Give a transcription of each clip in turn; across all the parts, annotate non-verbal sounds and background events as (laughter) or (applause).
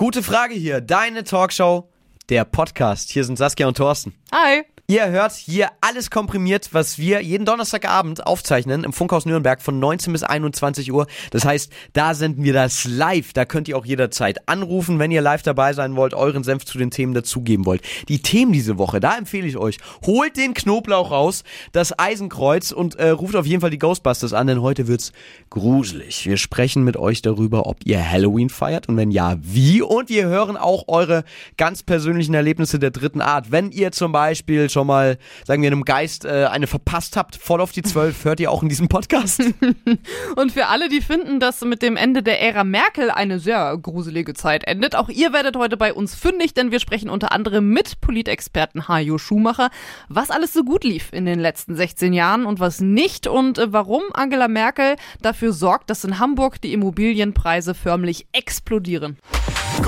Gute Frage hier. Deine Talkshow, der Podcast. Hier sind Saskia und Thorsten. Hi. Ihr hört hier alles komprimiert, was wir jeden Donnerstagabend aufzeichnen im Funkhaus Nürnberg von 19 bis 21 Uhr. Das heißt, da senden wir das live. Da könnt ihr auch jederzeit anrufen, wenn ihr live dabei sein wollt, euren Senf zu den Themen dazugeben wollt. Die Themen diese Woche, da empfehle ich euch, holt den Knoblauch raus, das Eisenkreuz und äh, ruft auf jeden Fall die Ghostbusters an, denn heute wird's gruselig. Wir sprechen mit euch darüber, ob ihr Halloween feiert und wenn ja, wie. Und wir hören auch eure ganz persönlichen Erlebnisse der dritten Art. Wenn ihr zum Beispiel schon mal, sagen wir, einem Geist äh, eine verpasst habt, voll auf die Zwölf, (laughs) hört ihr auch in diesem Podcast. (laughs) Und für alle, die finden, dass mit dem Ende der Ära Merkel eine sehr gruselige Zeit endet, auch ihr werdet heute bei uns fündig, denn wir sprechen unter anderem mit Politexperten Hajo Schumacher, was alles so gut lief in den letzten 16 Jahren und was nicht und äh, warum Angela Merkel dafür sorgt, dass in Hamburg die Immobilienpreise förmlich explodieren.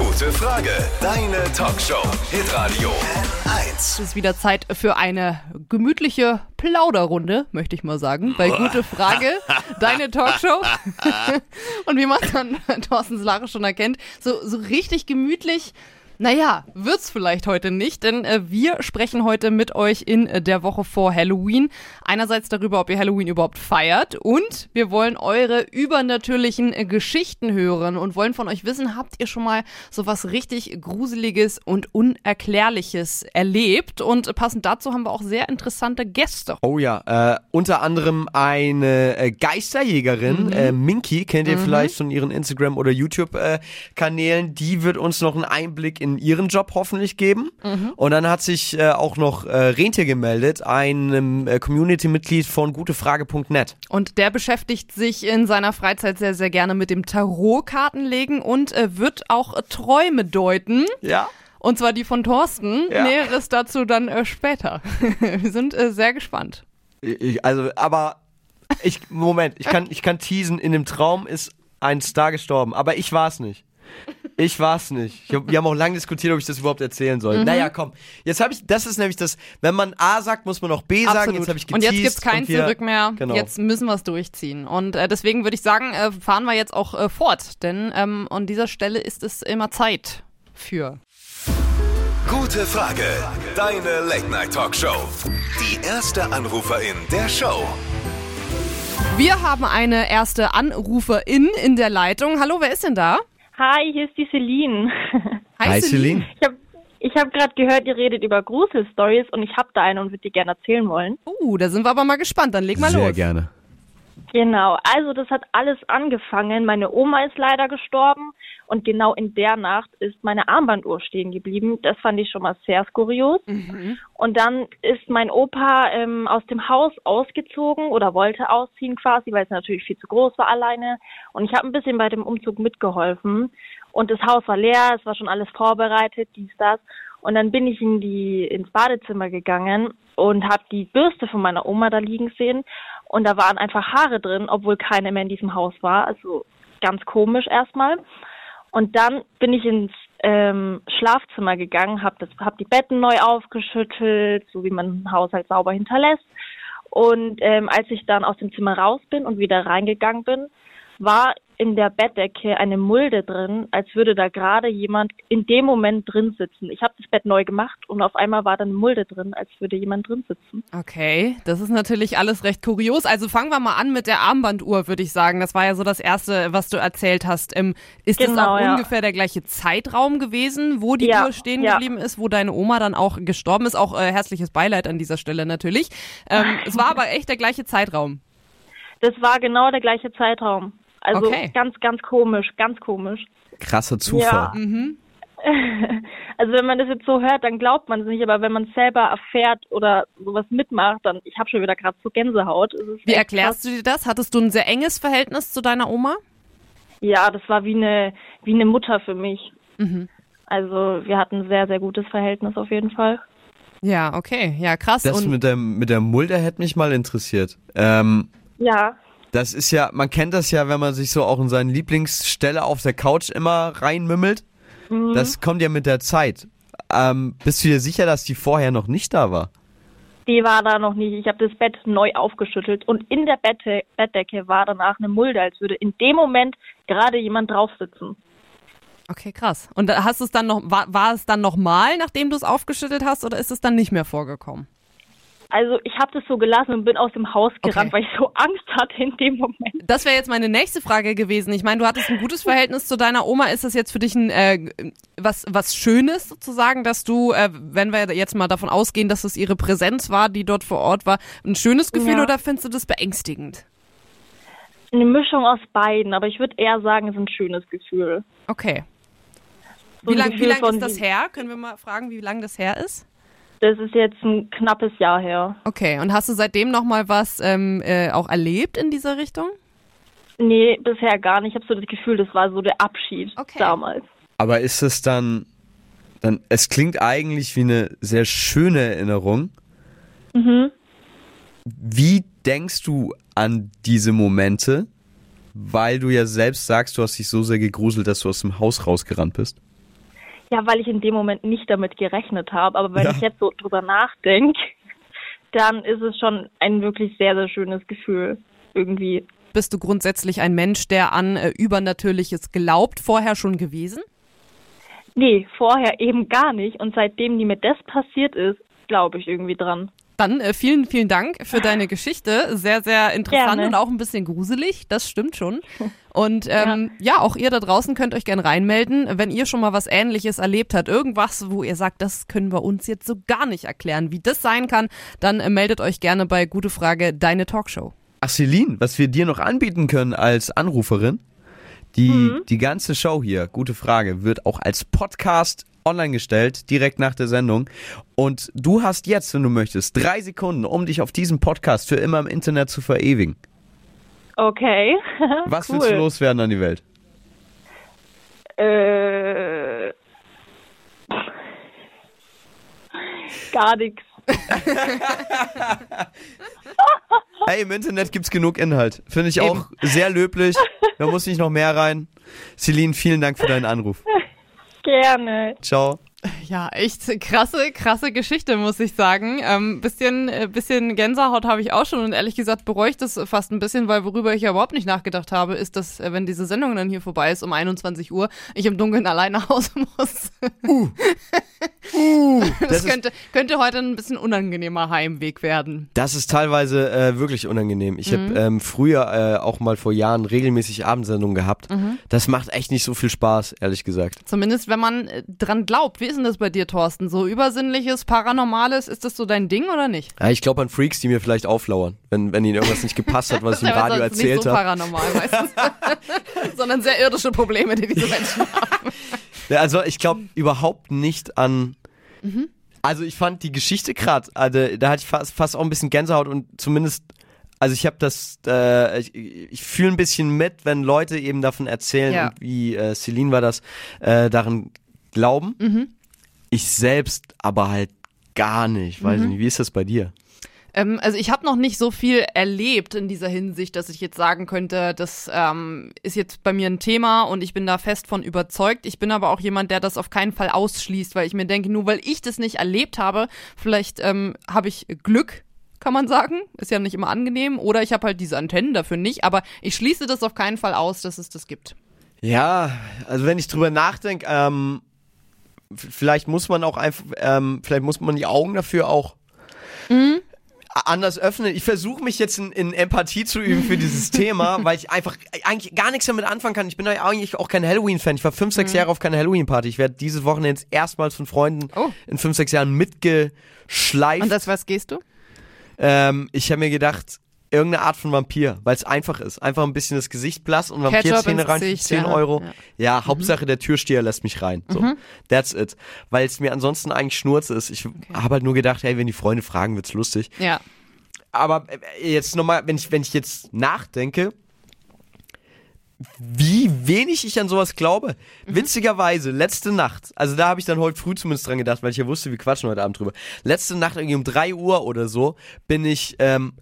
Gute Frage. Deine Talkshow. Hitradio N1. Es ist wieder Zeit für eine gemütliche Plauderrunde, möchte ich mal sagen. Bei Gute Frage, deine Talkshow. (laughs) Und wie man dann Thorstens Lache schon erkennt, so, so richtig gemütlich naja, wird's vielleicht heute nicht, denn äh, wir sprechen heute mit euch in äh, der Woche vor Halloween. Einerseits darüber, ob ihr Halloween überhaupt feiert und wir wollen eure übernatürlichen äh, Geschichten hören und wollen von euch wissen, habt ihr schon mal so was richtig Gruseliges und Unerklärliches erlebt? Und passend dazu haben wir auch sehr interessante Gäste. Oh ja, äh, unter anderem eine äh, Geisterjägerin, Mhm. äh, Minky, kennt ihr vielleicht von ihren Instagram- oder YouTube-Kanälen. Die wird uns noch einen Einblick in ihren Job hoffentlich geben. Mhm. Und dann hat sich äh, auch noch äh, Rentier gemeldet, einem äh, Community-Mitglied von gutefrage.net. Und der beschäftigt sich in seiner Freizeit sehr, sehr gerne mit dem Tarotkartenlegen und äh, wird auch äh, Träume deuten. Ja. Und zwar die von Thorsten. Ja. Näheres dazu dann äh, später. (laughs) Wir sind äh, sehr gespannt. Ich, also, aber ich, Moment, ich kann, ich kann teasen, in dem Traum ist ein Star gestorben, aber ich war's nicht. Ich war's nicht. Ich hab, wir haben auch lange diskutiert, ob ich das überhaupt erzählen Mhm. soll. Naja, komm. Jetzt habe ich, das ist nämlich das, wenn man A sagt, muss man auch B sagen. Absolut. Jetzt habe ich und geteased. jetzt gibt's kein und wir- Zurück mehr. Genau. Jetzt müssen wir es durchziehen. Und äh, deswegen würde ich sagen, äh, fahren wir jetzt auch äh, fort. Denn ähm, an dieser Stelle ist es immer Zeit für. Gute Frage. Deine Late-Night-Talkshow. Die erste Anruferin der Show. Wir haben eine erste Anruferin in der Leitung. Hallo, wer ist denn da? Hi, hier ist die Celine. Hi, Celine. Ich habe hab gerade gehört, ihr redet über Gruselstories und ich habe da eine und würde die gerne erzählen wollen. Uh, da sind wir aber mal gespannt. Dann leg mal Sehr los. gerne. Genau, also das hat alles angefangen. Meine Oma ist leider gestorben und genau in der Nacht ist meine Armbanduhr stehen geblieben. Das fand ich schon mal sehr skurios. Und dann ist mein Opa ähm, aus dem Haus ausgezogen oder wollte ausziehen quasi, weil es natürlich viel zu groß war alleine. Und ich habe ein bisschen bei dem Umzug mitgeholfen. Und das Haus war leer, es war schon alles vorbereitet, dies, das. Und dann bin ich in die ins Badezimmer gegangen und habe die Bürste von meiner Oma da liegen sehen. Und da waren einfach Haare drin, obwohl keine mehr in diesem Haus war. Also ganz komisch erstmal. Und dann bin ich ins ähm, Schlafzimmer gegangen, habe hab die Betten neu aufgeschüttelt, so wie man ein Haushalt sauber hinterlässt. Und ähm, als ich dann aus dem Zimmer raus bin und wieder reingegangen bin, war in der Bettdecke eine Mulde drin, als würde da gerade jemand in dem Moment drin sitzen. Ich habe das Bett neu gemacht und auf einmal war dann eine Mulde drin, als würde jemand drin sitzen. Okay, das ist natürlich alles recht kurios. Also fangen wir mal an mit der Armbanduhr, würde ich sagen. Das war ja so das Erste, was du erzählt hast. Ähm, ist das Genau, auch ja. ungefähr der gleiche Zeitraum gewesen, wo die Ja, Uhr stehen ja. geblieben ist, wo deine Oma dann auch gestorben ist? Auch äh, herzliches Beileid an dieser Stelle natürlich. Ähm, es war (laughs) aber echt der gleiche Zeitraum. Das war genau der gleiche Zeitraum. Also Okay. ganz, ganz komisch, ganz komisch. Krasser Zufall. (laughs) Also wenn man das jetzt so hört, dann glaubt man es nicht, aber wenn man es selber erfährt oder sowas mitmacht, dann ich habe schon wieder gerade so Gänsehaut. Wie erklärst du dir das? Hattest du ein sehr enges Verhältnis zu deiner Oma? krass. Ja, das war wie eine wie eine Mutter für mich. Mhm. Also wir hatten ein sehr sehr gutes Verhältnis auf jeden Fall. Ja, okay. Ja, krass. Das Und mit der, mit der Mulde hätte mich mal interessiert. Ähm, Ja, das ist ja, man kennt das ja, wenn man sich so auch in seine Lieblingsstelle auf der Couch immer reinmümmelt. Mhm. Das kommt ja mit der Zeit. Ähm, bist du dir sicher, dass die vorher noch nicht da war? die war da noch nicht. Ich habe das Bett neu aufgeschüttelt und in der Bette, Bettdecke war danach eine Mulde, als würde in dem Moment gerade jemand drauf sitzen. Okay, krass. Und hast du es dann noch, war, war es dann nochmal, nachdem du es aufgeschüttelt hast, oder ist es dann nicht mehr vorgekommen? Also ich habe das so gelassen und bin aus dem Haus gerannt, Okay. weil ich so Angst hatte in dem Moment. Das wäre jetzt meine nächste Frage gewesen. Ich meine, du hattest ein gutes Verhältnis zu deiner Oma. Ist das jetzt für dich ein äh, was was Schönes sozusagen, dass du, äh, wenn wir jetzt mal davon ausgehen, dass es ihre Präsenz war, die dort vor Ort war, ein schönes Gefühl Ja. oder findest du das beängstigend? Eine Mischung aus beiden, aber ich würde eher sagen, es ist ein schönes Gefühl. Okay. So Wie lange lang ist das her? Können wir mal fragen, wie lange das her ist? Das ist jetzt ein knappes Jahr her. Okay. Und hast du seitdem noch mal was ähm, äh, auch erlebt in dieser Richtung? Nee, bisher gar nicht. Ich habe so das Gefühl, das war so der Abschied Okay. damals. Aber ist es dann, dann, es klingt eigentlich wie eine sehr schöne Erinnerung. Mhm. Wie denkst du an diese Momente? Weil du ja selbst sagst, du hast dich so sehr gegruselt, dass du aus dem Haus rausgerannt bist. Ja, weil ich in dem Moment nicht damit gerechnet habe. Aber wenn Ja. ich jetzt so drüber nachdenke, dann ist es schon ein wirklich sehr, sehr schönes Gefühl. Irgendwie. Bist du grundsätzlich ein Mensch, der an äh, Übernatürliches glaubt, vorher schon gewesen? Nee, vorher eben gar nicht. Und seitdem die mir das passiert ist, glaube ich irgendwie dran. Dann äh, vielen, vielen Dank für deine (laughs) Geschichte. Sehr, sehr interessant Gerne. und auch ein bisschen gruselig. Das stimmt schon. (laughs) Und ähm, ja. auch ihr da draußen könnt euch gerne reinmelden, wenn ihr schon mal was Ähnliches erlebt habt. Irgendwas, wo ihr sagt, das können wir uns jetzt so gar nicht erklären, wie das sein kann, dann äh, meldet euch gerne bei Gute Frage, deine Talkshow. Ach, Celine, was wir dir noch anbieten können als Anruferin, die, die ganze Show hier, gute Frage, wird auch als Podcast online gestellt, direkt nach der Sendung. Und du hast jetzt, wenn du möchtest, drei Sekunden, um dich auf diesem Podcast für immer im Internet zu verewigen. Okay. (laughs) Was cool. willst du loswerden an die Welt? Äh, gar nichts. (laughs) Hey, im Internet gibt's genug Inhalt. Finde ich auch sehr löblich. Da (laughs) muss nicht noch mehr rein. Celine, vielen Dank für deinen Anruf. Gerne. Ciao. Ja, echt krasse, krasse Geschichte, muss ich sagen. Ähm, bisschen, äh, bisschen Gänsehaut habe ich auch schon und ehrlich gesagt bereue ich das fast ein bisschen, weil worüber ich ja überhaupt nicht nachgedacht habe, ist, dass äh, wenn diese Sendung dann hier vorbei ist um 21 Uhr, ich im Dunkeln (laughs) allein nach Hause muss. (laughs) das das ist- könnte, könnte heute ein bisschen unangenehmer Heimweg werden. Das ist teilweise äh, wirklich unangenehm. Ich Mhm. habe ähm, früher äh, auch mal vor Jahren regelmäßig Abendsendungen gehabt. Mhm. Das macht echt nicht so viel Spaß, ehrlich gesagt. Zumindest wenn man äh, dran glaubt. Wie ist denn das bei dir, Thorsten? So übersinnliches, paranormales, ist das so dein Ding oder nicht? Ja, ich glaube an Freaks, die mir vielleicht auflauern, wenn, wenn ihnen irgendwas nicht gepasst hat, was ich (laughs) im Radio erzählt nicht so habe. paranormal meistens. (laughs) Sondern sehr irdische Probleme, die diese Menschen haben. Ja, also ich glaube überhaupt nicht an. Mhm. Also ich fand die Geschichte gerade, also, da hatte ich fast, fast auch ein bisschen Gänsehaut und zumindest, also ich habe das, äh, ich, ich fühle ein bisschen mit, wenn Leute eben davon erzählen Ja. wie äh, Celine war das, äh, daran glauben. Mhm. Ich selbst aber halt gar nicht. Weiß Mhm. nicht, wie ist das bei dir? Ähm, also ich habe noch nicht so viel erlebt in dieser Hinsicht, dass ich jetzt sagen könnte, das ähm, ist jetzt bei mir ein Thema und ich bin da fest von überzeugt. Ich bin aber auch jemand, der das auf keinen Fall ausschließt, weil ich mir denke, nur weil ich das nicht erlebt habe, vielleicht ähm, habe ich Glück. Kann man sagen. Ist ja nicht immer angenehm. Oder ich habe halt diese Antennen dafür nicht. Aber ich schließe das auf keinen Fall aus, dass es das gibt. Ja, also wenn ich drüber nachdenke, ähm, vielleicht muss man auch einfach, ähm, vielleicht muss man die Augen dafür auch a- anders öffnen. Ich versuche mich jetzt in, in Empathie zu üben für dieses (laughs) Thema, weil ich einfach eigentlich gar nichts damit anfangen kann. Ich bin eigentlich auch kein Halloween-Fan. Ich war fünf, sechs Jahre auf keine Halloween-Party. Ich werde diese Woche jetzt erstmals von Freunden Oh. in fünf, sechs Jahren mitgeschleift. Und das was gehst du? Ähm, ich habe mir gedacht, irgendeine Art von Vampir, weil es einfach ist. Einfach ein bisschen das Gesicht blass und Vampirzähne rein für Gesicht, 10 ja. Euro. Ja. Mhm. Ja, Hauptsache der Türsteher lässt mich rein. So, that's it. Weil es mir ansonsten eigentlich Schnurz ist. Ich habe halt nur gedacht, hey, wenn die Freunde fragen, wird's lustig. Ja. Aber äh, jetzt nochmal, wenn ich, wenn ich jetzt nachdenke, wie wenig ich an sowas glaube. Witzigerweise, letzte Nacht, also da habe ich dann heute früh zumindest dran gedacht, weil ich ja wusste, wir quatschen heute Abend drüber. Letzte Nacht irgendwie um 3 Uhr oder so bin ich ähm,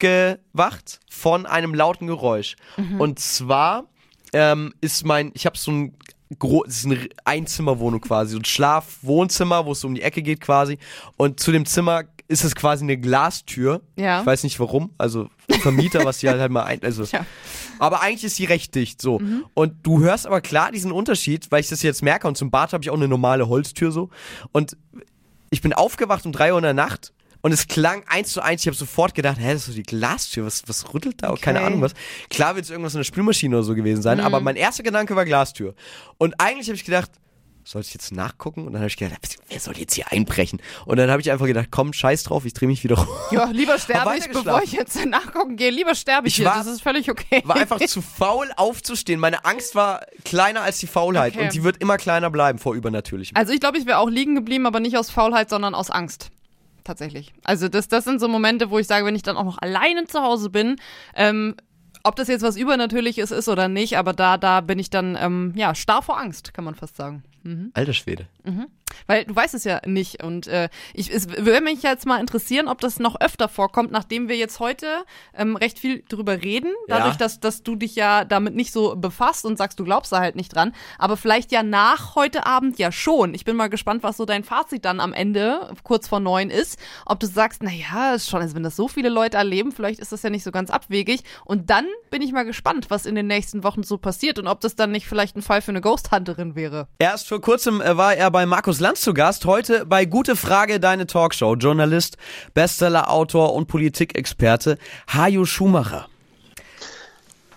aufgewacht von einem lauten Geräusch. Und zwar ähm, ist mein, ich habe so ein es ist eine Einzimmerwohnung quasi, so ein Schlafwohnzimmer, wo es um die Ecke geht quasi. Und zu dem Zimmer ist es quasi eine Glastür. Ja. Ich weiß nicht warum, also Vermieter, was sie halt, halt mal ein, also. (laughs) Ja. Aber eigentlich ist sie recht dicht, so. Und du hörst aber klar diesen Unterschied, weil ich das jetzt merke und zum Bad habe ich auch eine normale Holztür so. Und ich bin aufgewacht um drei Uhr in der Nacht und es klang eins zu eins. Ich habe sofort gedacht, hä, das ist so die Glastür, was, was rüttelt da? Keine Okay. Ahnung was. Klar wird es irgendwas in der Spülmaschine oder so gewesen sein, aber mein erster Gedanke war Glastür. Und eigentlich habe ich gedacht, soll ich jetzt nachgucken? Und dann habe ich gedacht, wer soll jetzt hier einbrechen? Und dann habe ich einfach gedacht, komm, scheiß drauf, ich drehe mich wieder rum. Ja, lieber (laughs) sterbe ich, bevor ich jetzt nachgucken gehe. Lieber sterbe ich, Ich hier. war- das ist völlig okay. War einfach zu faul aufzustehen. Meine Angst war kleiner als die Faulheit Okay. und die wird immer kleiner bleiben vor Übernatürlichem. Also ich glaube, ich wäre auch liegen geblieben, aber nicht aus Faulheit, sondern aus Angst. Tatsächlich. Also das, das sind so Momente, wo ich sage, wenn ich dann auch noch alleine zu Hause bin, ähm, ob das jetzt was Übernatürliches ist oder nicht, aber da, da bin ich dann ähm, ja starr vor Angst, kann man fast sagen. Alter Schwede. Weil du weißt es ja nicht. Und äh, ich, es würde mich jetzt mal interessieren, ob das noch öfter vorkommt, nachdem wir jetzt heute ähm, recht viel drüber reden. Dadurch, Ja. dass, dass du dich ja damit nicht so befasst und sagst, du glaubst da halt nicht dran. Aber vielleicht ja nach heute Abend ja schon. Ich bin mal gespannt, was so dein Fazit dann am Ende, kurz vor neun ist. Ob du sagst, naja, ist schon, also wenn das so viele Leute erleben, vielleicht ist das ja nicht so ganz abwegig. Und dann bin ich mal gespannt, was in den nächsten Wochen so passiert und ob das dann nicht vielleicht ein Fall für eine Ghost-Hunterin wäre. Erst vor kurzem äh, war er bei Markus Lanz zu Gast, heute bei Gute Frage, deine Talkshow. Journalist, Bestseller-Autor und Politikexperte Hajo Schumacher.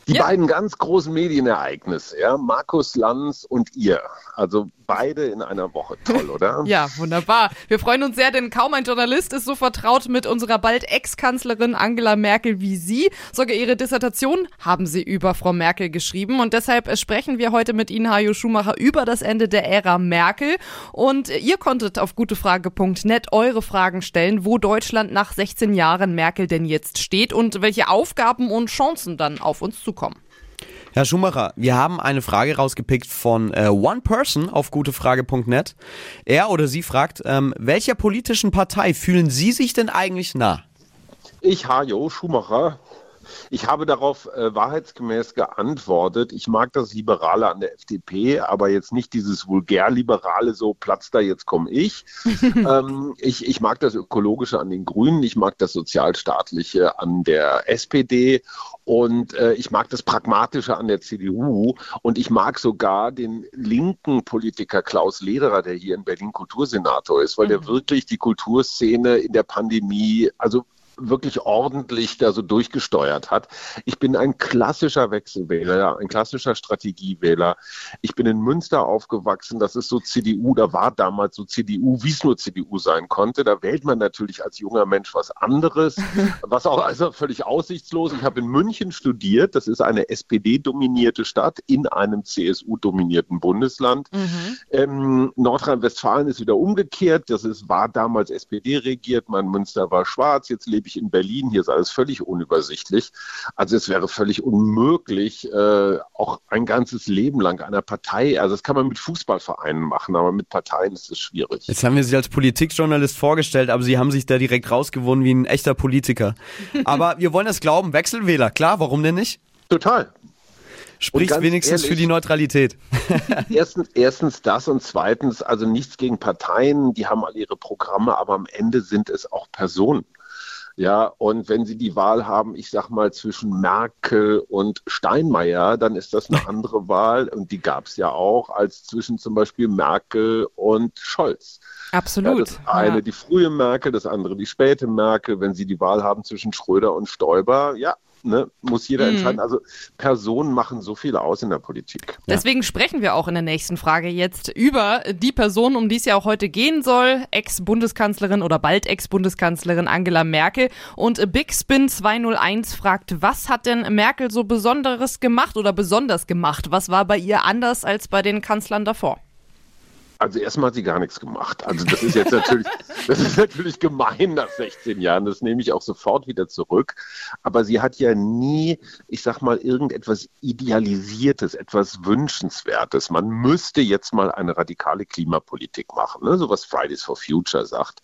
Die Ja. beiden ganz großen Medienereignisse, ja, Markus Lanz und ihr. Also beide in einer Woche. Toll, oder? (laughs) Ja, wunderbar. Wir freuen uns sehr, denn kaum ein Journalist ist so vertraut mit unserer bald Ex-Kanzlerin Angela Merkel wie Sie. Sogar ihre Dissertation haben Sie über Frau Merkel geschrieben und deshalb äh, sprechen wir heute mit Ihnen, Hajo Schumacher, über das Ende der Ära Merkel. Und ihr konntet auf gutefrage.net eure Fragen stellen, wo Deutschland nach 16 Jahren Merkel denn jetzt steht und welche Aufgaben und Chancen dann auf uns zukommen. Herr Schumacher, wir haben eine Frage rausgepickt von äh, One Person auf gutefrage.net. Er oder sie fragt, ähm, welcher politischen Partei fühlen Sie sich denn eigentlich nah? Ich, Hajo Schumacher, ich habe darauf äh, wahrheitsgemäß geantwortet. Ich mag das Liberale an der FDP, aber jetzt nicht dieses vulgär-Liberale, so Platz da, jetzt komme ich. (laughs) ähm, ich. Ich mag das Ökologische an den Grünen, ich mag das Sozialstaatliche an der SPD und äh, ich mag das Pragmatische an der CDU und ich mag sogar den linken Politiker Klaus Lederer, der hier in Berlin Kultursenator ist, weil der wirklich die Kulturszene in der Pandemie, also wirklich ordentlich da so durchgesteuert hat. Ich bin ein klassischer Wechselwähler, ein klassischer Strategiewähler. Ich bin in Münster aufgewachsen. Das ist so CDU, da war damals so CDU, wie es nur CDU sein konnte. Da wählt man natürlich als junger Mensch was anderes, (laughs) was auch also völlig aussichtslos. Ich habe in München studiert. Das ist eine SPD-dominierte Stadt in einem CSU-dominierten Bundesland. Ähm, Nordrhein-Westfalen ist wieder umgekehrt. Das ist, war damals SPD regiert. Mein Münster war schwarz. Jetzt lebe ich in Berlin. Hier ist alles völlig unübersichtlich. Also es wäre völlig unmöglich, äh, auch ein ganzes Leben lang einer Partei. Also das kann man mit Fußballvereinen machen, aber mit Parteien ist es schwierig. Jetzt haben wir Sie als Politikjournalist vorgestellt, aber Sie haben sich da direkt rausgewonnen wie ein echter Politiker. (laughs) Aber wir wollen das glauben, Wechselwähler, klar, warum denn nicht? Total. Spricht wenigstens ehrlich- für die Neutralität. (laughs) (laughs) Erstens, erstens das und zweitens, also nichts gegen Parteien, die haben alle ihre Programme, aber am Ende sind es auch Personen. Ja, und wenn Sie die Wahl haben, ich sag mal, zwischen Merkel und Steinmeier, dann ist das eine andere Wahl, und die gab es ja auch, als zwischen zum Beispiel Merkel und Scholz. Ja, Absolut. das eine die frühe Merkel, das andere die späte Merkel. Wenn Sie die Wahl haben zwischen Schröder und Stoiber, ja, ne, muss jeder entscheiden. Also Personen machen so viel aus in der Politik. Deswegen sprechen wir auch in der nächsten Frage jetzt über die Person, um die es ja auch heute gehen soll, Ex-Bundeskanzlerin oder bald Ex-Bundeskanzlerin Angela Merkel. Und Big Spin 201 fragt, was hat denn Merkel so Besonderes gemacht oder besonders gemacht? Was war bei ihr anders als bei den Kanzlern davor? Also erstmal hat sie gar nichts gemacht. Also das ist jetzt natürlich, (laughs) das ist natürlich gemein nach 16 Jahren. Das nehme ich auch sofort wieder zurück. Aber sie hat ja nie, ich sag mal, irgendetwas Idealisiertes, etwas Wünschenswertes. Man müsste jetzt mal eine radikale Klimapolitik machen, ne? so was Fridays for Future sagt.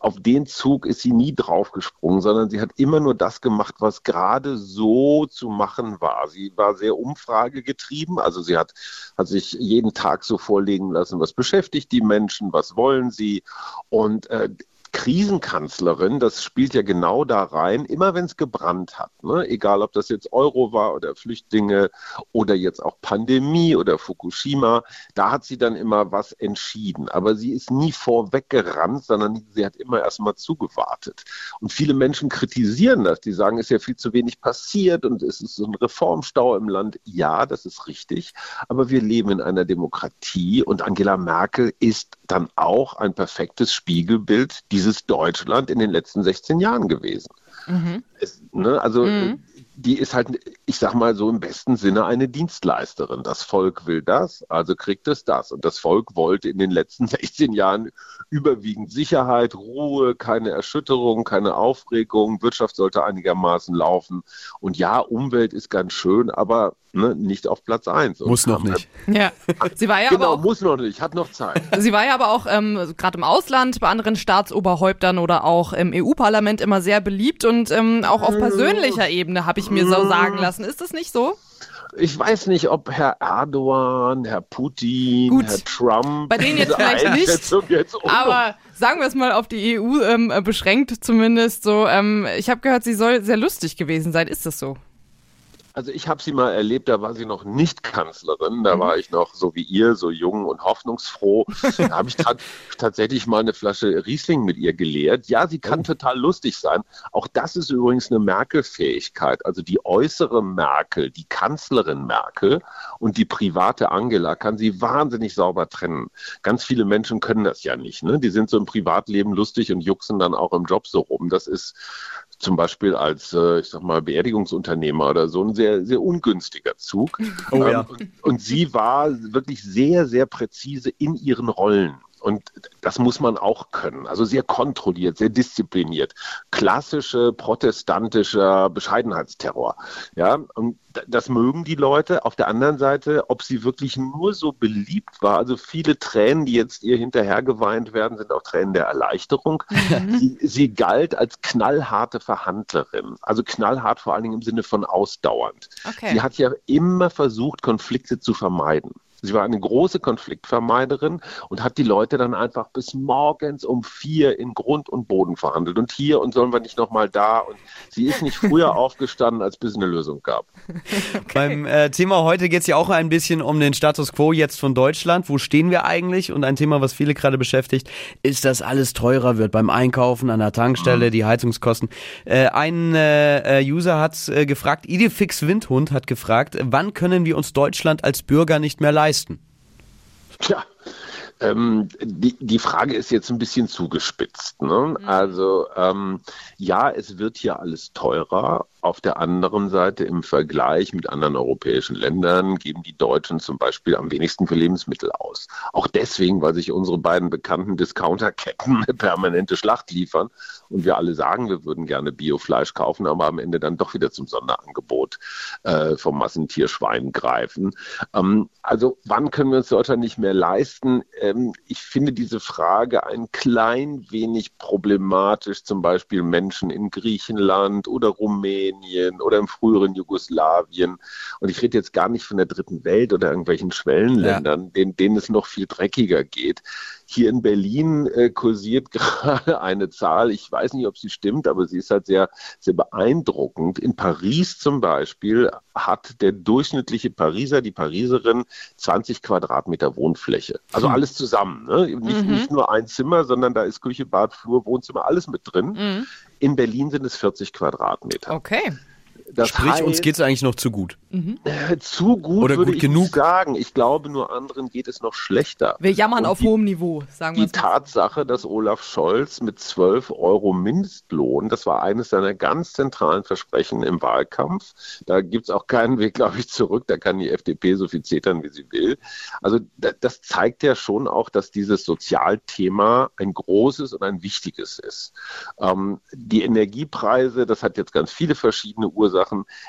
Auf den Zug ist sie nie draufgesprungen, sondern sie hat immer nur das gemacht, was gerade so zu machen war. Sie war sehr umfragegetrieben. Also sie hat, hat sich jeden Tag so vorlegen lassen, was beschäftigt die Menschen, was wollen sie. Und äh, Krisenkanzlerin, das spielt ja genau da rein, immer wenn es gebrannt hat, ne? egal ob das jetzt Euro war oder Flüchtlinge oder jetzt auch Pandemie oder Fukushima, da hat sie dann immer was entschieden. Aber sie ist nie vorweggerannt, sondern sie hat immer erstmal zugewartet. Und viele Menschen kritisieren das, die sagen, es ist ja viel zu wenig passiert und es ist so ein Reformstau im Land. Ja, das ist richtig, aber wir leben in einer Demokratie und Angela Merkel ist dann auch ein perfektes Spiegelbild dieses Deutschland in den letzten 16 Jahren gewesen. Mhm. Es, ne, also mhm. Die ist halt, ich sag mal so im besten Sinne eine Dienstleisterin. Das Volk will das, also kriegt es das. Und das Volk wollte in den letzten (laughs) 16 Jahren überwiegend Sicherheit, Ruhe, keine Erschütterung, keine Aufregung. Wirtschaft sollte einigermaßen laufen. Und ja, Umwelt ist ganz schön, aber ne, nicht auf Platz 1. Muss noch (laughs) nicht. Ja, sie war ja genau, aber auch, muss noch nicht, hat noch Zeit. (laughs) Sie war ja aber auch ähm, gerade im Ausland bei anderen Staatsoberhäuptern oder auch im EU-Parlament immer sehr beliebt und ähm, auch auf persönlicher Ebene habe ich mir so sagen lassen. Ist das nicht so? Ich weiß nicht, ob Herr Erdogan, Herr Putin, Gut. Herr Trump. Bei denen jetzt vielleicht nicht, Jetzt (laughs) Aber sagen wir es mal auf die EU ähm, äh, beschränkt zumindest so. Ähm, ich habe gehört, sie soll sehr lustig gewesen sein. Ist das so? Also ich habe sie mal erlebt, da war sie noch nicht Kanzlerin, da war ich noch so wie ihr, so jung und hoffnungsfroh. (laughs) Da habe ich ta tatsächlich mal eine Flasche Riesling mit ihr geleert. Ja, sie kann total lustig sein. Auch das ist übrigens eine Merkel-Fähigkeit. Also die äußere Merkel, die Kanzlerin Merkel und die private Angela kann sie wahnsinnig sauber trennen. Ganz viele Menschen können das ja nicht. Ne? Die sind so im Privatleben lustig und juxen dann auch im Job so rum. Das ist zum Beispiel als, äh, ich sag mal, Beerdigungsunternehmer oder so ein sehr, sehr ungünstiger Zug. Oh ja. Ähm, und, und sie war wirklich sehr, sehr präzise in ihren Rollen. Und das muss man auch können. Also sehr kontrolliert, sehr diszipliniert. Klassische protestantischer Bescheidenheitsterror. Ja, und das mögen die Leute. Auf der anderen Seite, ob sie wirklich nur so beliebt war, also viele Tränen, die jetzt ihr hinterher geweint werden, sind auch Tränen der Erleichterung. Sie, sie galt als knallharte Verhandlerin. Also knallhart vor allen Dingen im Sinne von ausdauernd. Okay. Sie hat ja immer versucht, Konflikte zu vermeiden. Sie war eine große Konfliktvermeiderin und hat die Leute dann einfach bis morgens um vier in Grund und Boden verhandelt. Und hier und sollen wir nicht nochmal da. Und sie ist nicht früher (laughs) aufgestanden, als bis es eine Lösung gab. Beim äh, Thema heute geht es ja auch ein bisschen um den Status quo jetzt von Deutschland. Wo stehen wir eigentlich? Und ein Thema, was viele gerade beschäftigt, ist, dass alles teurer wird beim Einkaufen an der Tankstelle, die Heizungskosten. Äh, ein äh, äh, User hat äh, gefragt, Idefix Windhund hat gefragt, wann können wir uns Deutschland als Bürger nicht mehr leisten? Tja, ähm, die, die Frage ist jetzt ein bisschen zugespitzt. Ne? Also ähm, ja, es wird hier alles teurer. Auf der anderen Seite im Vergleich mit anderen europäischen Ländern geben die Deutschen zum Beispiel am wenigsten für Lebensmittel aus. Auch deswegen, weil sich unsere beiden bekannten Discounterketten (laughs) eine permanente Schlacht liefern und wir alle sagen, wir würden gerne Biofleisch kaufen, aber am Ende dann doch wieder zum Sonderangebot äh, vom Massentierschwein greifen. Ähm, also wann können wir uns Deutschland nicht mehr leisten? Ähm, ich finde diese Frage ein klein wenig problematisch, zum Beispiel Menschen in Griechenland oder Rumänien oder im früheren Jugoslawien. Und ich rede jetzt gar nicht von der dritten Welt oder irgendwelchen Schwellenländern, denen, denen es noch viel dreckiger geht. Hier in Berlin äh, kursiert (laughs) gerade eine Zahl, ich weiß nicht, ob sie stimmt, aber sie ist halt sehr, sehr beeindruckend. In Paris zum Beispiel hat der durchschnittliche Pariser, die Pariserin, 20 Quadratmeter Wohnfläche. Also alles zusammen. Ne? Nicht, nicht nur ein Zimmer, sondern da ist Küche, Bad, Flur, Wohnzimmer, alles mit drin. In Berlin sind es 40 Quadratmeter. Okay. Das Sprich, uns heißt, geht's eigentlich noch zu gut. äh, zu gut, Oder würde gut ich genug. sagen. Ich glaube, nur anderen geht es noch schlechter. Wir jammern Und auf die- hohem Niveau, sagen wir Die es mal. Tatsache, dass Olaf Scholz mit 12 Euro Mindestlohn, das war eines seiner ganz zentralen Versprechen im Wahlkampf, da gibt's auch keinen Weg, glaube ich, zurück, da kann die FDP so viel zetern, wie sie will. Also da, das zeigt ja schon auch, dass dieses Sozialthema ein großes und ein wichtiges ist. Ähm, die Energiepreise, das hat jetzt ganz viele verschiedene Ursachen.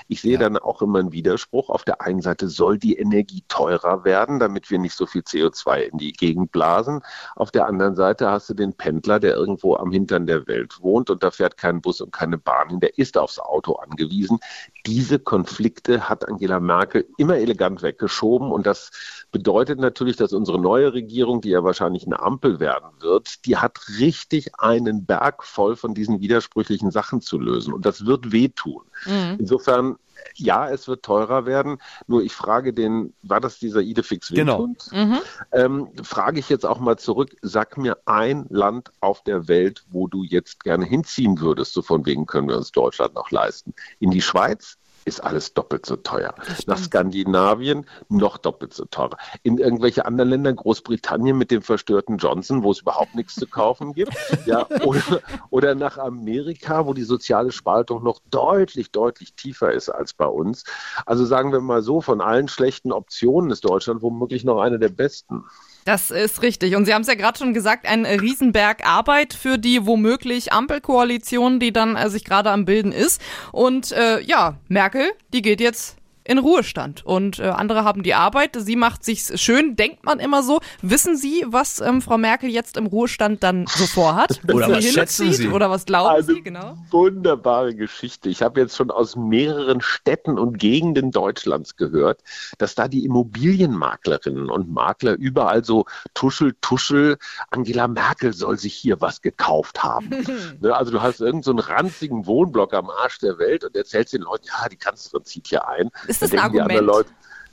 Ich sehe dann auch immer einen Widerspruch. Auf der einen Seite soll die Energie teurer werden, damit wir nicht so viel CO2 in die Gegend blasen. Auf der anderen Seite hast du den Pendler, der irgendwo am Hintern der Welt wohnt und da fährt kein Bus und keine Bahn hin. Der ist aufs Auto angewiesen. Diese Konflikte hat Angela Merkel immer elegant weggeschoben und das bedeutet natürlich, dass unsere neue Regierung, die ja wahrscheinlich eine Ampel werden wird, die hat richtig einen Berg voll von diesen widersprüchlichen Sachen zu lösen und das wird wehtun. Mhm. Insofern ja, es wird teurer werden. Nur ich frage den, war das dieser Idefix Genau. Mhm. Ähm, frage ich jetzt auch mal zurück, sag mir ein Land auf der Welt, wo du jetzt gerne hinziehen würdest, so von wegen können wir uns Deutschland noch leisten. In die Schweiz? Ist alles doppelt so teuer. Nach Skandinavien noch doppelt so teuer. In irgendwelche anderen Länder, Großbritannien mit dem verstörten Johnson, wo es überhaupt nichts zu kaufen gibt, ja, (laughs) oder, oder nach Amerika, wo die soziale Spaltung noch deutlich, deutlich tiefer ist als bei uns. Also sagen wir mal so, von allen schlechten Optionen ist Deutschland womöglich noch eine der besten. Das ist richtig. Und Sie haben es ja gerade schon gesagt, ein Riesenberg Arbeit für die womöglich Ampelkoalition, die dann äh, sich gerade am Bilden ist. Und äh, ja, Merkel, die geht jetzt in Ruhestand und äh, andere haben die Arbeit. Sie macht sich's schön, denkt man immer so. Wissen Sie, was ähm, Frau Merkel jetzt im Ruhestand dann so vorhat? (laughs) Oder was schätzen Sie? Oder was glauben Eine Sie? Genau. Wunderbare Geschichte. Ich habe jetzt schon aus mehreren Städten und Gegenden Deutschlands gehört, dass da die Immobilienmaklerinnen und Makler überall so tuschel, tuschel, Angela Merkel soll sich hier was gekauft haben. (laughs) ne, also du hast irgendeinen so ranzigen Wohnblock am Arsch der Welt und erzählst den Leuten, ja, die Kanzlerin zieht hier ein. Ist das Da ein Argument? Leute,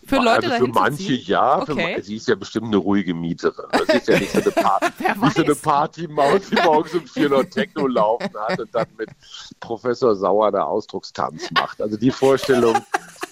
Für Leute also für manche ja, Okay. für, sie ist ja bestimmt eine ruhige Mieterin. (laughs) Das ist ja nicht so eine, Party, (laughs) nicht so eine. Partymaus, die morgens um vier noch Techno laufen hat und dann mit Professor Sauer da Ausdruckstanz macht. Also die Vorstellung,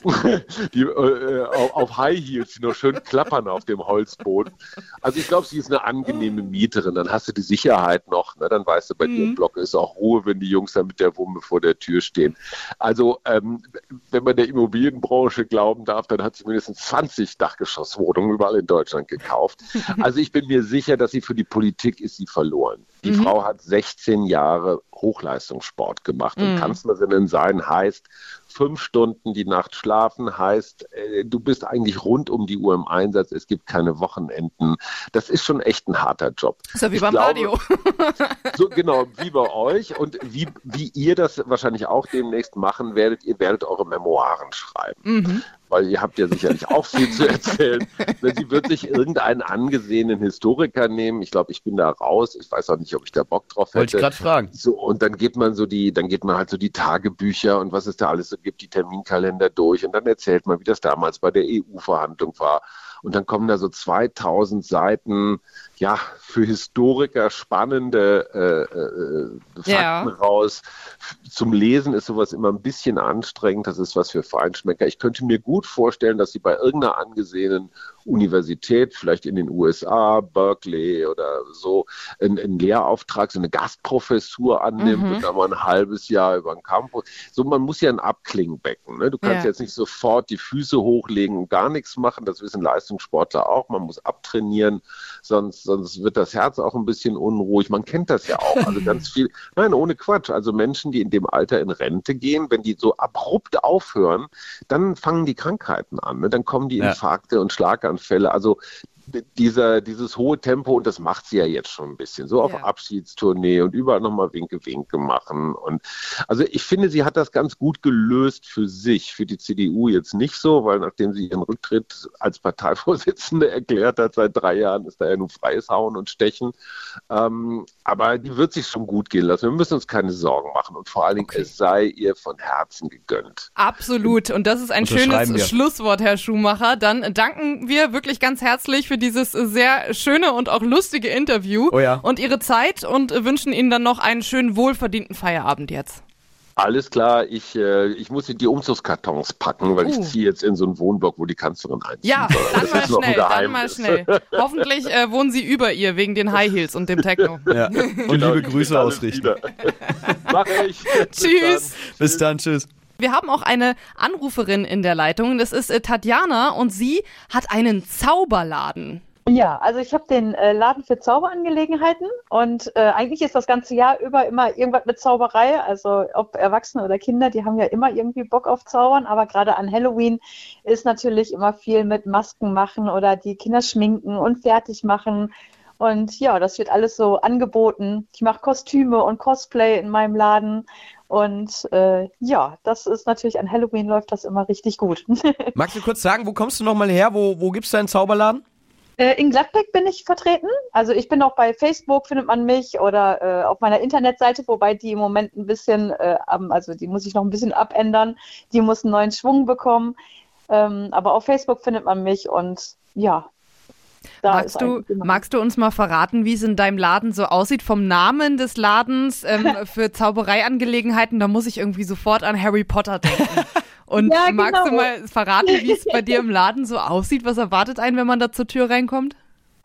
(laughs) die äh, auf, auf High Heels, die noch schön klappern auf dem Holzboden. Also ich glaube, sie ist eine angenehme Mieterin. Dann hast du die Sicherheit noch. Ne? Dann weißt du, bei Mhm. dir im Block ist auch Ruhe, wenn die Jungs da mit der Wumme vor der Tür stehen. Also ähm, wenn man der Immobilienbranche glauben darf, dann hat sie mindestens 20 Dachgeschosswohnungen überall in Deutschland gekauft. (laughs) Also ich bin mir sicher, dass sie für die Politik ist sie verloren. Die Frau hat 16 Jahre Hochleistungssport gemacht und Kanzlerinnen sein heißt fünf Stunden die Nacht schlafen, heißt äh, du bist eigentlich rund um die Uhr im Einsatz. Es gibt keine Wochenenden. Das ist schon echt ein harter Job. Ist ja wie Ich beim glaube, Radio. (laughs) so genau, wie bei euch und wie, wie ihr das wahrscheinlich auch demnächst machen werdet, ihr werdet eure Memoiren schreiben. Mhm. Weil ihr habt ja sicherlich auch viel zu erzählen. Sie wird sich irgendeinen angesehenen Historiker nehmen. Ich glaube, ich bin da raus. Ich weiß auch nicht, ob ich da Bock drauf Wollte ich hätte. gerade fragen. So, und dann geht man so die, dann geht man halt so die Tagebücher und was es da alles so gibt, die Terminkalender durch und dann erzählt man, wie das damals bei der EU-Verhandlung war. Und dann kommen da so 2000 Seiten, ja, für Historiker spannende äh, äh, Fakten Ja. raus. Zum Lesen ist sowas immer ein bisschen anstrengend. Das ist was für Feinschmecker. Ich könnte mir gut vorstellen, dass sie bei irgendeiner angesehenen Universität, vielleicht in den USA, Berkeley oder so, einen, einen Lehrauftrag, so eine Gastprofessur annimmt Mhm. und dann mal ein halbes Jahr über den Campus. So, man muss ja ein Abklingbecken. Ne? Du kannst Ja. jetzt nicht sofort die Füße hochlegen und gar nichts machen. Das wissen Leistungssportler auch. Man muss abtrainieren, sonst, sonst wird das Herz auch ein bisschen unruhig. Man kennt das ja auch. Also ganz (laughs) viel, nein, ohne Quatsch. Also Menschen, die in dem Alter in Rente gehen, wenn die so abrupt aufhören, dann fangen die Krankheiten an. Ne? Dann kommen die Ja. Infarkte und Schlaganfälle. Also dieser, dieses hohe Tempo, und das macht sie ja jetzt schon ein bisschen, so auf Ja. Abschiedstournee und überall nochmal Winke, Winke machen. Und also ich finde, sie hat das ganz gut gelöst für sich, für die CDU jetzt nicht so, weil nachdem sie ihren Rücktritt als Parteivorsitzende (laughs) erklärt hat, seit drei Jahren ist da ja nur freies Hauen und Stechen. Ähm, aber die wird sich schon gut gehen lassen. Wir müssen uns keine Sorgen machen und vor allen Dingen, Okay. es sei ihr von Herzen gegönnt. Absolut. Und das ist ein Unterschreiben schönes wir. Schlusswort, Herr Schumacher. Dann danken wir wirklich ganz herzlich für dieses sehr schöne und auch lustige Interview Oh ja. und Ihre Zeit und wünschen Ihnen dann noch einen schönen, wohlverdienten Feierabend jetzt. Alles klar, ich, äh, ich muss die Umzugskartons packen, weil Uh. ich ziehe jetzt in so einen Wohnblock, wo die Kanzlerin einzieht. Ja, dann das mal ist noch ein schnell, dann mal schnell. Hoffentlich äh, wohnen Sie über ihr wegen den High Heels und dem Techno. Ja. Und Genau, liebe Grüße ausrichten. wieder. Mach ich. Bis Tschüss. dann. Bis dann, tschüss. Wir haben auch eine Anruferin in der Leitung. Das ist äh, Tatjana und sie hat einen Zauberladen. Ja, also ich habe den äh, Laden für Zauberangelegenheiten und äh, eigentlich ist das ganze Jahr über immer irgendwas mit Zauberei. Also ob Erwachsene oder Kinder, die haben ja immer irgendwie Bock auf Zaubern, aber gerade an Halloween ist natürlich immer viel mit Masken machen oder die Kinder schminken und fertig machen. Und ja, das wird alles so angeboten. Ich mache Kostüme und Cosplay in meinem Laden. Und äh, ja, das ist natürlich an Halloween läuft das immer richtig gut. (laughs) Magst du kurz sagen, wo kommst du nochmal her? Wo, wo gibt's deinen Zauberladen? Äh, in Gladbeck bin ich vertreten. Also ich bin auch bei Facebook, findet man mich, oder äh, auf meiner Internetseite, wobei die im Moment ein bisschen, äh, also die muss ich noch ein bisschen abändern. Die muss einen neuen Schwung bekommen. Ähm, aber auf Facebook findet man mich und ja, magst, du, magst du uns mal verraten, wie es in deinem Laden so aussieht? Vom Namen des Ladens ähm, (laughs) für Zaubereiangelegenheiten, da muss ich irgendwie sofort an Harry Potter denken. Und ja, magst genau. du mal verraten, wie es bei (laughs) dir im Laden so aussieht? Was erwartet einen, wenn man da zur Tür reinkommt?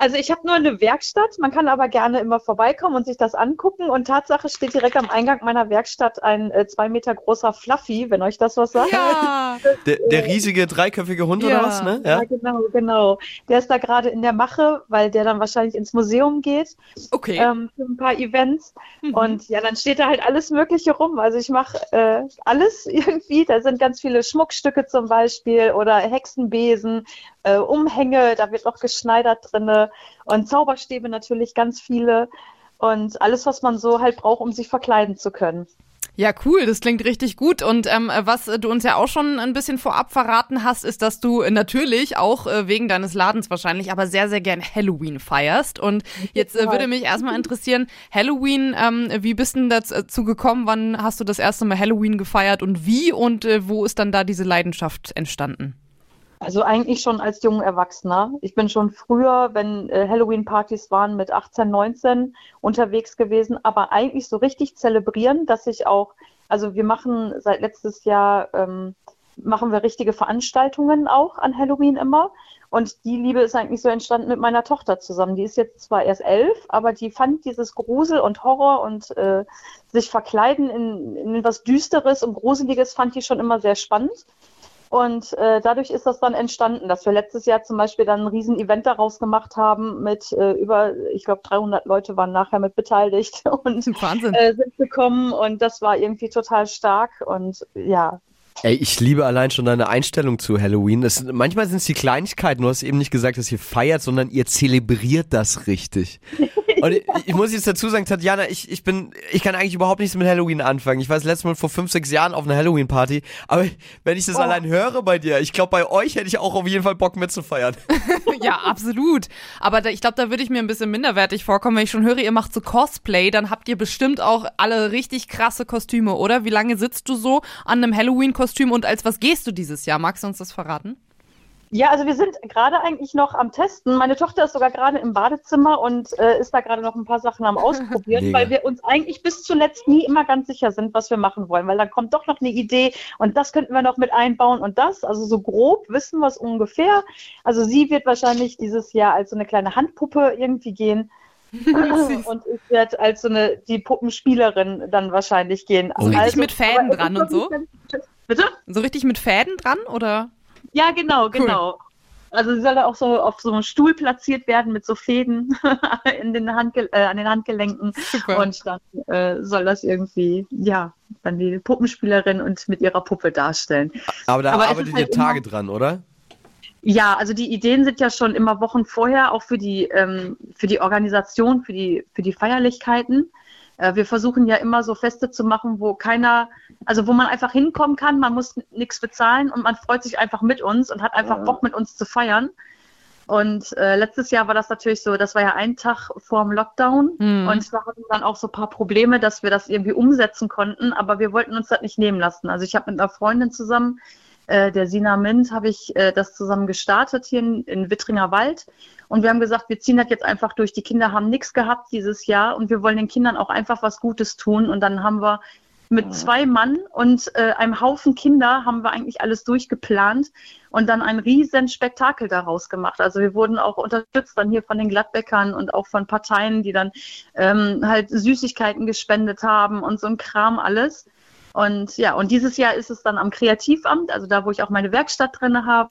Also ich habe nur eine Werkstatt, man kann aber gerne immer vorbeikommen und sich das angucken. Und Tatsache steht direkt am Eingang meiner Werkstatt ein äh, zwei Meter großer Fluffy, wenn euch das was sagt. Ja. (laughs) Der, der riesige dreiköpfige Hund ja. oder was, ne? Ja. ja, genau, genau. Der ist da gerade in der Mache, weil der dann wahrscheinlich ins Museum geht. Okay. Ähm, für ein paar Events. Mhm. Und ja, dann steht da halt alles Mögliche rum. Also ich mache äh, alles (laughs) irgendwie. Da sind ganz viele Schmuckstücke zum Beispiel oder Hexenbesen, äh, Umhänge, da wird noch geschneidert drinne und Zauberstäbe natürlich ganz viele und alles, was man so halt braucht, um sich verkleiden zu können. Ja, cool, das klingt richtig gut. Und ähm, was du uns ja auch schon ein bisschen vorab verraten hast, ist, dass du natürlich auch äh, wegen deines Ladens wahrscheinlich, aber sehr, sehr gern Halloween feierst. Und jetzt äh, würde mich erstmal interessieren, Halloween, ähm, wie bist du dazu gekommen? Wann hast du das erste Mal Halloween gefeiert und wie und äh, wo ist dann da diese Leidenschaft entstanden? Also eigentlich schon als junger Erwachsener. Ich bin schon früher, wenn äh, Halloween-Partys waren, mit 18, 19 unterwegs gewesen, aber eigentlich so richtig zelebrieren, dass ich auch, also wir machen seit letztes Jahr, ähm, machen wir richtige Veranstaltungen auch an Halloween immer. Und die Liebe ist eigentlich so entstanden mit meiner Tochter zusammen. Die ist jetzt zwar erst elf, aber die fand dieses Grusel und Horror und äh, sich verkleiden in, in was Düsteres und Gruseliges fand die schon immer sehr spannend. Und äh, dadurch ist das dann entstanden, dass wir letztes Jahr zum Beispiel dann ein Riesen-Event daraus gemacht haben mit äh, über, ich glaube, 300 Leute waren nachher mit beteiligt (laughs) und. Äh, sind gekommen und das war irgendwie total stark und ja, Ey, ich liebe allein schon deine Einstellung zu Halloween. Das, manchmal sind es die Kleinigkeiten. Du hast eben nicht gesagt, dass ihr feiert, sondern ihr zelebriert das richtig. Und ich, ich, muss jetzt dazu sagen, Tatjana, ich, ich bin, ich kann eigentlich überhaupt nichts mit Halloween anfangen. Ich war das letzte Mal vor fünf, sechs Jahren auf einer Halloween-Party. Aber wenn ich das oh. allein höre bei dir, ich glaube, bei euch hätte ich auch auf jeden Fall Bock mitzufeiern. (laughs) ja, absolut. Aber da, ich glaube, da würde ich mir ein bisschen minderwertig vorkommen, wenn ich schon höre, ihr macht so Cosplay, dann habt ihr bestimmt auch alle richtig krasse Kostüme, oder? Wie lange sitzt du so an einem Halloween-Kostüm und als was gehst du dieses Jahr? Magst du uns das verraten? Ja, also wir sind gerade eigentlich noch am Testen. Meine Tochter ist sogar gerade im Badezimmer und äh, ist da gerade noch ein paar Sachen am Ausprobieren, weil wir uns eigentlich bis zuletzt nie immer ganz sicher sind, was wir machen wollen, weil dann kommt doch noch eine Idee und das könnten wir noch mit einbauen und das. Also so grob wissen wir es ungefähr. Also sie wird wahrscheinlich dieses Jahr als so eine kleine Handpuppe irgendwie gehen. und ich werde als so eine die Puppenspielerin dann wahrscheinlich gehen. So richtig also, mit Fäden dran und so? Bitte? So richtig mit Fäden dran oder? Ja, genau, genau. Cool. Also sie soll da auch so auf so einem Stuhl platziert werden mit so Fäden (laughs) in den Handge äh, an den Handgelenken. Super. Und dann äh, soll das irgendwie, ja, dann die Puppenspielerin und mit ihrer Puppe darstellen. Aber da Aber arbeitet halt ihr Tage immer, dran, oder? Ja, also die Ideen sind ja schon immer Wochen vorher, auch für die, ähm, für die Organisation, für die, für die Feierlichkeiten. Äh, wir versuchen ja immer so Feste zu machen, wo keiner, also wo man einfach hinkommen kann, man muss nichts bezahlen und man freut sich einfach mit uns und hat einfach Bock mit uns zu feiern. Und äh, letztes Jahr war das natürlich so, das war ja ein Tag vor dem Lockdown mhm. und da hatten dann auch so ein paar Probleme, dass wir das irgendwie umsetzen konnten, aber wir wollten uns das nicht nehmen lassen. Also ich habe mit einer Freundin zusammen, äh, der Sina Mint, habe ich äh, das zusammen gestartet hier in, in Wittringer Wald und wir haben gesagt, wir ziehen das jetzt einfach durch. Die Kinder haben nichts gehabt dieses Jahr und wir wollen den Kindern auch einfach was Gutes tun. Und dann haben wir mit zwei Mann und äh, einem Haufen Kinder haben wir eigentlich alles durchgeplant und dann ein riesen Spektakel daraus gemacht. Also wir wurden auch unterstützt dann hier von den Gladbäckern und auch von Parteien, die dann ähm, halt Süßigkeiten gespendet haben und so ein Kram alles. Und ja, und dieses Jahr ist es dann am Kreativamt, also da, wo ich auch meine Werkstatt drin habe.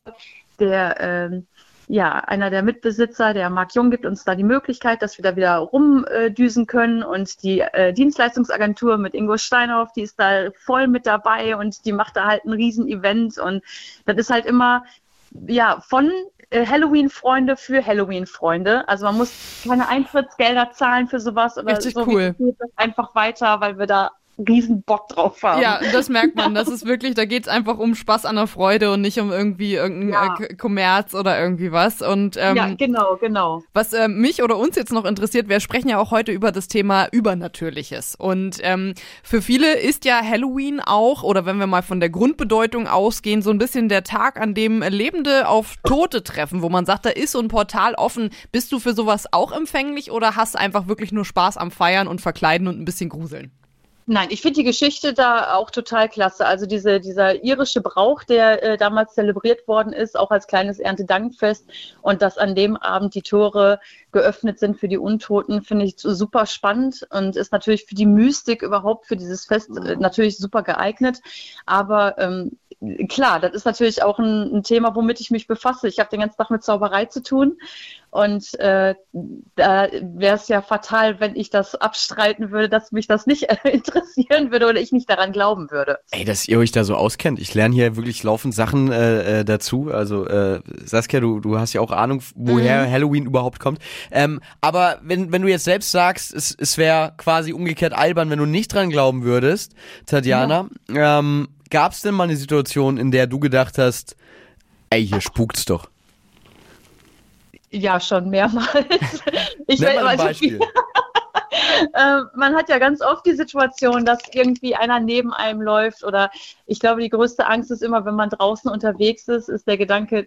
Der ähm, ja, einer der Mitbesitzer, der Marc Jung, gibt uns da die Möglichkeit, dass wir da wieder rumdüsen können. Und die äh, Dienstleistungsagentur mit Ingo Steinhoff, die ist da voll mit dabei und die macht da halt ein Riesen-Event. Und das ist halt immer, ja, von äh, Halloween-Freunde für Halloween-Freunde. Also man muss keine Eintrittsgelder zahlen für sowas oder Richtig so. cool. Geht das einfach weiter, weil wir da riesen Bock drauf haben. Ja, das merkt man. Das ist wirklich, da geht's einfach um Spaß an der Freude und nicht um irgendwie irgendein Ja. äh, Kommerz oder irgendwie was. Und ähm, ja, genau, genau. Was äh, mich oder uns jetzt noch interessiert, wir sprechen ja auch heute über das Thema Übernatürliches. Und ähm, für viele ist ja Halloween auch, oder wenn wir mal von der Grundbedeutung ausgehen, so ein bisschen der Tag, an dem Lebende auf Tote treffen, wo man sagt, da ist so ein Portal offen. Bist du für sowas auch empfänglich oder hast einfach wirklich nur Spaß am Feiern und Verkleiden und ein bisschen gruseln? Nein, ich finde die Geschichte da auch total klasse. Also diese, dieser irische Brauch, der äh, damals zelebriert worden ist, auch als kleines Erntedankfest und dass an dem Abend die Tore geöffnet sind für die Untoten, finde ich super spannend und ist natürlich für die Mystik überhaupt für dieses Fest äh, natürlich super geeignet. Aber ähm, klar, das ist natürlich auch ein, ein Thema, womit ich mich befasse. Ich habe den ganzen Tag mit Zauberei zu tun und äh, da wäre es ja fatal, wenn ich das abstreiten würde, dass mich das nicht äh, (laughs) interessieren würde oder ich nicht daran glauben würde. Ey, dass ihr euch da so auskennt. Ich lerne hier wirklich laufend Sachen äh, äh, dazu. Also äh, Saskia, du, du hast ja auch Ahnung, woher Halloween überhaupt kommt. Ähm, aber wenn, wenn du jetzt selbst sagst, es, es wäre quasi umgekehrt albern, wenn du nicht dran glauben würdest, Tatjana, ähm, gab es denn mal eine Situation, in der du gedacht hast, ey, hier spukt's doch? Ja, schon mehrmals. (laughs) Ich Nenn weiß- mal ein also, Beispiel. (laughs) äh, man hat ja ganz oft die Situation, dass irgendwie einer neben einem läuft oder ich glaube, die größte Angst ist immer, wenn man draußen unterwegs ist, ist der Gedanke,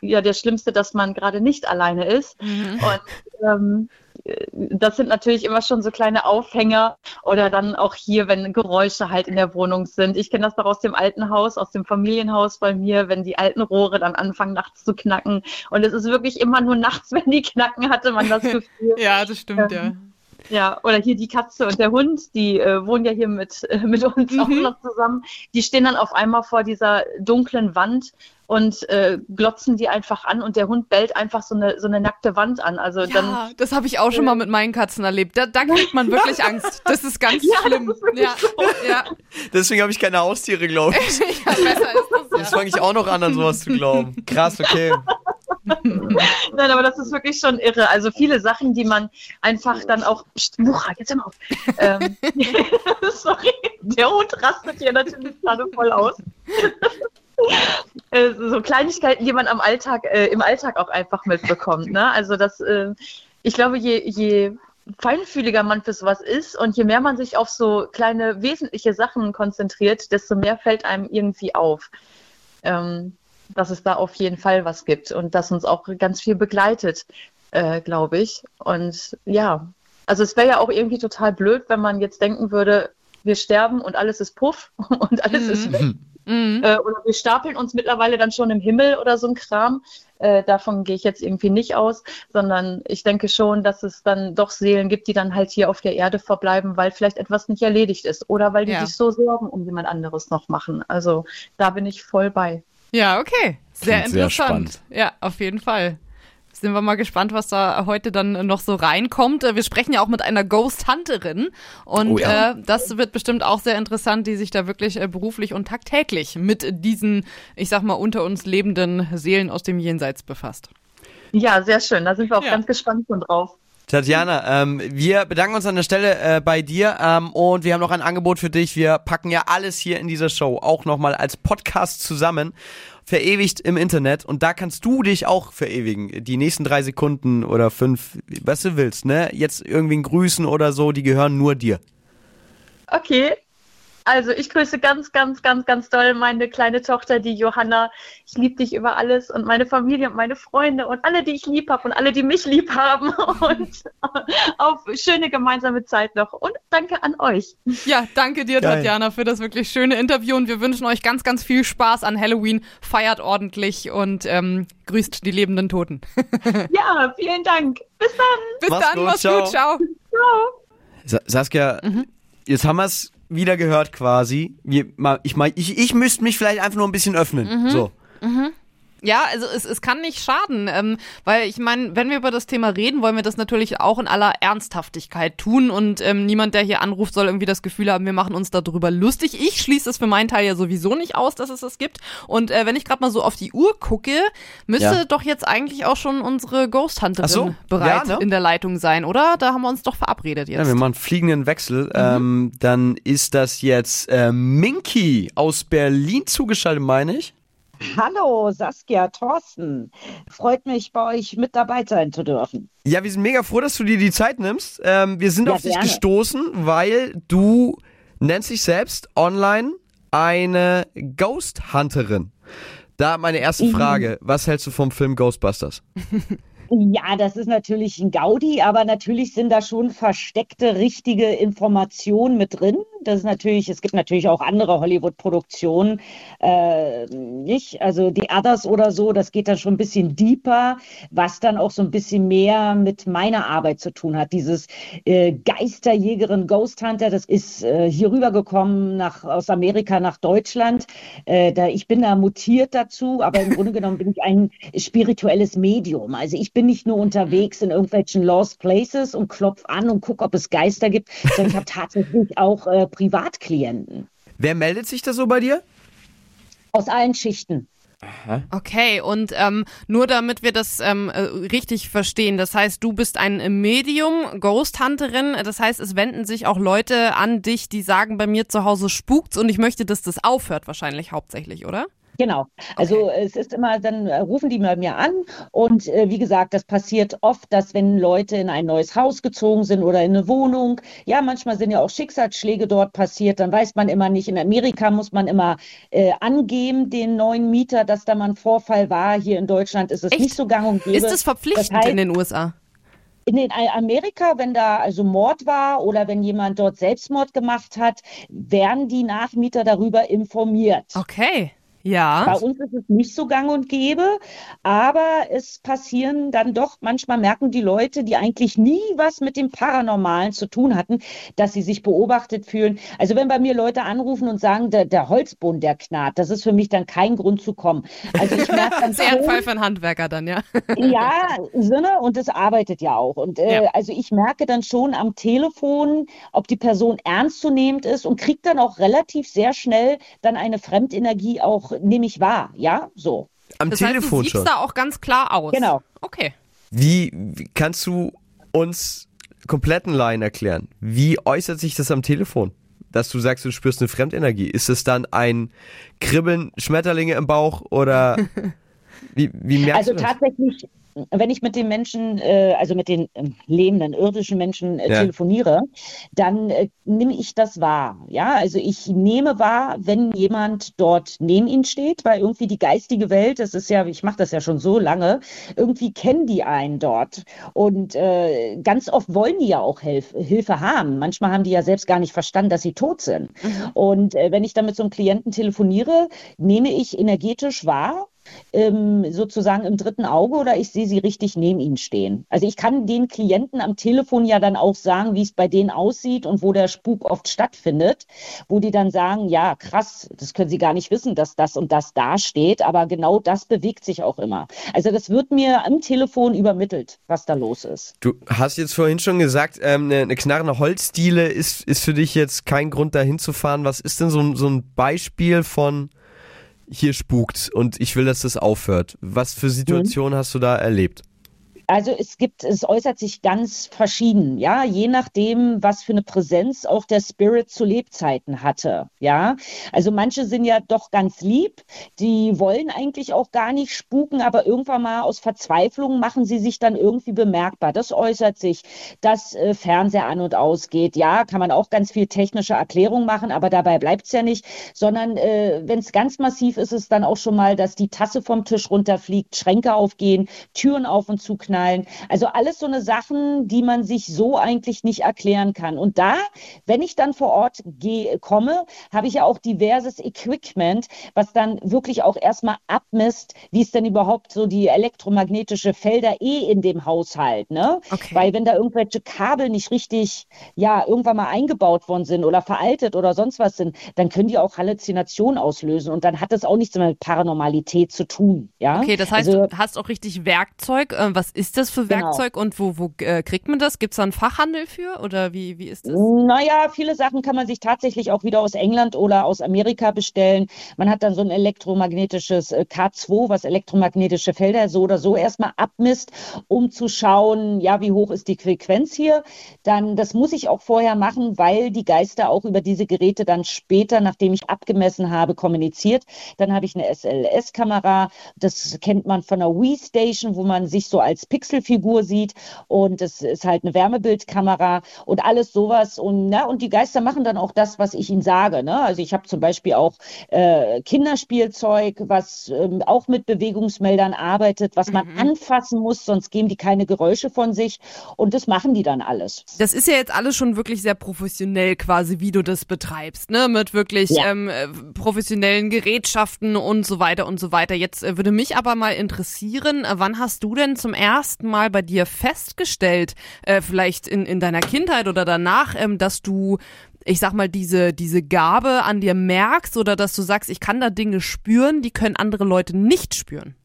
ja, der schlimmste, dass man gerade nicht alleine ist. Und ähm, das sind natürlich immer schon so kleine Aufhänger oder dann auch hier, wenn Geräusche halt in der Wohnung sind. Ich kenne das doch aus dem alten Haus, aus dem Familienhaus bei mir, wenn die alten Rohre dann anfangen nachts zu knacken. Und es ist wirklich immer nur nachts, (laughs) wenn die knacken, hatte man das (laughs) Gefühl. Ja, das stimmt, ja. Ja, oder hier die Katze und der Hund, die äh, wohnen ja hier mit, äh, (laughs) mit uns auch noch zusammen. Die stehen dann auf einmal vor dieser dunklen Wand und äh, glotzen die einfach an und der Hund bellt einfach so eine, so eine nackte Wand an. Also dann, Ja, das habe ich auch schon mal mit meinen Katzen erlebt. Da, da kriegt man wirklich (laughs) Angst. Das ist ganz Ja, das schlimm. ist ja, ja. Deswegen habe ich keine Haustiere, glaube ich. (laughs) ja, besser ist das. Jetzt Ja. fange ich auch noch an, an sowas zu glauben. Krass, okay. (laughs) nein, aber das ist wirklich schon irre. Also viele Sachen, die man einfach dann auch. Psst, Mucha, jetzt hör mal auf. ähm, (laughs) sorry, der Hund rastet hier natürlich gerade voll aus. Äh, so Kleinigkeiten, die man am Alltag, äh, im Alltag auch einfach mitbekommt. Ne? Also das, äh, ich glaube, je, je feinfühliger man für sowas ist und je mehr man sich auf so kleine wesentliche Sachen konzentriert, desto mehr fällt einem irgendwie auf. Ähm, dass es da auf jeden Fall was gibt und das uns auch ganz viel begleitet, äh, glaube ich. Und ja, also es wäre ja auch irgendwie total blöd, wenn man jetzt denken würde, wir sterben und alles ist Puff (laughs) und alles ist weg. Mhm. Äh, oder wir stapeln uns mittlerweile dann schon im Himmel oder so ein Kram. Äh, davon gehe ich jetzt irgendwie nicht aus, sondern ich denke schon, dass es dann doch Seelen gibt, die dann halt hier auf der Erde verbleiben, weil vielleicht etwas nicht erledigt ist oder weil die Ja. sich so Sorgen um jemand anderes noch machen. Also da bin ich voll bei. Ja, okay. Sehr Klingt sehr interessant. spannend. ja, auf jeden Fall. Sind wir mal gespannt, was da heute dann noch so reinkommt. Wir sprechen ja auch mit einer Ghost-Hunterin und Oh ja. äh, das wird bestimmt auch sehr interessant, die sich da wirklich äh, beruflich und tagtäglich mit diesen, ich sag mal, unter uns lebenden Seelen aus dem Jenseits befasst. Ja, sehr schön. Da sind wir auch Ja. ganz gespannt schon drauf. Tatjana, ähm, wir bedanken uns an der Stelle äh, bei dir ähm, und wir haben noch ein Angebot für dich. Wir packen ja alles hier in dieser Show auch nochmal als Podcast zusammen, verewigt im Internet und da kannst du dich auch verewigen. Die nächsten drei Sekunden oder fünf, was du willst, ne? Jetzt irgendwen grüßen oder so, die gehören nur dir. Okay. Also ich grüße ganz, ganz, ganz, ganz doll meine kleine Tochter, die Johanna. Ich liebe dich über alles und meine Familie und meine Freunde und alle, die ich lieb habe und alle, die mich lieb haben. (laughs) Und auf schöne gemeinsame Zeit noch. Und danke an euch. Ja, danke dir, Geil. Tatjana, für das wirklich schöne Interview und wir wünschen euch ganz, ganz viel Spaß an Halloween. Feiert ordentlich und ähm, grüßt die lebenden Toten. (laughs) Ja, vielen Dank. Bis dann. Bis Mach's dann, gut, mach's ciao. gut, ciao. Sa Saskia, Mhm. jetzt haben wir es wieder gehört quasi. Ich, ich, ich müsste mich vielleicht einfach nur ein bisschen öffnen. Mhm. So. Ja, also es, es kann nicht schaden, ähm, weil ich meine, wenn wir über das Thema reden, wollen wir das natürlich auch in aller Ernsthaftigkeit tun und ähm, niemand, der hier anruft, soll irgendwie das Gefühl haben, wir machen uns darüber lustig. Ich schließe es für meinen Teil ja sowieso nicht aus, dass es das gibt. Und äh, wenn ich gerade mal so auf die Uhr gucke, müsste Ja. doch jetzt eigentlich auch schon unsere Ghost Hunterin so, bereit ja, ne? in der Leitung sein, oder? Da haben wir uns doch verabredet jetzt. Ja, wir machen fliegenden Wechsel. Ähm, dann ist das jetzt äh, Minky aus Berlin zugeschaltet, meine ich. Hallo, Saskia, Thorsten. Freut mich, bei euch mit dabei sein zu dürfen. Ja, wir sind mega froh, dass du dir die Zeit nimmst. Ähm, wir sind Ja, auf dich gerne. gestoßen, weil du nennst dich selbst online eine Ghost Hunterin. Da meine erste Mhm. Frage. Was hältst du vom Film Ghostbusters? (laughs) Ja, das ist natürlich ein Gaudi, aber natürlich sind da schon versteckte, richtige Informationen mit drin. Das ist natürlich, es gibt natürlich auch andere Hollywood-Produktionen, äh, nicht? Also die Others oder so, das geht dann schon ein bisschen deeper, was dann auch so ein bisschen mehr mit meiner Arbeit zu tun hat. Dieses äh, Geisterjägerin Ghost Hunter, das ist äh, hier rübergekommen nach, aus Amerika nach Deutschland. Äh, da, ich bin da mutiert dazu, aber im Grunde genommen bin ich ein spirituelles Medium. Also ich bin nicht nur unterwegs in irgendwelchen Lost Places und klopf an und gucke, ob es Geister gibt, sondern ich habe tatsächlich auch äh, Privatklienten Wer meldet sich da so bei dir? aus allen Schichten. Okay, und ähm, nur damit wir das ähm, äh, richtig verstehen, das heißt, du bist ein Medium, Ghost Hunterin, das heißt, es wenden sich auch Leute an dich, die sagen, bei mir zu Hause spukt's und ich möchte, dass das aufhört, wahrscheinlich hauptsächlich, oder? Genau. Also es ist immer, dann äh, rufen die bei mir an und äh, wie gesagt, das passiert oft, dass wenn Leute in ein neues Haus gezogen sind oder in eine Wohnung, ja, manchmal sind ja auch Schicksalsschläge dort passiert, dann weiß man immer nicht. In Amerika muss man immer äh, angeben, den neuen Mieter, dass da mal ein Vorfall war. Hier in Deutschland ist es Echt? nicht so gang und gäbe. Ist es verpflichtend Das heißt- in den USA? In den Amerika, wenn da also Mord war oder wenn jemand dort Selbstmord gemacht hat, werden die Nachmieter darüber informiert. Okay, ja. Bei uns ist es nicht so gang und gäbe, aber es passieren dann doch, manchmal merken die Leute, die eigentlich nie was mit dem Paranormalen zu tun hatten, dass sie sich beobachtet fühlen. Also wenn bei mir Leute anrufen und sagen, der, der Holzboden, der knarrt, das ist für mich dann kein Grund zu kommen. Also ich merke dann (laughs) Sehr ein Fall einen Handwerker dann, ja. ja, Sinne und es arbeitet ja auch. Und äh, Ja. also ich merke dann schon am Telefon, ob die Person ernstzunehmend ist und kriegt dann auch relativ sehr schnell dann eine Fremdenergie auch, nehme ich wahr. Ja, so. Am Das heißt, du Telefon siehst schon. da auch ganz klar aus. Genau. Okay. Wie, wie kannst du uns kompletten Laien erklären? Wie äußert sich das am Telefon? Dass du sagst, du spürst eine Fremdenergie. Ist es dann ein Kribbeln, Schmetterlinge im Bauch oder (laughs) wie, wie merkst Also du das? tatsächlich, wenn ich mit den Menschen, äh, also mit den ähm, lebenden, irdischen Menschen äh, Ja. telefoniere, dann äh, nehme ich das wahr. Ja, also ich nehme wahr, wenn jemand dort neben ihnen steht, weil irgendwie die geistige Welt, das ist ja, ich mache das ja schon so lange, irgendwie kennen die einen dort. Und äh, ganz oft wollen die ja auch Hilf Hilfe haben. Manchmal haben die ja selbst gar nicht verstanden, dass sie tot sind. Und äh, wenn ich dann mit so einem Klienten telefoniere, nehme ich energetisch wahr, ähm, sozusagen im dritten Auge oder ich sehe sie richtig neben ihnen stehen. Also ich kann den Klienten am Telefon ja dann auch sagen, wie es bei denen aussieht und wo der Spuk oft stattfindet, wo die dann sagen, ja, krass, das können sie gar nicht wissen, dass das und das da steht, aber genau das bewegt sich auch immer. Also das wird mir am Telefon übermittelt, was da los ist. Du hast jetzt vorhin schon gesagt, ähm, eine, eine knarrende Holzdiele ist, ist für dich jetzt kein Grund, da hinzufahren. Was ist denn so, so ein Beispiel von hier spukt und ich will, dass das aufhört? Was für Situationen hast du da erlebt? Also es gibt, es äußert sich ganz verschieden, ja, je nachdem, was für eine Präsenz auch der Spirit zu Lebzeiten hatte, ja. Also manche sind ja doch ganz lieb, die wollen eigentlich auch gar nicht spuken, aber irgendwann mal aus Verzweiflung machen sie sich dann irgendwie bemerkbar. Das äußert sich, dass äh, Fernseher an und ausgeht, ja, kann man auch ganz viel technische Erklärung machen, aber dabei bleibt es ja nicht, sondern äh, wenn es ganz massiv ist, ist es dann auch schon mal, dass die Tasse vom Tisch runterfliegt, Schränke aufgehen, Türen auf und zu knallen. Knallen. Also alles so eine Sachen, die man sich so eigentlich nicht erklären kann. Und da, wenn ich dann vor Ort gehe, komme, habe ich ja auch diverses Equipment, was dann wirklich auch erstmal abmisst, wie ist denn überhaupt so die elektromagnetische Felder eh in dem Haushalt, ne? Okay. Weil wenn da irgendwelche Kabel nicht richtig, ja, irgendwann mal eingebaut worden sind oder veraltet oder sonst was sind, dann können die auch Halluzinationen auslösen und dann hat das auch nichts mit Paranormalität zu tun, ja? Okay, das heißt, Also- du hast auch richtig Werkzeug. Ähm, was ist das für Genau. Werkzeug und wo, wo äh, kriegt man das? Gibt es da einen Fachhandel für oder wie, wie ist das? Naja, viele Sachen kann man sich tatsächlich auch wieder aus England oder aus Amerika bestellen. Man hat dann so ein elektromagnetisches äh, K2, was elektromagnetische Felder so oder so erstmal abmisst, um zu schauen, ja, wie hoch ist die Frequenz hier. Dann, das muss ich auch vorher machen, weil die Geister auch über diese Geräte dann später, nachdem ich abgemessen habe, kommuniziert. Dann habe ich eine SLS-Kamera. Das kennt man von einer Wii Station, wo man sich so als Pixelfigur sieht. Und das ist halt eine Wärmebildkamera und alles sowas. Und, na, und die Geister machen dann auch das, was ich ihnen sage. Ne? Also ich habe zum Beispiel auch äh, Kinderspielzeug, was ähm, auch mit Bewegungsmeldern arbeitet, was man anfassen muss, sonst geben die keine Geräusche von sich. Und das machen die dann alles. Das ist ja jetzt alles schon wirklich sehr professionell quasi, wie du das betreibst, ne? Mit wirklich Ja. ähm, äh, professionellen Gerätschaften und so weiter und so weiter. Jetzt äh, würde mich aber mal interessieren, äh, wann hast du denn zum ersten Mal bei dir festgestellt, äh, vielleicht in, in deiner Kindheit oder danach, ähm, dass du ich sag mal, diese, diese Gabe an dir merkst oder dass du sagst, ich kann da Dinge spüren, die können andere Leute nicht spüren.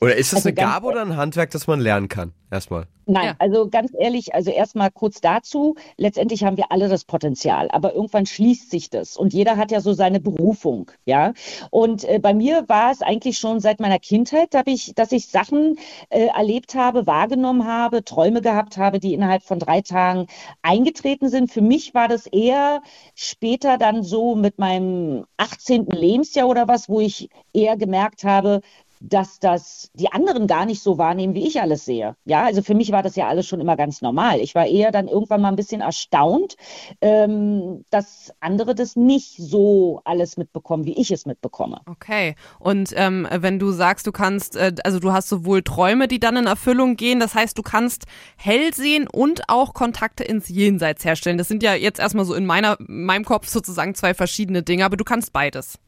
Oder ist das Also eine Gabe oder ein Handwerk, das man lernen kann? Erstmal. Nein, Ja. also ganz ehrlich, also erstmal kurz dazu. Letztendlich haben wir alle das Potenzial, aber irgendwann schließt sich das und jeder hat ja so seine Berufung, ja. Und äh, bei mir war es eigentlich schon seit meiner Kindheit, dass ich, dass ich Sachen äh, erlebt habe, wahrgenommen habe, Träume gehabt habe, die innerhalb von drei Tagen eingetreten sind. Für mich war das eher später dann so mit meinem 18. Lebensjahr oder was, wo ich eher gemerkt habe, dass das die anderen gar nicht so wahrnehmen, wie ich alles sehe. Ja, also für mich war das ja alles schon immer ganz normal. Ich war eher dann irgendwann mal ein bisschen erstaunt, ähm, dass andere das nicht so alles mitbekommen, wie ich es mitbekomme. Okay. Und ähm, wenn du sagst, du kannst, äh, also du hast sowohl Träume, die dann in Erfüllung gehen, das heißt, du kannst hell sehen und auch Kontakte ins Jenseits herstellen. Das sind ja jetzt erstmal so in meiner, meinem Kopf sozusagen zwei verschiedene Dinge, aber du kannst beides.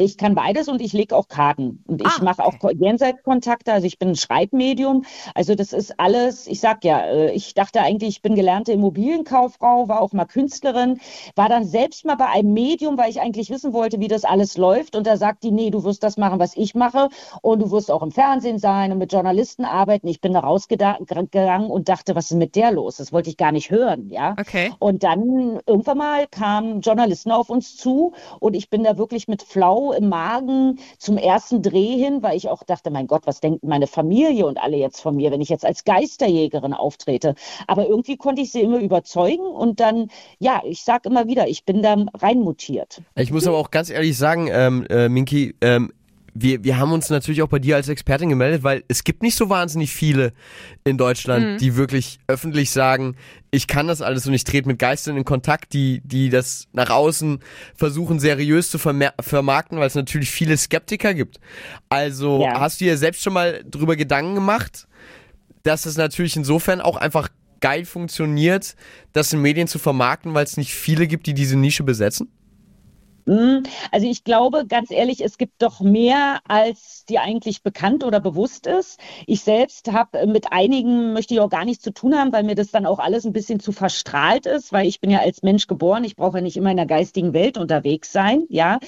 Ich kann beides und ich lege auch Karten. Und ich Ah, mache auch Ko- Jenseitskontakte. Also ich bin ein Schreibmedium. Also das ist alles, ich sag ja, äh, ich dachte eigentlich, ich bin gelernte Immobilienkauffrau, war auch mal Künstlerin, war dann selbst mal bei einem Medium, weil ich eigentlich wissen wollte, wie das alles läuft. Und da sagt die, nee, du wirst das machen, was ich mache. Und du wirst auch im Fernsehen sein und mit Journalisten arbeiten. Ich bin da rausgegangen und dachte, was ist mit der los? Das wollte ich gar nicht hören, ja. Okay. Und dann irgendwann mal kamen Journalisten auf uns zu und ich bin da wirklich mit Flau im Magen zum ersten Dreh hin, weil ich auch dachte, mein Gott, was denkt meine Familie und alle jetzt von mir, wenn ich jetzt als Geisterjägerin auftrete. Aber irgendwie konnte ich sie immer überzeugen und dann, ja, ich sag immer wieder, ich bin da reinmutiert. Ich muss aber auch ganz ehrlich sagen, ähm, äh, Minky, ähm, wir, wir haben uns natürlich auch bei dir als Expertin gemeldet, weil es gibt nicht so wahnsinnig viele in Deutschland, die wirklich öffentlich sagen, ich kann das alles und ich trete mit Geistern in Kontakt, die, die das nach außen versuchen seriös zu vermarkten, weil es natürlich viele Skeptiker gibt. Also Ja. hast du dir selbst schon mal drüber Gedanken gemacht, dass es natürlich insofern auch einfach geil funktioniert, das in Medien zu vermarkten, weil es nicht viele gibt, die diese Nische besetzen? Mm, Also ich glaube, ganz ehrlich, es gibt doch mehr, als dir eigentlich bekannt oder bewusst ist. Ich selbst habe mit einigen, möchte ich auch gar nichts zu tun haben, weil mir das dann auch alles ein bisschen zu verstrahlt ist, weil ich bin ja als Mensch geboren, ich brauche ja nicht immer in der geistigen Welt unterwegs sein, ja.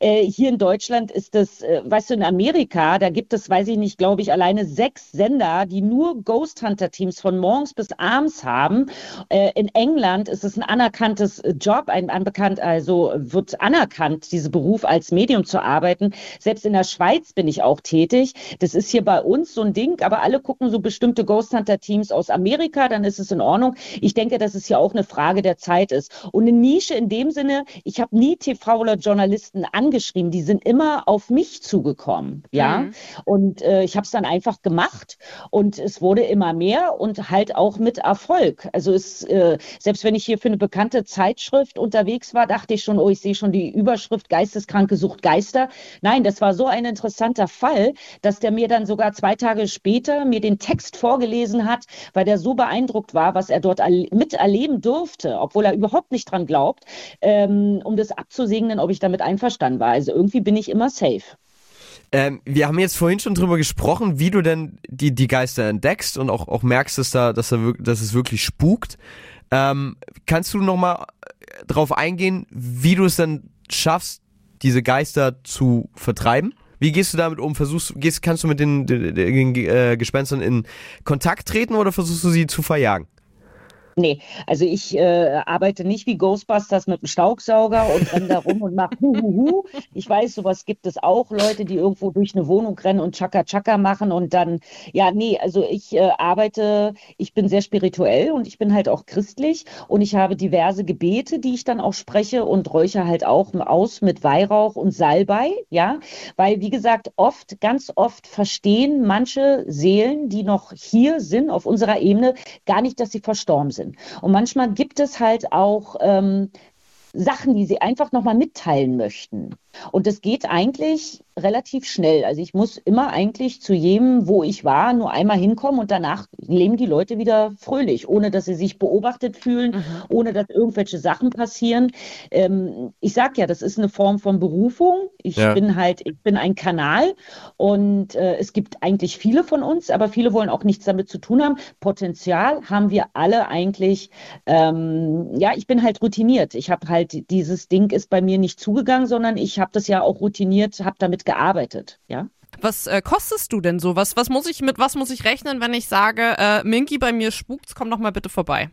Äh, hier in Deutschland ist es, äh, weißt du, in Amerika, da gibt es, weiß ich nicht, glaube ich, alleine sechs Sender, die nur Ghost Hunter Teams von morgens bis abends haben. Äh, in England ist es ein anerkanntes äh, Job, ein anbekannt, also wird anerkannt, diesen Beruf als Medium zu arbeiten. Selbst in der Schweiz bin ich auch tätig. Das ist hier bei uns so ein Ding, aber alle gucken so bestimmte Ghost Hunter Teams aus Amerika, dann ist es in Ordnung. Ich denke, dass es hier auch eine Frage der Zeit ist. Und eine Nische in dem Sinne, ich habe nie TV oder Journalisten angeschrieben, die sind immer auf mich zugekommen, ja. Mhm. Und äh, ich habe es dann einfach gemacht und es wurde immer mehr und halt auch mit Erfolg. Also es, äh, selbst wenn ich hier für eine bekannte Zeitschrift unterwegs war, dachte ich schon, oh, ich sehe schon die Überschrift Geisteskranke sucht Geister. Nein, das war so ein interessanter Fall, dass der mir dann sogar zwei Tage später mir den Text vorgelesen hat, weil der so beeindruckt war, was er dort miterleben durfte, obwohl er überhaupt nicht dran glaubt, ähm, um das abzusegnen, ob ich damit einverstanden war. Also irgendwie bin ich immer safe. Ähm, wir haben jetzt vorhin schon drüber gesprochen, wie du denn die, die Geister entdeckst und auch, auch merkst, dass, da, dass, da, dass es wirklich spukt. Ähm, kannst du nochmal äh, drauf eingehen, wie du es dann schaffst, diese Geister zu vertreiben? Wie gehst du damit um? Versuchst, gehst, kannst du mit den, den, den äh, Gespenstern in Kontakt treten oder versuchst du sie zu verjagen? Nee, also ich äh, arbeite nicht wie Ghostbusters mit einem Staubsauger und renne da rum und mache Huhuhu. Ich weiß, sowas gibt es auch, Leute, die irgendwo durch eine Wohnung rennen und Chaka Chaka machen und dann, ja, nee, also ich äh, arbeite, ich bin sehr spirituell und ich bin halt auch christlich und ich habe diverse Gebete, die ich dann auch spreche und räuche halt auch aus mit Weihrauch und Salbei, ja, weil wie gesagt, oft, ganz oft verstehen manche Seelen, die noch hier sind auf unserer Ebene, gar nicht, dass sie verstorben sind. Und manchmal gibt es halt auch ähm, Sachen, die sie einfach nochmal mitteilen möchten. Und das geht eigentlich relativ schnell. Also ich muss immer eigentlich zu jedem, wo ich war, nur einmal hinkommen und danach leben die Leute wieder fröhlich, ohne dass sie sich beobachtet fühlen, mhm. ohne dass irgendwelche Sachen passieren. Ähm, ich sag ja, das ist eine Form von Berufung. Ich ja. bin halt, ich bin ein Kanal und äh, es gibt eigentlich viele von uns, aber viele wollen auch nichts damit zu tun haben. Potenzial haben wir alle eigentlich. Ähm, ja, ich bin halt routiniert. Ich habe halt dieses Ding ist bei mir nicht zugegangen, sondern ich habe das ja auch routiniert, habe damit gearbeitet, ja. Was äh, kostest du denn so? Was, was muss ich mit was muss ich rechnen, wenn ich sage, äh, Minky, bei mir spukt's, komm doch mal bitte vorbei?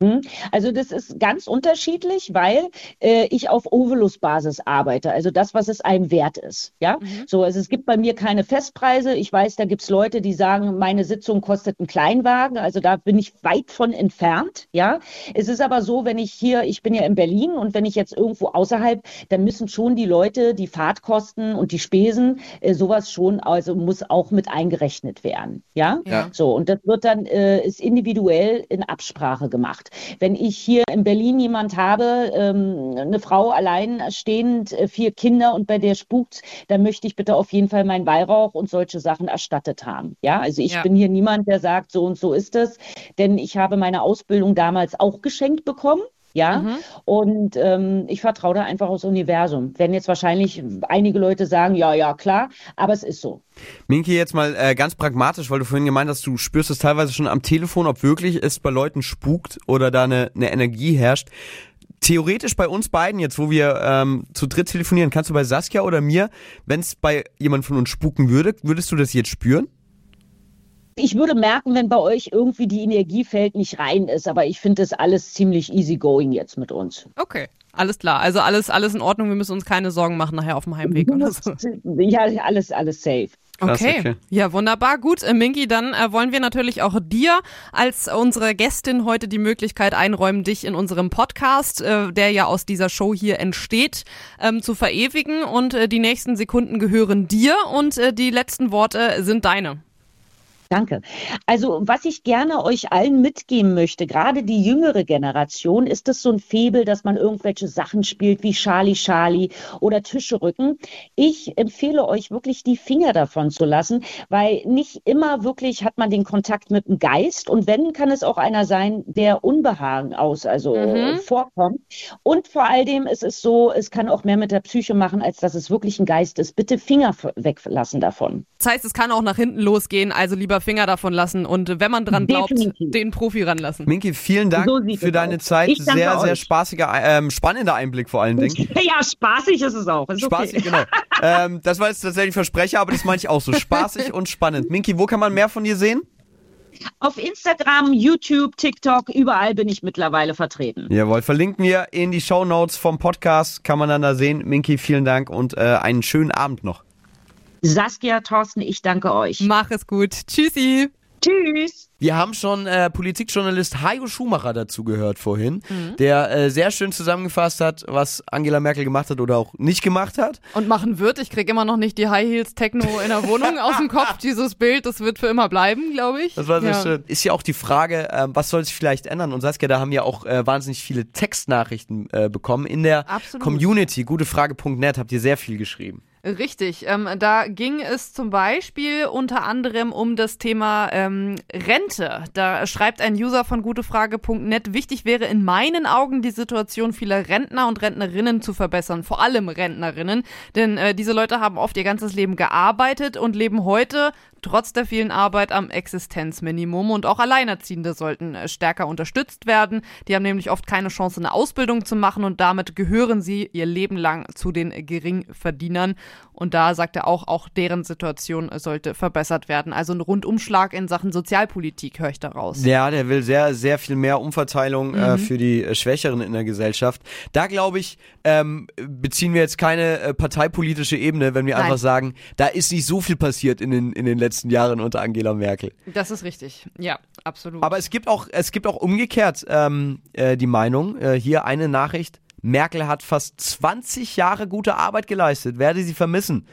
Hm? Also das ist ganz unterschiedlich, weil äh, ich auf Ovolus-Basis arbeite, also das, was es einem wert ist. Ja, mhm. so also es gibt bei mir keine Festpreise. Ich weiß, da gibt es Leute, die sagen, meine Sitzung kostet einen Kleinwagen. Also da bin ich weit von entfernt. Ja, es ist aber so, wenn ich hier, ich bin ja in Berlin und wenn ich jetzt irgendwo außerhalb, dann müssen schon die Leute die Fahrtkosten und die Spesen äh, sowas schon, also muss auch mit eingerechnet werden. Ja, ja. so und das wird dann äh, ist individuell in Absprache gemacht macht. Wenn ich hier in Berlin jemand habe, ähm, eine Frau alleinstehend, äh, vier Kinder und bei der spukt, dann möchte ich bitte auf jeden Fall meinen Weihrauch und solche Sachen erstattet haben. Ja, also ich ja. bin hier niemand, der sagt, so und so ist es, denn ich habe meine Ausbildung damals auch geschenkt bekommen. Ja, mhm. und ähm, ich vertraue da einfach aufs Universum. Wenn jetzt wahrscheinlich einige Leute sagen, ja, ja, klar, aber es ist so. Minki, jetzt mal äh, ganz pragmatisch, weil du vorhin gemeint hast, du spürst es teilweise schon am Telefon, ob wirklich es bei Leuten spukt oder da eine, eine Energie herrscht. Theoretisch bei uns beiden jetzt, wo wir ähm, zu dritt telefonieren, kannst du bei Saskia oder mir, wenn es bei jemand von uns spuken würde, würdest du das jetzt spüren? Ich würde merken, wenn bei euch irgendwie die Energiefeld nicht rein ist, aber ich finde das alles ziemlich easy going jetzt mit uns. Okay. Alles klar, also alles, alles in Ordnung, wir müssen uns keine Sorgen machen nachher auf dem Heimweg oder so. (laughs) Ja, alles, alles safe. Okay. okay. ja, wunderbar. Gut, äh, Minky, dann äh, wollen wir natürlich auch dir als unsere Gästin heute die Möglichkeit einräumen, dich in unserem Podcast, äh, der ja aus dieser Show hier entsteht, ähm, zu verewigen. Und äh, die nächsten Sekunden gehören dir und äh, die letzten Worte sind deine. Danke. Also was ich gerne euch allen mitgeben möchte, gerade die jüngere Generation, ist es so ein Febel, dass man irgendwelche Sachen spielt wie Charlie Charlie oder Tische rücken. Ich empfehle euch wirklich die Finger davon zu lassen, weil nicht immer wirklich hat man den Kontakt mit dem Geist und wenn, kann es auch einer sein, der Unbehagen aus, also mhm. vorkommt. Und vor allem ist es so, es kann auch mehr mit der Psyche machen, als dass es wirklich ein Geist ist. Bitte Finger weglassen davon. Das heißt, es kann auch nach hinten losgehen, also lieber lieber Finger davon lassen und wenn man dran glaubt, Definitiv. den Profi ranlassen. Minki, vielen Dank so für deine aus. Zeit. Sehr, sehr spaßiger, ähm, spannender Einblick vor allen Dingen. (laughs) Ja, spaßig ist es auch. Ist spaßig, okay. genau. (laughs) ähm, das war jetzt tatsächlich Versprecher, aber das meine ich auch so. Spaßig und spannend. Minki, wo kann man mehr von dir sehen? Auf Instagram, YouTube, TikTok, überall bin ich mittlerweile vertreten. Jawohl, verlinken wir in die Show Notes vom Podcast, kann man dann da sehen. Minki, vielen Dank und äh, einen schönen Abend noch. Saskia, Thorsten, ich danke euch. Mach es gut. Tschüssi. Tschüss. Wir haben schon äh, Politikjournalist Hajo Schumacher dazu gehört vorhin, der äh, sehr schön zusammengefasst hat, was Angela Merkel gemacht hat oder auch nicht gemacht hat. Und machen wird. Ich krieg immer noch nicht die High Heels Techno in der Wohnung (laughs) aus dem Kopf. Dieses Bild, das wird für immer bleiben, glaube ich. Das war sehr ja. schön. Ist ja auch die Frage, ähm, was soll sich vielleicht ändern? Und Saskia, da haben ja auch äh, wahnsinnig viele Textnachrichten äh, bekommen. In der Absolut. Community, gutefrage.net, habt ihr sehr viel geschrieben. Richtig. Ähm, da ging es zum Beispiel unter anderem um das Thema ähm, Rente. Da schreibt ein User von gutefrage.net, wichtig wäre in meinen Augen die Situation vieler Rentner und Rentnerinnen zu verbessern, vor allem Rentnerinnen. Denn äh, diese Leute haben oft ihr ganzes Leben gearbeitet und leben heute trotz der vielen Arbeit am Existenzminimum. Und auch Alleinerziehende sollten äh, stärker unterstützt werden. Die haben nämlich oft keine Chance, eine Ausbildung zu machen und damit gehören sie ihr Leben lang zu den Geringverdienern. Und da sagt er auch, auch deren Situation sollte verbessert werden. Also ein Rundumschlag in Sachen Sozialpolitik höre ich daraus. Ja, der will sehr, sehr viel mehr Umverteilung äh, für die äh, Schwächeren in der Gesellschaft. Da glaube ich, ähm, beziehen wir jetzt keine äh, parteipolitische Ebene, wenn wir Nein. einfach sagen, da ist nicht so viel passiert in den, in den letzten Jahren unter Angela Merkel. Das ist richtig. Ja, absolut. Aber es gibt auch, es gibt auch umgekehrt ähm, äh, die Meinung, äh, hier eine Nachricht, Merkel hat fast 20 Jahre gute Arbeit geleistet, werde sie vermissen.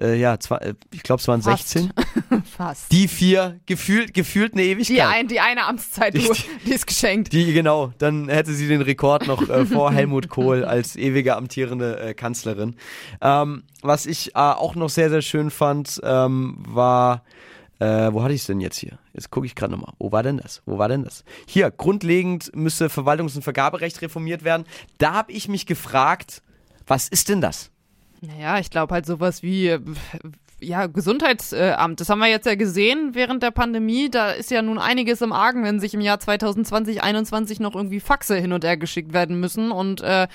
Äh, ja, zwei, äh, ich glaube es waren Fast. 16. (laughs) Fast. Die vier, gefühlt, gefühlt eine Ewigkeit. Die, ein, die eine Amtszeit, Die- die ist geschenkt. Die, genau, dann hätte sie den Rekord noch äh, (laughs) vor Helmut Kohl als ewige amtierende äh, Kanzlerin. Ähm, was ich äh, auch noch sehr, sehr schön fand, ähm, war, äh, wo hatte ich es denn jetzt hier? Jetzt gucke ich gerade nochmal. Wo war denn das? Wo war denn das? Hier, grundlegend müsste Verwaltungs- und Vergaberecht reformiert werden. Da habe ich mich gefragt, was ist denn das? Naja, ich glaube halt sowas wie, äh, ja, Gesundheitsamt. Das haben wir jetzt ja gesehen während der Pandemie. Da ist ja nun einiges im Argen, wenn sich im Jahr 2020, 2021 noch irgendwie Faxe hin und her geschickt werden müssen. Und äh,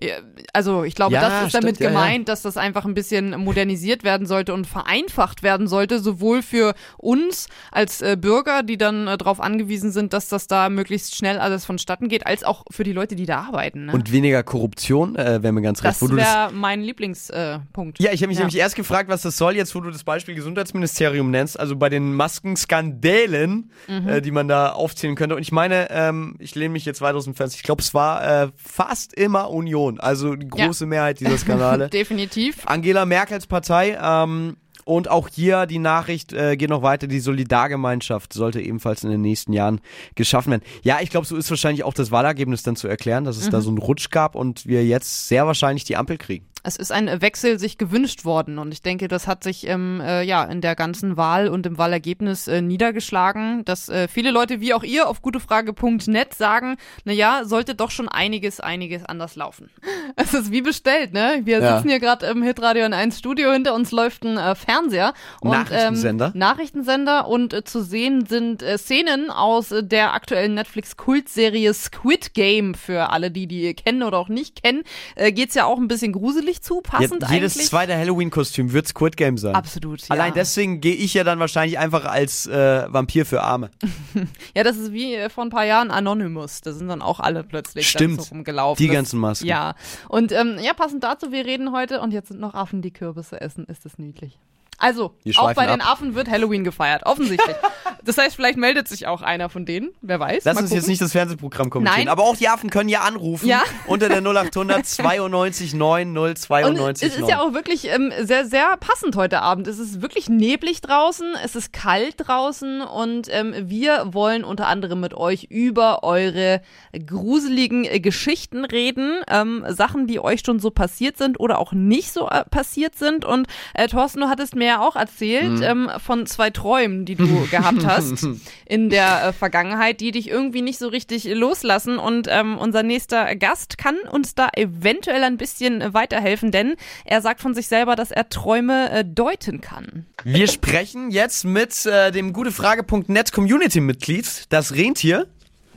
ja, also ich glaube, Ja, das ist damit stimmt, ja, ja. gemeint, dass das einfach ein bisschen modernisiert werden sollte und vereinfacht werden sollte, sowohl für uns als äh, Bürger, die dann äh, darauf angewiesen sind, dass das da möglichst schnell alles vonstatten geht, als auch für die Leute, die da arbeiten. Ne? Und weniger Korruption, äh, wäre mir ganz recht. das wäre mein Lieblingspunkt. Äh. Ja, ich habe mich Ja. nämlich erst gefragt, was das soll, jetzt wo du das Beispiel Gesundheitsministerium nennst, also bei den Maskenskandalen, Mhm. äh, die man da aufzählen könnte. Und ich meine, ähm, ich lehne mich jetzt weit aus dem Fenster, ich glaube, es war äh, fast immer Union, also die große Mehrheit dieser Skandale. (laughs) Definitiv. Angela Merkels Partei, ähm, und auch hier die Nachricht äh, geht noch weiter, die Solidargemeinschaft sollte ebenfalls in den nächsten Jahren geschaffen werden. Ja, ich glaube, so ist wahrscheinlich auch das Wahlergebnis dann zu erklären, dass es Mhm. da so einen Rutsch gab und wir jetzt sehr wahrscheinlich die Ampel kriegen. Es ist ein Wechsel sich gewünscht worden und ich denke, das hat sich ähm, äh, ja in der ganzen Wahl und im Wahlergebnis äh, niedergeschlagen, dass äh, viele Leute wie auch ihr auf gutefrage.net sagen, na ja, sollte doch schon einiges, einiges anders laufen. (laughs) Es ist wie bestellt, ne? Wir Ja. sitzen hier gerade im Hitradio in 1 Studio, hinter uns läuft ein äh, Fernseher und Nachrichtensender. Ähm, Nachrichtensender und äh, zu sehen sind äh, Szenen aus äh, der aktuellen Netflix-Kultserie Squid Game. Für alle, die die kennen oder auch nicht kennen, äh, geht's ja auch ein bisschen gruselig zu, passend Ja, jedes eigentlich. zweite Halloween-Kostüm wird Squid Game sein. Absolut. Ja. Allein deswegen gehe ich ja dann wahrscheinlich einfach als äh, Vampir für Arme. (laughs) Ja, das ist wie äh, vor ein paar Jahren Anonymous. Da sind dann auch alle plötzlich Stimmt. so rumgelaufen. Die ganzen Masken. Ja. Und ähm, ja, passend dazu, wir reden heute und jetzt sind noch Affen, die Kürbisse essen. Ist das niedlich. Also, auch bei den ab. Affen wird Halloween gefeiert, offensichtlich. (laughs) das heißt, vielleicht meldet sich auch einer von denen, wer weiß. Lass uns jetzt nicht das Fernsehprogramm kommentieren. Nein. Aber auch die Affen können ja anrufen. Ja. (laughs) Unter der 0800 92 9 0 Und 92 es ist ja auch wirklich ähm, sehr, sehr passend heute Abend. Es ist wirklich neblig draußen, es ist kalt draußen und ähm, wir wollen unter anderem mit euch über eure gruseligen äh, Geschichten reden. Ähm, Sachen, die euch schon so passiert sind oder auch nicht so äh, passiert sind. Und äh, Thorsten, du hattest mir ja auch erzählt ähm, von zwei Träumen, die du (laughs) gehabt hast in der äh, Vergangenheit, die dich irgendwie nicht so richtig loslassen. Und ähm, unser nächster Gast kann uns da eventuell ein bisschen äh, weiterhelfen, denn er sagt von sich selber, dass er Träume äh, deuten kann. Wir sprechen jetzt mit äh, dem gutefrage.net Community-Mitglied, das Rentier.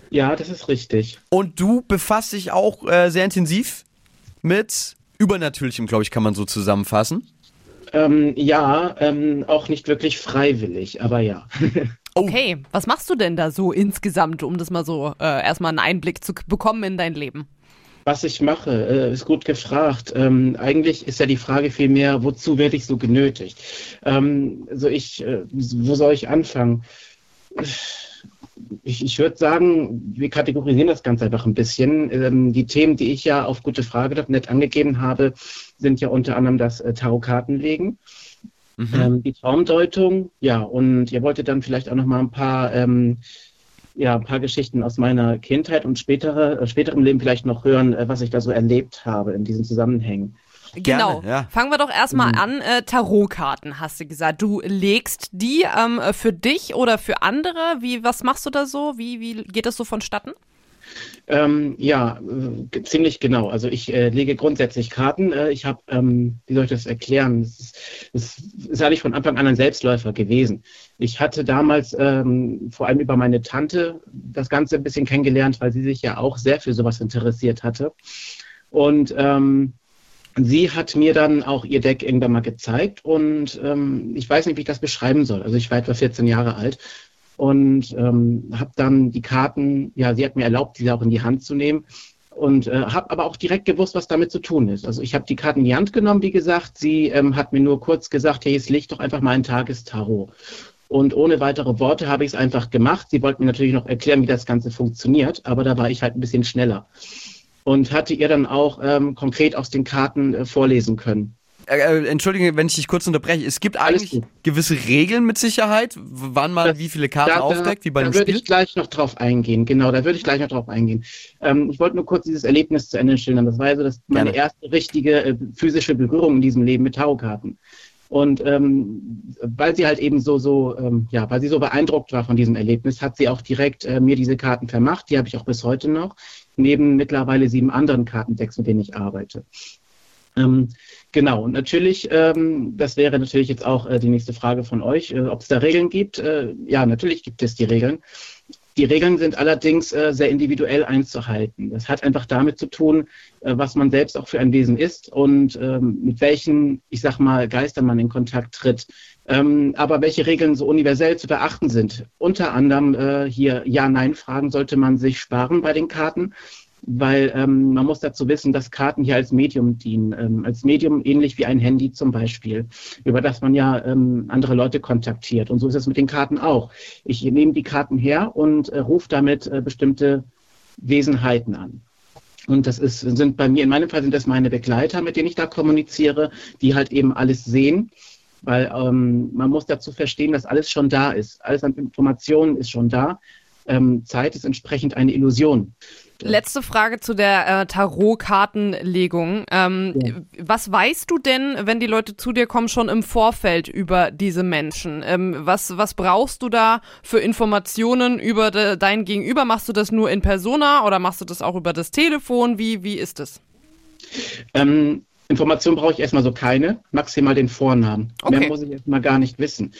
Ja, das ist richtig. Und du befasst dich auch äh, sehr intensiv mit Übernatürlichem, glaube ich, kann man so zusammenfassen. Ähm, ja, ähm, auch nicht wirklich freiwillig, aber ja. (laughs) Okay, was machst du denn da so insgesamt, um das mal so äh, erstmal einen Einblick zu bekommen in dein Leben? Was ich mache, äh, ist gut gefragt. Ähm, eigentlich ist ja die Frage vielmehr, wozu werde ich so genötigt? Ähm, also ich, äh, wo soll ich anfangen? Ich, ich würde sagen, wir kategorisieren das Ganze einfach ein bisschen. Ähm, die Themen, die ich ja auf gute Frage.net angegeben habe, sind ja unter anderem das äh, Tarotkartenlegen, mhm. ähm, die Traumdeutung, ja, und ihr wolltet dann vielleicht auch noch mal ein paar, ähm, ja, ein paar Geschichten aus meiner Kindheit und spätere, äh, späterem Leben vielleicht noch hören, äh, was ich da so erlebt habe in diesen Zusammenhängen. Genau. Gerne, ja. Fangen wir doch erstmal Mhm. an. Äh, Tarotkarten, hast du gesagt. Du legst die ähm, für dich oder für andere? Wie, was machst du da so? Wie, wie geht das so vonstatten? Ähm, ja, äh, ziemlich genau. Also ich äh, lege grundsätzlich Karten. Äh, ich habe, ähm, wie soll ich das erklären? Es ist, es ist eigentlich von Anfang an ein Selbstläufer gewesen. Ich hatte damals ähm, vor allem über meine Tante das Ganze ein bisschen kennengelernt, weil sie sich ja auch sehr für sowas interessiert hatte. Und ähm, sie hat mir dann auch ihr Deck irgendwann mal gezeigt und ähm, ich weiß nicht, wie ich das beschreiben soll. Also ich war etwa 14 Jahre alt und ähm, habe dann die Karten, ja, sie hat mir erlaubt, diese auch in die Hand zu nehmen und äh, habe aber auch direkt gewusst, was damit zu tun ist. Also ich habe die Karten in die Hand genommen, wie gesagt. Sie ähm, hat mir nur kurz gesagt, hey, jetzt leg doch einfach mal ein Tagestarot. Und ohne weitere Worte habe ich es einfach gemacht. Sie wollten mir natürlich noch erklären, wie das Ganze funktioniert, aber da war ich halt ein bisschen schneller. Und hatte ihr dann auch ähm, konkret aus den Karten äh, vorlesen können. Äh, äh, Entschuldige, wenn ich dich kurz unterbreche. Es gibt eigentlich gewisse Regeln mit Sicherheit, wann man Das- wie viele Karten aufdeckt, wie bei da einem würde Spiel. ich gleich noch drauf eingehen. Genau, da würde ich gleich noch drauf eingehen. Ähm, ich wollte nur kurz dieses Erlebnis zu Ende schildern. Das war also das meine Gerne. erste richtige äh, physische Berührung in diesem Leben mit Tarotkarten. Und ähm, weil sie halt eben so, so, ähm, ja, weil sie so beeindruckt war von diesem Erlebnis, hat sie auch direkt äh, mir diese Karten vermacht. Die habe ich auch bis heute noch, neben mittlerweile sieben anderen Kartendecks, mit denen ich arbeite. Ähm, genau, und natürlich, ähm, das wäre natürlich jetzt auch äh, die nächste Frage von euch, äh, ob es da Regeln gibt. Äh, ja, natürlich gibt es die Regeln. Die Regeln sind allerdings äh, sehr individuell einzuhalten. Das hat einfach damit zu tun, äh, was man selbst auch für ein Wesen ist und ähm, mit welchen, ich sag mal, Geistern man in Kontakt tritt. Ähm, aber welche Regeln so universell zu beachten sind. Unter anderem äh, hier Ja-Nein-Fragen sollte man sich sparen bei den Karten weil ähm, man muss dazu wissen, dass Karten hier als Medium dienen. Ähm, als Medium ähnlich wie ein Handy zum Beispiel, über das man ja ähm, andere Leute kontaktiert. Und so ist es mit den Karten auch. Ich nehme die Karten her und äh, rufe damit äh, bestimmte Wesenheiten an. Und das ist, sind bei mir, in meinem Fall sind das meine Begleiter, mit denen ich da kommuniziere, die halt eben alles sehen. Weil ähm, man muss dazu verstehen, dass alles schon da ist. Alles an Informationen ist schon da. Ähm, Zeit ist entsprechend eine Illusion. Letzte Frage zu der äh, Tarotkartenlegung. Ähm, Ja. Was weißt du denn, wenn die Leute zu dir kommen, schon im Vorfeld über diese Menschen? Ähm, was, was brauchst du da für Informationen über de, dein Gegenüber? Machst du das nur in Persona oder machst du das auch über das Telefon? Wie, wie ist es? Ähm, Informationen brauche ich erstmal so keine, maximal den Vornamen. Okay. Mehr muss ich erstmal gar nicht wissen.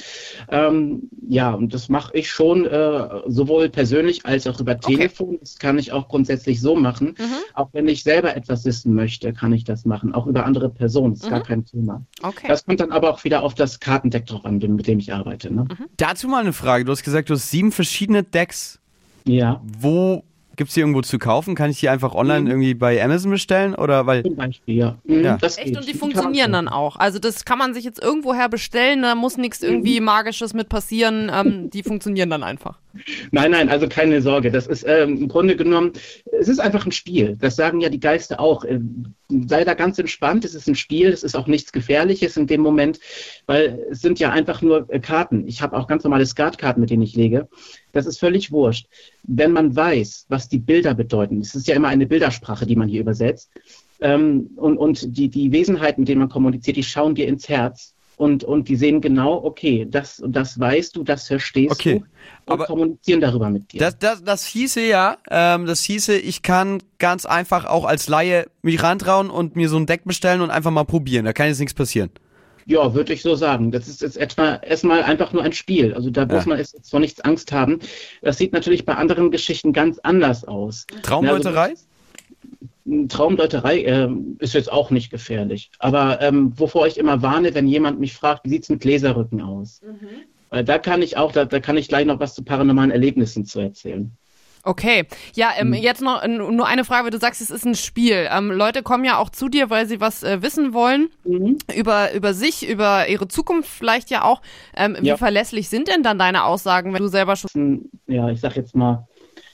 Ähm, ja, und das mache ich schon äh, sowohl persönlich als auch über Okay. Telefon. Das kann ich auch grundsätzlich so machen. Mhm. Auch wenn ich selber etwas wissen möchte, kann ich das machen. Auch über andere Personen. Das ist gar Mhm. kein Thema. Okay. Das kommt dann aber auch wieder auf das Kartendeck drauf an, mit dem ich arbeite. Ne? Dazu mal eine Frage. Du hast gesagt, du hast sieben verschiedene Decks. Ja, Wo gibt's die irgendwo zu kaufen? Kann ich die einfach online Mhm. irgendwie bei Amazon bestellen? Oder weil. zum Beispiel, ja. Mhm, Ja. Das Echt, geht. und die funktionieren dann auch. Also das kann man sich jetzt irgendwoher bestellen, da muss nichts irgendwie Magisches mit passieren. Ähm, die (laughs) funktionieren dann einfach. Nein, nein, also keine Sorge. Das ist ähm, im Grunde genommen, es ist einfach ein Spiel. Das sagen ja die Geister auch. Ähm, sei da ganz entspannt. Es ist ein Spiel. Es ist auch nichts Gefährliches in dem Moment, weil es sind ja einfach nur äh, Karten. Ich habe auch ganz normale Skatkarten, mit denen ich lege. Das ist völlig wurscht. Wenn man weiß, was die Bilder bedeuten, es ist ja immer eine Bildersprache, die man hier übersetzt, ähm, und, und die, die Wesenheiten, mit denen man kommuniziert, die schauen dir ins Herz. Und, und die sehen genau, okay, das das weißt du, das verstehst Okay, du und aber- kommunizieren darüber mit dir. Das, das, das hieße ja, ähm, das hieße, ich kann ganz einfach auch als Laie mich rantrauen und mir so ein Deck bestellen und einfach mal probieren. Da kann jetzt nichts passieren. Ja, würde ich so sagen. Das ist jetzt etwa erstmal einfach nur ein Spiel. Also da muss Ja. man jetzt vor nichts Angst haben. Das sieht natürlich bei anderen Geschichten ganz anders aus. Traumdeuterei? Ja, Traumdeuterei ähm, ist jetzt auch nicht gefährlich. Aber ähm, wovor ich immer warne, wenn jemand mich fragt, wie sieht's mit Gläserrücken aus? Weil da kann ich auch, da, da kann ich gleich noch was zu paranormalen Erlebnissen zu erzählen. Okay, ja, ähm, jetzt noch äh, nur eine Frage, weil du sagst, es ist ein Spiel. Ähm, Leute kommen ja auch zu dir, weil sie was äh, wissen wollen Mhm. über, über sich, über ihre Zukunft vielleicht ja auch. Ähm, Wie Ja. verlässlich sind denn dann deine Aussagen, wenn du selber schon ja, ich sag jetzt mal,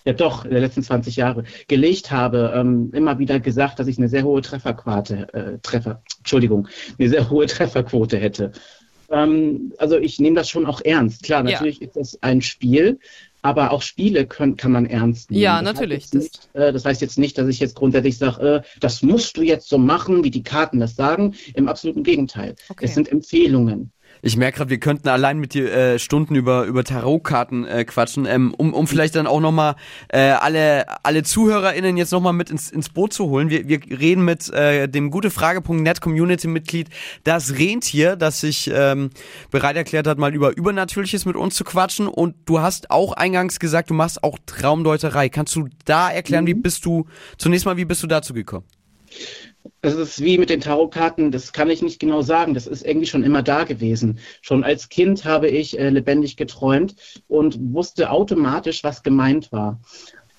ja doch, der letzten 20 Jahre gelegt habe, ähm, immer wieder gesagt, dass ich eine sehr hohe Trefferquote, äh, Treffer, Entschuldigung, eine sehr hohe Trefferquote hätte. Ähm, also ich nehme das schon auch ernst. Klar, Ja. natürlich ist das ein Spiel, aber auch Spiele können, kann man ernst nehmen. Ja, Das heißt natürlich, jetzt Nicht, äh, das heißt jetzt nicht, dass ich jetzt grundsätzlich sage, äh, das musst du jetzt so machen, wie die Karten das sagen. Im absoluten Gegenteil. Okay. Es sind Empfehlungen. Ich merke gerade, wir könnten allein mit dir äh, Stunden über, über Tarotkarten äh, quatschen, ähm, um, um vielleicht dann auch nochmal äh, alle, alle ZuhörerInnen jetzt nochmal mit ins, ins Boot zu holen. Wir, wir reden mit äh, dem gutefrage.net Community-Mitglied Das Rentier, das sich ähm, bereit erklärt hat, mal über Übernatürliches mit uns zu quatschen. Und du hast auch eingangs gesagt, du machst auch Traumdeuterei. Kannst du da erklären, wie bist du, zunächst mal, wie bist du dazu gekommen? Das ist wie mit den Tarotkarten, das kann ich nicht genau sagen. Das ist irgendwie schon immer da gewesen. Schon als Kind habe ich äh, lebendig geträumt und wusste automatisch, was gemeint war.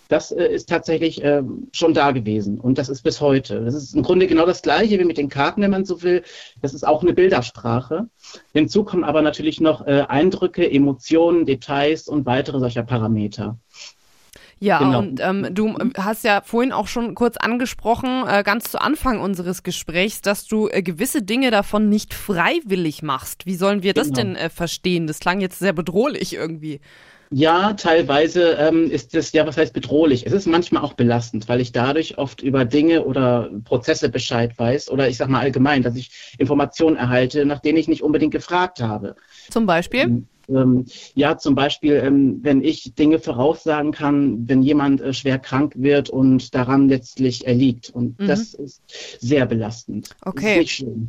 Das äh, ist tatsächlich äh, schon da gewesen und das ist bis heute. Das ist im Grunde genau das Gleiche wie mit den Karten, wenn man so will. Das ist auch eine Bildersprache. Hinzu kommen aber natürlich noch äh, Eindrücke, Emotionen, Details und weitere solcher Parameter. Ja, Genau. und ähm, du äh, hast ja vorhin auch schon kurz angesprochen, äh, ganz zu Anfang unseres Gesprächs, dass du äh, gewisse Dinge davon nicht freiwillig machst. Wie sollen wir das Genau. denn äh, verstehen? Das klang jetzt sehr bedrohlich irgendwie. Ja, teilweise ähm, ist es ja, was heißt bedrohlich? Es ist manchmal auch belastend, weil ich dadurch oft über Dinge oder Prozesse Bescheid weiß oder ich sag mal allgemein, dass ich Informationen erhalte, nach denen ich nicht unbedingt gefragt habe. Zum Beispiel? Ähm, ja, zum Beispiel, ähm, wenn ich Dinge voraussagen kann, wenn jemand äh, schwer krank wird und daran letztlich erliegt. Und Mhm. das ist sehr belastend. Okay.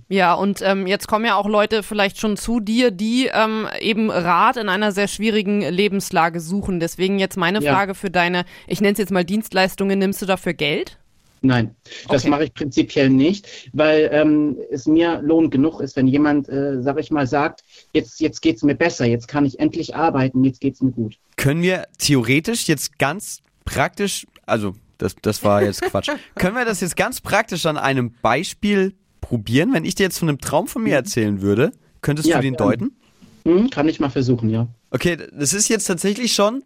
Ja, und ähm, jetzt kommen ja auch Leute vielleicht schon zu dir, die ähm, eben Rat in einer sehr schwierigen Lebenslage suchen. Deswegen jetzt meine Ja. Frage für deine, ich nenne es jetzt mal Dienstleistungen, nimmst du dafür Geld? Nein, das Okay. mache ich prinzipiell nicht, weil ähm, es mir Lohn genug ist, wenn jemand, äh, sag ich mal, sagt, jetzt, jetzt geht's mir besser, jetzt kann ich endlich arbeiten, jetzt geht's mir gut. Können wir theoretisch jetzt ganz praktisch, also das, das war jetzt Quatsch, (laughs) können wir das jetzt ganz praktisch an einem Beispiel probieren? Wenn ich dir jetzt von einem Traum von mir erzählen würde, könntest Ja, du den deuten? Hm, kann ich mal versuchen, ja. Okay, das ist jetzt tatsächlich schon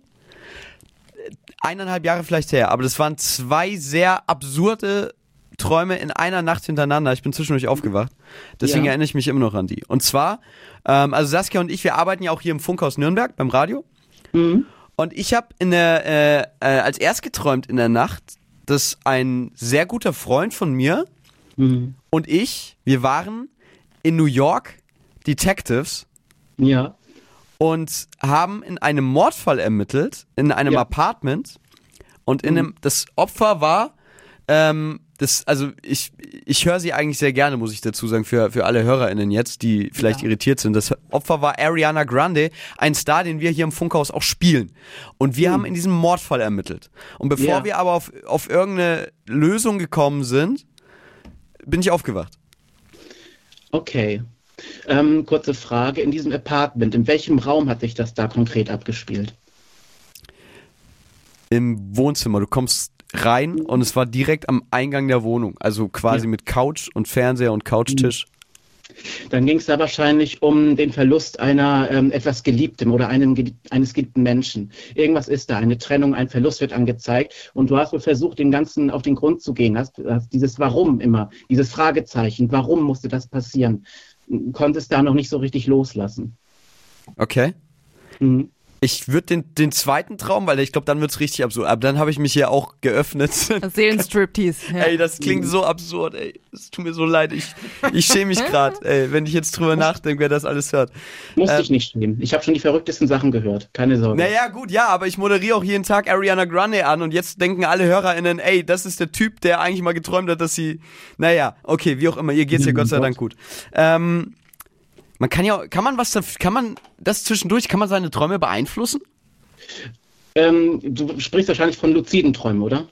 eineinhalb Jahre vielleicht her, aber das waren zwei sehr absurde Träume in einer Nacht hintereinander. Ich bin zwischendurch aufgewacht. Deswegen Ja. erinnere ich mich immer noch an die. Und zwar, ähm, also Saskia und ich, wir arbeiten ja auch hier im Funkhaus Nürnberg beim Radio. Mhm. Und ich habe in der, äh, äh, als erst geträumt in der Nacht, dass ein sehr guter Freund von mir Mhm. und ich, wir waren in New York Detectives Ja, und haben in einem Mordfall ermittelt, in einem Ja. Apartment. Und in einem, das Opfer war, ähm, das, also ich, ich höre sie eigentlich sehr gerne, muss ich dazu sagen, für, für alle HörerInnen jetzt, die vielleicht Ja. irritiert sind. Das Opfer war Ariana Grande, ein Star, den wir hier im Funkhaus auch spielen. Und wir haben in diesem Mordfall ermittelt. Und bevor Ja. wir aber auf, auf irgendeine Lösung gekommen sind, bin ich aufgewacht. okay. Ähm, kurze Frage, in diesem Apartment, in welchem Raum hat sich das da konkret abgespielt? im Wohnzimmer. Du kommst rein und es war direkt am Eingang der Wohnung. Also quasi Ja. mit Couch und Fernseher und Couchtisch. Dann ging es da wahrscheinlich um den Verlust einer ähm, etwas Geliebten oder einem, eines geliebten Menschen. Irgendwas ist da, eine Trennung, ein Verlust wird angezeigt und du hast wohl versucht, dem Ganzen auf den Grund zu gehen. Hast, hast dieses Warum immer, dieses Fragezeichen, warum musste das passieren? Konntest da noch nicht so richtig loslassen. Okay. Mhm. Ich würde den, den zweiten Traum, weil ich glaube, dann wird's richtig absurd. Aber dann habe ich mich hier auch geöffnet. (laughs) Seelenstriptease. Ja. Ey, das klingt so absurd, ey. Es tut mir so leid. Ich, ich schäme mich (laughs) gerade, ey, wenn ich jetzt drüber nachdenke, wer das alles hört. Musste Ähm, ich nicht schämen. Ich habe schon die verrücktesten Sachen gehört. Keine Sorge. Naja, gut, ja, aber ich moderiere auch jeden Tag Ariana Grande an und jetzt denken alle HörerInnen, ey, das ist der Typ, der eigentlich mal geträumt hat, dass sie. Naja, okay, wie auch immer, ihr geht's ja Ja, Gott sei. Dank gut. Ähm, man kann ja, kann man was, kann man das zwischendurch, kann man seine Träume beeinflussen? Ähm, du sprichst wahrscheinlich von luziden Träumen, oder?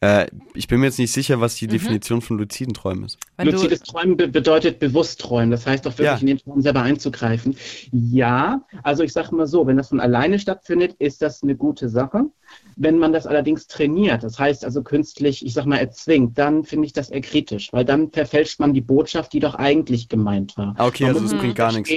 Äh, ich bin mir jetzt nicht sicher, was Mhm. die Definition von luziden Träumen ist. Wenn Luzides Träumen be bedeutet bewusst träumen. Das heißt auch wirklich Ja. in den Traum selber einzugreifen. Ja, also ich sage mal so, wenn das von alleine stattfindet, ist das eine gute Sache. Wenn man das allerdings trainiert, das heißt also künstlich, ich sag mal, erzwingt, dann finde ich das eher kritisch, weil dann verfälscht man die Botschaft, die doch eigentlich gemeint war. Ah, okay, Man also muss es bringt gar nichts.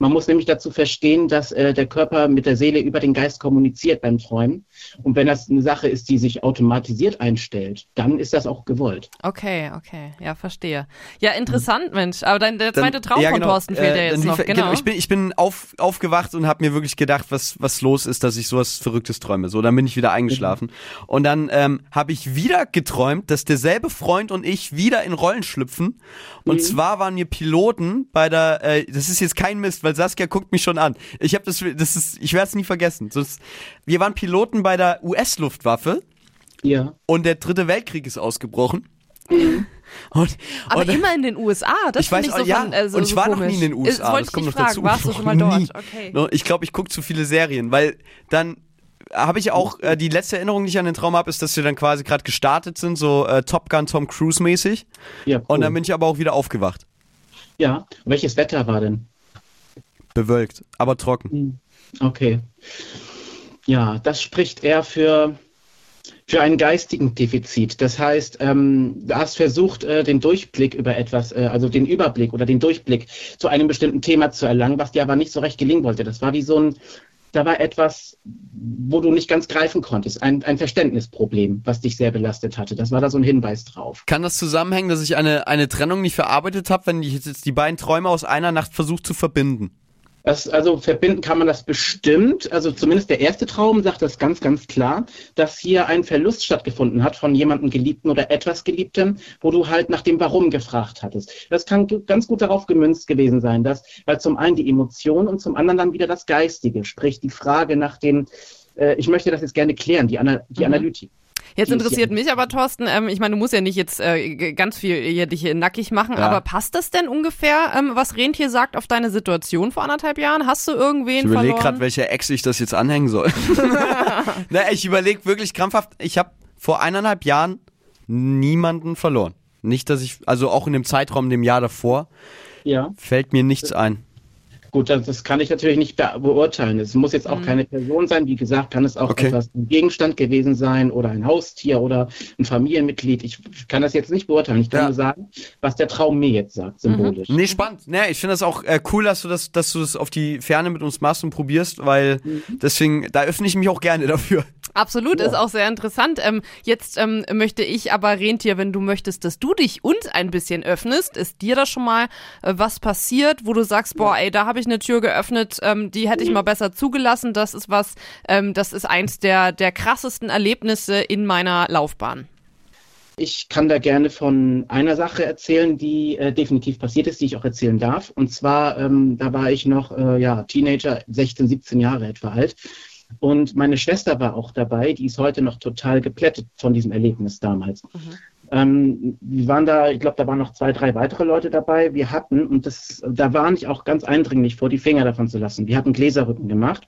Man muss nämlich dazu verstehen, dass äh, der Körper mit der Seele über den Geist kommuniziert beim Träumen. Und wenn das eine Sache ist, die sich automatisiert einstellt, dann ist das auch gewollt. okay, okay, ja, verstehe. Ja, interessant, Mensch. Aber dein, der zweite Traum ja, von genau, Thorsten fehlt ja äh, jetzt dann noch. lief- Genau. Ich bin, ich bin auf, aufgewacht und habe mir wirklich gedacht, was, was los ist, dass ich sowas Verrücktes träume. So, dann bin ich wieder eingeschlafen. Und dann ähm, habe ich wieder geträumt, dass derselbe Freund und ich wieder in Rollen schlüpfen. Und zwar waren wir Piloten bei der, äh, das ist jetzt kein Mist, weil Saskia guckt mich schon an. Ich habe das, das ist, ich werde es nie vergessen. Das, wir waren Piloten bei der US-Luftwaffe Ja. und der dritte Weltkrieg ist ausgebrochen. Und, aber und, immer in den USA, das ich weiß ich so, auch, ja, von, äh, so und ich so war noch komisch. nie in den USA. Das wollte das ich kommt noch fragen. dazu. Warst du Noch schon mal dort? nie. Okay. Ich glaube, ich gucke zu viele Serien, weil dann habe ich auch äh, die letzte Erinnerung, die ich an den Traum habe, ist, dass wir dann quasi gerade gestartet sind, so äh, Top Gun Tom Cruise mäßig. Ja, Und cool. dann bin ich aber auch wieder aufgewacht. ja. Welches Wetter war denn? Bewölkt, aber trocken. Okay. Ja, das spricht eher für, für einen geistigen Defizit. Das heißt, ähm, du hast versucht, äh, den Durchblick über etwas, äh, also den Überblick oder den Durchblick zu einem bestimmten Thema zu erlangen, was dir aber nicht so recht gelingen wollte. Das war wie so ein, da war etwas, wo du nicht ganz greifen konntest, ein, ein Verständnisproblem, was dich sehr belastet hatte. Das war da so ein Hinweis drauf. Kann das zusammenhängen, dass ich eine, eine Trennung nicht verarbeitet habe, wenn ich jetzt die beiden Träume aus einer Nacht versuche zu verbinden? Das, also verbinden kann man das bestimmt. Also zumindest der erste Traum sagt das ganz, ganz klar, dass hier ein Verlust stattgefunden hat von jemandem Geliebten oder etwas Geliebtem, wo du halt nach dem Warum gefragt hattest. Das kann ganz gut darauf gemünzt gewesen sein, dass, weil zum einen die Emotion und zum anderen dann wieder das Geistige, sprich die Frage nach dem, äh, ich möchte das jetzt gerne klären, die, Ana die Analytik. Jetzt interessiert mich aber, Thorsten, ähm, ich meine, du musst ja nicht jetzt äh, ganz viel hier dich hier nackig machen, Ja. aber passt das denn ungefähr, ähm, was Rentier sagt, auf deine Situation vor anderthalb Jahren? Hast du irgendwen Ich überlege verloren? gerade, welcher Ex ich das jetzt anhängen soll. (laughs) (laughs) Na, ich überlege wirklich krampfhaft. Ich habe vor eineinhalb Jahren niemanden verloren. Nicht, dass ich, also auch in dem Zeitraum, dem Jahr davor, Ja. fällt mir nichts ein. Gut, das, das kann ich natürlich nicht be beurteilen. Es muss jetzt auch keine Person sein. Wie gesagt, kann es auch Okay. etwas ein Gegenstand gewesen sein oder ein Haustier oder ein Familienmitglied. Ich kann das jetzt nicht beurteilen. Ich kann Ja. nur sagen, was der Traum mir jetzt sagt, symbolisch. Nee, spannend. Nee, ich finde das auch äh, cool, dass du das, dass du das auf die Ferne mit uns machst und probierst, weil deswegen, da öffne ich mich auch gerne dafür. Absolut, ist auch sehr interessant. Ähm, jetzt ähm, möchte ich aber, Rentier, wenn du möchtest, dass du dich uns ein bisschen öffnest, ist dir da schon mal äh, was passiert, wo du sagst, boah, ey, da habe ich eine Tür geöffnet, ähm, die hätte ich mal besser zugelassen. Das ist was, ähm, das ist eins der, der krassesten Erlebnisse in meiner Laufbahn. Ich kann da gerne von einer Sache erzählen, die äh, definitiv passiert ist, die ich auch erzählen darf. Und zwar, ähm, da war ich noch äh, ja, Teenager, 16, 17 Jahre etwa alt. Und meine Schwester war auch dabei, die ist heute noch total geplättet von diesem Erlebnis damals. Ähm, wir waren da, ich glaube, da waren noch zwei, drei weitere Leute dabei. Wir hatten, und das, da warne ich auch ganz eindringlich vor, die Finger davon zu lassen. Wir hatten Gläserrücken gemacht.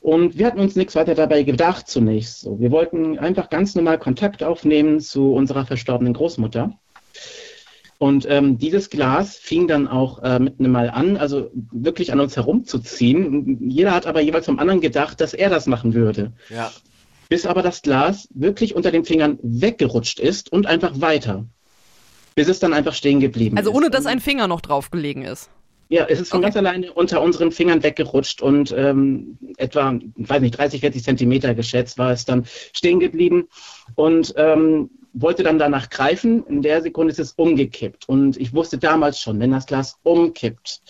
Und wir hatten uns nichts weiter dabei gedacht zunächst. So, wir wollten einfach ganz normal Kontakt aufnehmen zu unserer verstorbenen Großmutter. Und ähm, dieses Glas fing dann auch äh, mit einem Mal an, also wirklich an uns herumzuziehen. Jeder hat aber jeweils vom anderen gedacht, dass er das machen würde. Ja. Bis aber das Glas wirklich unter den Fingern weggerutscht ist und einfach weiter. Bis es dann einfach stehen geblieben Also ist. ohne, dass ein Finger noch drauf gelegen ist. Ja, es ist von Okay. ganz alleine unter unseren Fingern weggerutscht und ähm, etwa, weiß nicht, 30, 40 Zentimeter geschätzt war es dann stehen geblieben und ähm, wollte dann danach greifen. In der Sekunde ist es umgekippt und ich wusste damals schon, wenn das Glas umkippt,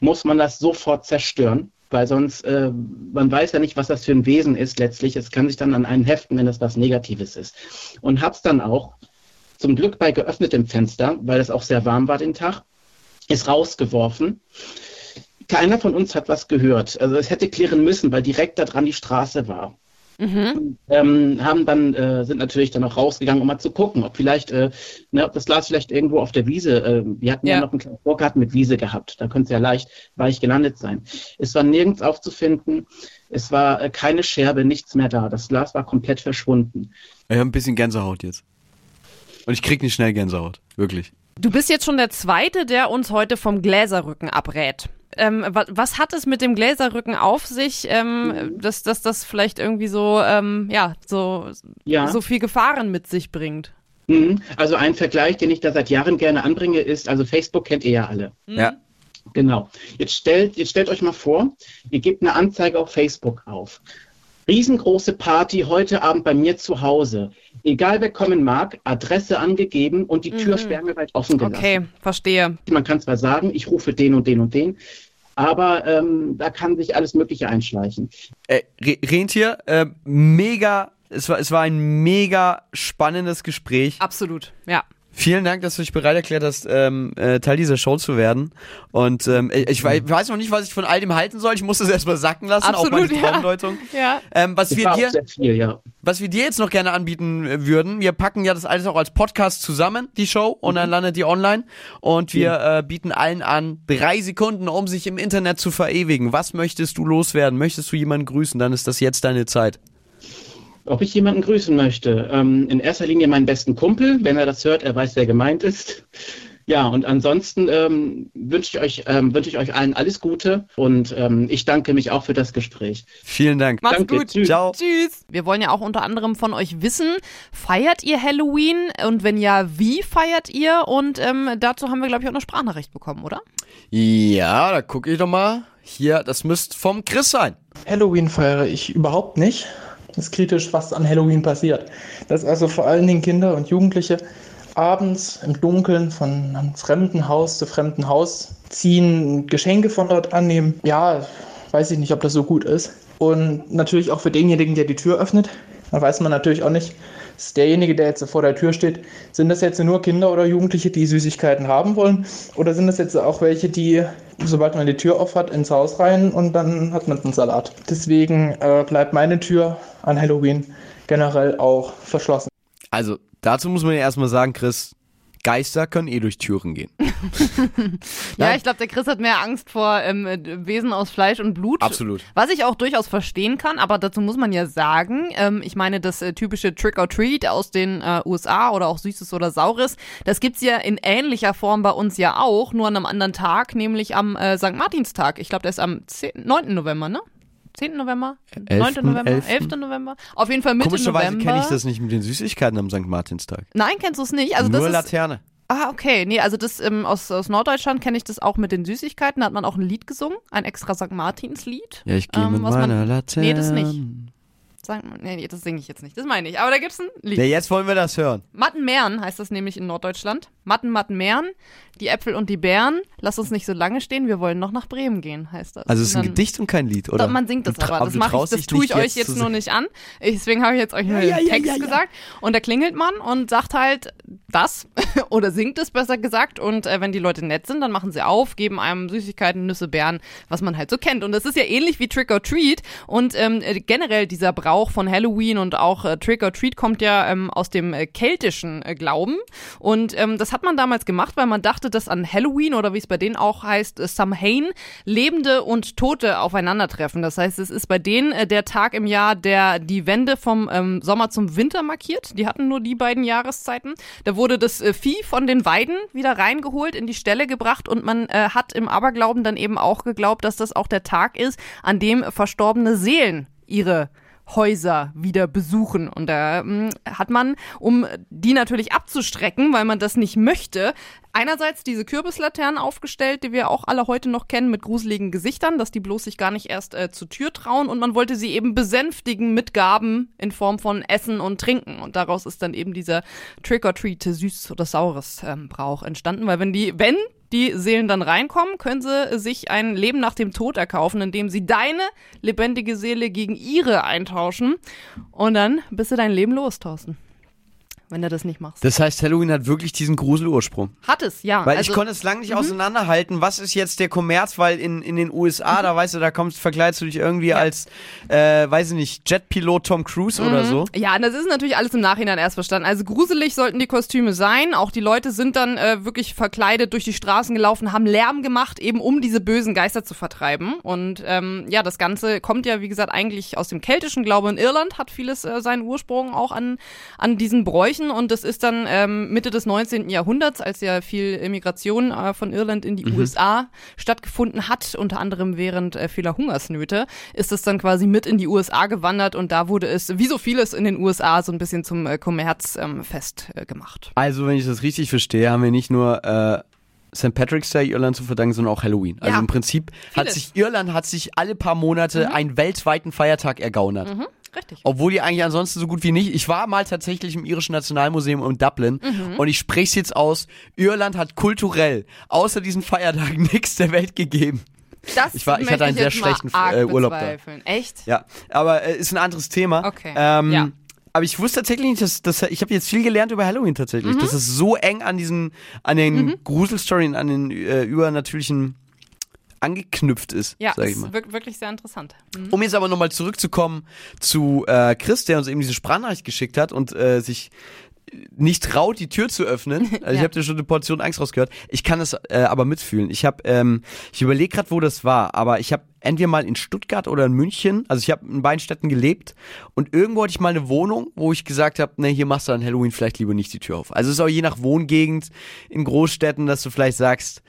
muss man das sofort zerstören, weil sonst, äh, man weiß ja nicht, was das für ein Wesen ist letztlich. Es kann sich dann an einen heften, wenn das was Negatives ist. Und hab's dann auch zum Glück bei geöffnetem Fenster, weil es auch sehr warm war den Tag, ist rausgeworfen. Keiner von uns hat was gehört. Also es hätte klären müssen, weil direkt da dran die Straße war. Ähm, haben dann, äh, sind natürlich dann auch rausgegangen, um mal zu gucken, ob vielleicht, äh, ne, ob das Glas vielleicht irgendwo auf der Wiese, äh, wir hatten ja, Ja. noch einen kleinen Vorgarten mit Wiese gehabt, da könnte es ja leicht weich gelandet sein. Es war nirgends aufzufinden, es war äh, keine Scherbe, nichts mehr da, das Glas war komplett verschwunden. Ich habe ein bisschen Gänsehaut jetzt. Und ich krieg nicht schnell Gänsehaut. Wirklich. Du bist jetzt schon der Zweite, der uns heute vom Gläserrücken abrät. Ähm, wa was hat es mit dem Gläserrücken auf sich, ähm, dass, dass das vielleicht irgendwie so, ähm, ja, so, Ja. so viel Gefahren mit sich bringt? Mhm. Also ein Vergleich, den ich da seit Jahren gerne anbringe, ist, also Facebook kennt ihr ja alle. Ja. Genau. Jetzt stellt, jetzt stellt euch mal vor, ihr gebt eine Anzeige auf Facebook auf. Riesengroße Party heute Abend bei mir zu Hause. Egal wer kommen mag, Adresse angegeben und die Tür sperrangelweit offen gelassen. Okay, verstehe. Man kann zwar sagen, ich rufe den und den und den, aber ähm, da kann sich alles Mögliche einschleichen. Äh, Re Rentier, äh, mega, es war, es war ein mega spannendes Gespräch. Absolut, ja. Vielen Dank, dass du dich bereit erklärt hast, ähm, äh, Teil dieser Show zu werden. Und ähm, ich, ich wei- weiß noch nicht, was ich von all dem halten soll. Ich muss das erstmal sacken lassen, auch Absolut, meine ja. Traumdeutung. (laughs) Ja. Ähm, was, Es wir auch dir, viel, ja. was wir dir jetzt noch gerne anbieten äh, würden, wir packen ja das alles auch als Podcast zusammen, die Show, und dann landet die online. Und wir äh, bieten allen an, drei Sekunden, um sich im Internet zu verewigen. Was möchtest du loswerden? Möchtest du jemanden grüßen? Dann ist das jetzt deine Zeit. Ob ich jemanden grüßen möchte? Ähm, in erster Linie meinen besten Kumpel. Wenn er das hört, er weiß, wer gemeint ist. (laughs) Ja, und ansonsten ähm, wünsche ich, euch, ähm, wünsche ich euch allen alles Gute und ähm, ich danke mich auch für das Gespräch. Vielen Dank. Mach's Danke, gut. tschüss. Ciao. Tschüss. Wir wollen ja auch unter anderem von euch wissen, feiert ihr Halloween? Und wenn ja, wie feiert ihr? Und ähm, dazu haben wir, glaube ich, auch eine Sprachnachricht bekommen, oder? Ja, da gucke ich doch mal. Hier, das müsste vom Chris sein. Halloween feiere ich überhaupt nicht. Ist kritisch, was an Halloween passiert. Dass also vor allen Dingen Kinder und Jugendliche abends im Dunkeln von einem fremden Haus zu fremden Haus ziehen, Geschenke von dort annehmen. Ja, weiß ich nicht, ob das so gut ist. Und natürlich auch für denjenigen, der die Tür öffnet. Da weiß man natürlich auch nicht, ist derjenige, der jetzt vor der Tür steht, sind das jetzt nur Kinder oder Jugendliche, die Süßigkeiten haben wollen? Oder sind das jetzt auch welche, die, sobald man die Tür auf hat, ins Haus rein und dann hat man einen Salat? Deswegen äh, bleibt meine Tür an Halloween generell auch verschlossen. Also, dazu muss man ja erstmal sagen, Chris, Geister können eh durch Türen gehen. (laughs) Ja, ich glaube, der Chris hat mehr Angst vor ähm, äh, Wesen aus Fleisch und Blut. Absolut. Was ich auch durchaus verstehen kann, aber dazu muss man ja sagen, ähm, ich meine, das äh, typische Trick or Treat aus den äh, USA oder auch Süßes oder Saures, das gibt's ja in ähnlicher Form bei uns ja auch, nur an einem anderen Tag, nämlich am äh, St. Martinstag. Ich glaube, der ist am 10, 9. November, ne? 10. November? 9. 11., November? 11.. 11. November? Auf jeden Fall Mitte Komischerweise November. kenne ich das nicht mit den Süßigkeiten am St. Martinstag. Nein, kennst du es nicht? Also Nur das ist, Laterne. Ah, okay. Nee, also das ähm, aus, aus Norddeutschland kenne ich das auch mit den Süßigkeiten. Da hat man auch ein Lied gesungen, ein extra St. Martins-Lied. Ja, ich gehe Ähm, mit was man- meiner Laterne. Nee, das nicht. Sag, nee, nee, das singe ich jetzt nicht. Das meine ich. Aber da gibt's ein Lied. Ja, jetzt wollen wir das hören. Mattenmeeren heißt das nämlich in Norddeutschland. Matten, Mattenmeeren, die Äpfel und die Beeren. Lass uns nicht so lange stehen, wir wollen noch nach Bremen gehen, heißt das. Also es ist ein Gedicht und kein Lied, oder? Doch, man singt das tra- aber. Das mache ich, das tue ich euch jetzt nur nicht an. Ich, deswegen habe ich jetzt euch einen ja, ja, Text ja, ja. gesagt. Und da klingelt man und sagt halt das (laughs) oder singt es besser gesagt. Und äh, wenn die Leute nett sind, dann machen sie auf, geben einem Süßigkeiten, Nüsse, Beeren, was man halt so kennt. Und das ist ja ähnlich wie Trick or Treat. Und ähm, äh, generell dieser Brauch von Halloween und auch äh, Trick or Treat kommt ja ähm, aus dem äh, keltischen äh, Glauben. Und ähm, das hat man damals gemacht, weil man dachte, dass an Halloween oder wie es bei denen auch heißt, äh, Samhain, Lebende und Tote aufeinandertreffen. Das heißt, es ist bei denen äh, der Tag im Jahr, der die Wende vom ähm, Sommer zum Winter markiert. Die hatten nur die beiden Jahreszeiten. Da wurde das äh, Vieh von den Weiden wieder reingeholt, in die Ställe gebracht und man äh, hat im Aberglauben dann eben auch geglaubt, dass das auch der Tag ist, an dem verstorbene Seelen ihre Häuser wieder besuchen. Und da ähm, hat man, um die natürlich abzustrecken, weil man das nicht möchte, einerseits diese Kürbislaternen aufgestellt, die wir auch alle heute noch kennen, mit gruseligen Gesichtern, dass die bloß sich gar nicht erst äh, zur Tür trauen. Und man wollte sie eben besänftigen mit Gaben in Form von Essen und Trinken. Und daraus ist dann eben dieser Trick-or-Treat, süß oder saures ähm, Brauch entstanden. Weil wenn die, wenn die Seelen dann reinkommen, können sie sich ein Leben nach dem Tod erkaufen, indem sie deine lebendige Seele gegen ihre eintauschen. Und dann bist du dein Leben los, Thorsten. Wenn du das nicht machst. Das heißt, Halloween hat wirklich diesen Gruselursprung. Hat es, ja. Weil also, ich konnte es lange nicht auseinanderhalten, was ist jetzt der Kommerz, weil in, in den USA, da weißt du, da kommst, verkleidest du dich irgendwie als, äh, weiß ich nicht, Jetpilot Tom Cruise oder so. Ja, und das ist natürlich alles im Nachhinein erst verstanden. Also gruselig sollten die Kostüme sein. Auch die Leute sind dann äh, wirklich verkleidet durch die Straßen gelaufen, haben Lärm gemacht, eben um diese bösen Geister zu vertreiben. Und ähm, ja, das Ganze kommt ja, wie gesagt, eigentlich aus dem keltischen Glaube. In Irland hat vieles äh, seinen Ursprung auch an, an diesen Bräuchen. Und das ist dann ähm, Mitte des 19. Jahrhunderts, als ja viel Immigration äh, von Irland in die USA stattgefunden hat, unter anderem während äh, vieler Hungersnöte, ist es dann quasi mit in die USA gewandert und da wurde es, wie so vieles in den USA, so ein bisschen zum äh, Kommerz ähm, fest äh, gemacht. Also, wenn ich das richtig verstehe, haben wir nicht nur äh, St. Patrick's Day Irland zu verdanken, sondern auch Halloween. Also Ja. im Prinzip hat Vieles. sich Irland hat sich alle paar Monate einen weltweiten Feiertag ergaunert. Mhm, richtig. Obwohl die eigentlich ansonsten so gut wie nicht. Ich war mal tatsächlich im irischen Nationalmuseum in Dublin Mhm. und ich spreche es jetzt aus. Irland hat kulturell außer diesen Feiertagen (laughs) nichts der Welt gegeben. Das Ich war- ich hatte einen sehr schlechten, äh, Urlaub da. Echt? Ja, aber äh, ist ein anderes Thema. Okay, Ähm, ja. Aber ich wusste tatsächlich nicht, dass, dass ich habe jetzt viel gelernt über Halloween tatsächlich, Mhm. dass es so eng an diesen, an den Gruselstorien, an den äh, übernatürlichen angeknüpft ist, Ja, sag ich ist mal. wirk- wirklich sehr interessant. Mhm. Um jetzt aber nochmal zurückzukommen zu äh, Chris, der uns eben diese Sprachnachricht geschickt hat und äh, sich nicht traut, die Tür zu öffnen. (laughs) Also ich Ja. habe dir schon eine Portion Angst rausgehört. Ich kann es äh, aber mitfühlen. Ich habe, ähm, ich überlege gerade, wo das war, aber ich habe entweder mal in Stuttgart oder in München, also ich habe in beiden Städten gelebt und irgendwo hatte ich mal eine Wohnung, wo ich gesagt habe, ne, hier machst du an Halloween vielleicht lieber nicht die Tür auf. Also es ist auch je nach Wohngegend in Großstädten, dass du vielleicht sagst,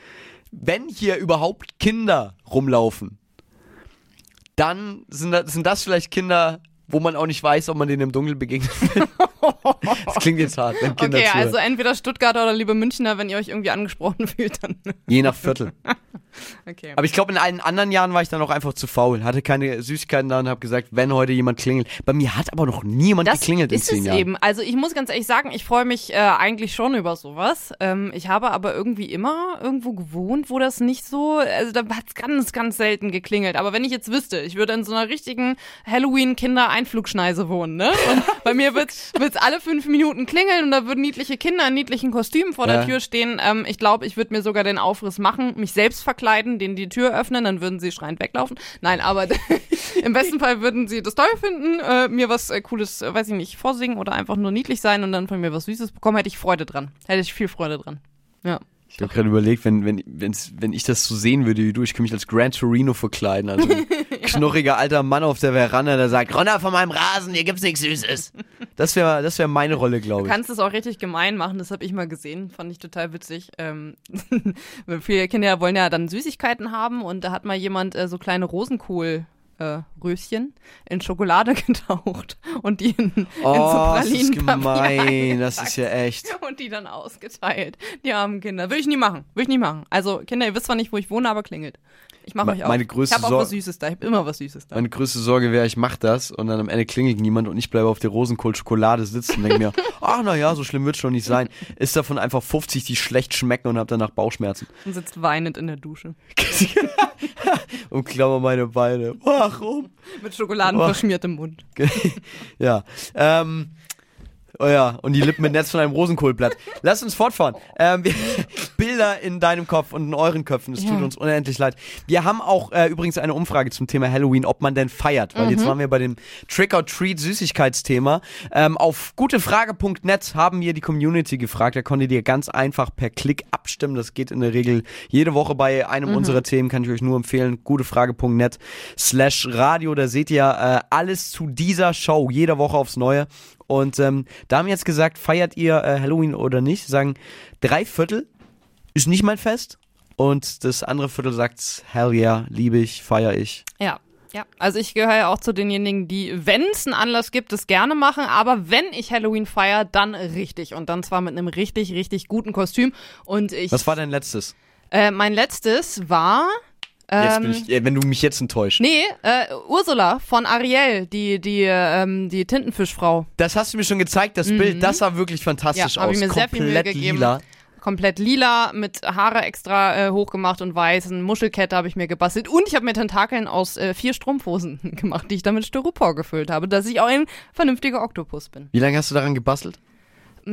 wenn hier überhaupt Kinder rumlaufen, dann sind das, sind das vielleicht Kinder, wo man auch nicht weiß, ob man denen im Dunkeln begegnet. (laughs) das klingt jetzt hart, Okay, also entweder Stuttgarter oder lieber Münchner, wenn ihr euch irgendwie angesprochen (laughs) fühlt, dann. Je nach Viertel. (laughs) Okay. Aber ich glaube, in allen anderen Jahren war ich dann auch einfach zu faul. Hatte keine Süßigkeiten da und habe gesagt, wenn heute jemand klingelt. Bei mir hat aber noch niemand Das geklingelt in ist zehn es Jahren. eben. Also ich muss ganz ehrlich sagen, ich freue mich äh, eigentlich schon über sowas. Ähm, ich habe aber irgendwie immer irgendwo gewohnt, wo das nicht so, also da hat es ganz, ganz selten geklingelt. Aber wenn ich jetzt wüsste, ich würde in so einer richtigen Halloween-Kinder-Einflugschneise wohnen, ne? Und bei mir wird es alle fünf Minuten klingeln und da würden niedliche Kinder in niedlichen Kostümen vor Ja. der Tür stehen. Ähm, ich glaube, ich würde mir sogar den Aufriss machen, mich selbst verkleiden, denen die Tür öffnen, dann würden sie schreiend weglaufen. Nein, aber (laughs) im besten Fall würden sie das toll finden, äh, mir was äh, Cooles, äh, weiß ich nicht, vorsingen oder einfach nur niedlich sein und dann von mir was Süßes bekommen, hätte ich Freude dran. Hätte ich viel Freude dran. Ja. Ich habe gerade überlegt, wenn, wenn, wenn's, wenn ich das so sehen würde wie du, ich könnte mich als Gran Torino verkleiden. Also ein (laughs) knurriger alter Mann auf der Veranda, der sagt, runter von meinem Rasen, hier gibt's nichts Süßes. Das wäre das wär meine Rolle, glaube Du ich. kannst es auch richtig gemein machen, das habe ich mal gesehen, fand ich total witzig. Ähm, (laughs) viele Kinder wollen ja dann Süßigkeiten haben und da hat mal jemand äh, so kleine Rosenkohl. Äh, Röschen in Schokolade (laughs) getaucht und die in, in so Oh, das ist das ist ja echt. und die dann ausgeteilt. Die armen Kinder. Würde ich nie machen. Würde ich nie machen. Also, Kinder, ihr wisst zwar nicht, wo ich wohne, aber klingelt. Ich mache euch auch. meine größte ich habe auch was Süßes da. Ich habe immer was Süßes da. Meine größte Sorge wäre, ich mache das und dann am Ende klingelt niemand und ich bleibe auf der Rosenkohl-Schokolade sitzen und denke mir, (laughs) ach naja, so schlimm wird schon nicht sein. Ist davon einfach 50, die schlecht schmecken und hab danach Bauchschmerzen. Und sitzt weinend in der Dusche. (laughs) und klammer meine Beine. Warum? Mit Schokoladen verschmiertem Mund. (laughs) ja. Ähm, oh ja, und die Lippen mit Netz von einem Rosenkohlblatt. Lass uns fortfahren. Ähm, wir, (laughs) Bilder in deinem Kopf und in euren Köpfen. Es tut Ja. uns unendlich leid. Wir haben auch äh, übrigens eine Umfrage zum Thema Halloween, ob man denn feiert. Weil Mhm. jetzt waren wir bei dem Trick-or-Treat-Süßigkeitsthema. Ähm, auf gutefrage.net haben wir die Community gefragt. Da konntet ihr ganz einfach per Klick abstimmen. Das geht in der Regel jede Woche bei einem Mhm. unserer Themen. Kann ich euch nur empfehlen. Gutefrage.net slash Radio. Da seht ihr äh, alles zu dieser Show. Jede Woche aufs Neue. Und ähm, da haben jetzt gesagt, feiert ihr äh, Halloween oder nicht? Sie sagen, drei Viertel ist nicht mein Fest. Und das andere Viertel sagt, hell yeah, liebe ich, feier ich. Ja. Ja, also ich gehöre ja auch zu denjenigen, die, wenn es einen Anlass gibt, das gerne machen, aber wenn ich Halloween feiere, dann richtig. Und dann zwar mit einem richtig, richtig guten Kostüm. Und ich. Was war dein letztes? Äh, mein letztes war. Jetzt Ähm, bin ich, äh, wenn du mich jetzt enttäuscht. Nee, äh, Ursula von Ariel, die, die, ähm, die Tintenfischfrau. Das hast du mir schon gezeigt, das Bild, das sah wirklich fantastisch Mhm. Ja, aus. ich mir sehr viel Mühe Komplett gegeben. lila. Komplett lila, mit Haare extra äh, hochgemacht und weiß. Eine Muschelkette habe ich mir gebastelt. Und ich habe mir Tentakeln aus äh, vier Strumpfhosen (laughs) gemacht, die ich dann mit Styropor gefüllt habe, dass ich auch ein vernünftiger Oktopus bin. Wie lange hast du daran gebastelt?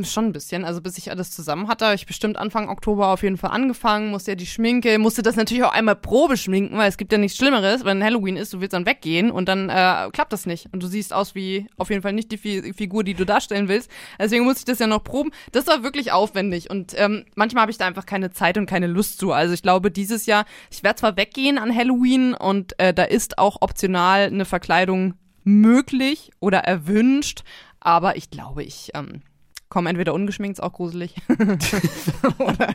Schon ein bisschen. Also bis ich alles zusammen hatte, habe ich bestimmt Anfang Oktober auf jeden Fall angefangen, musste ja die Schminke, musste das natürlich auch einmal Probe schminken, weil es gibt ja nichts Schlimmeres, wenn Halloween ist, du willst dann weggehen und dann äh, klappt das nicht. Und du siehst aus wie auf jeden Fall nicht die Fi Figur, die du darstellen willst. Deswegen musste ich das ja noch proben. Das war wirklich aufwendig und ähm, manchmal habe ich da einfach keine Zeit und keine Lust zu. Also ich glaube, dieses Jahr, ich werde zwar weggehen an Halloween und äh, da ist auch optional eine Verkleidung möglich oder erwünscht, aber ich glaube, ich ähm, komme entweder ungeschminkt, ist auch gruselig, (laughs) oder,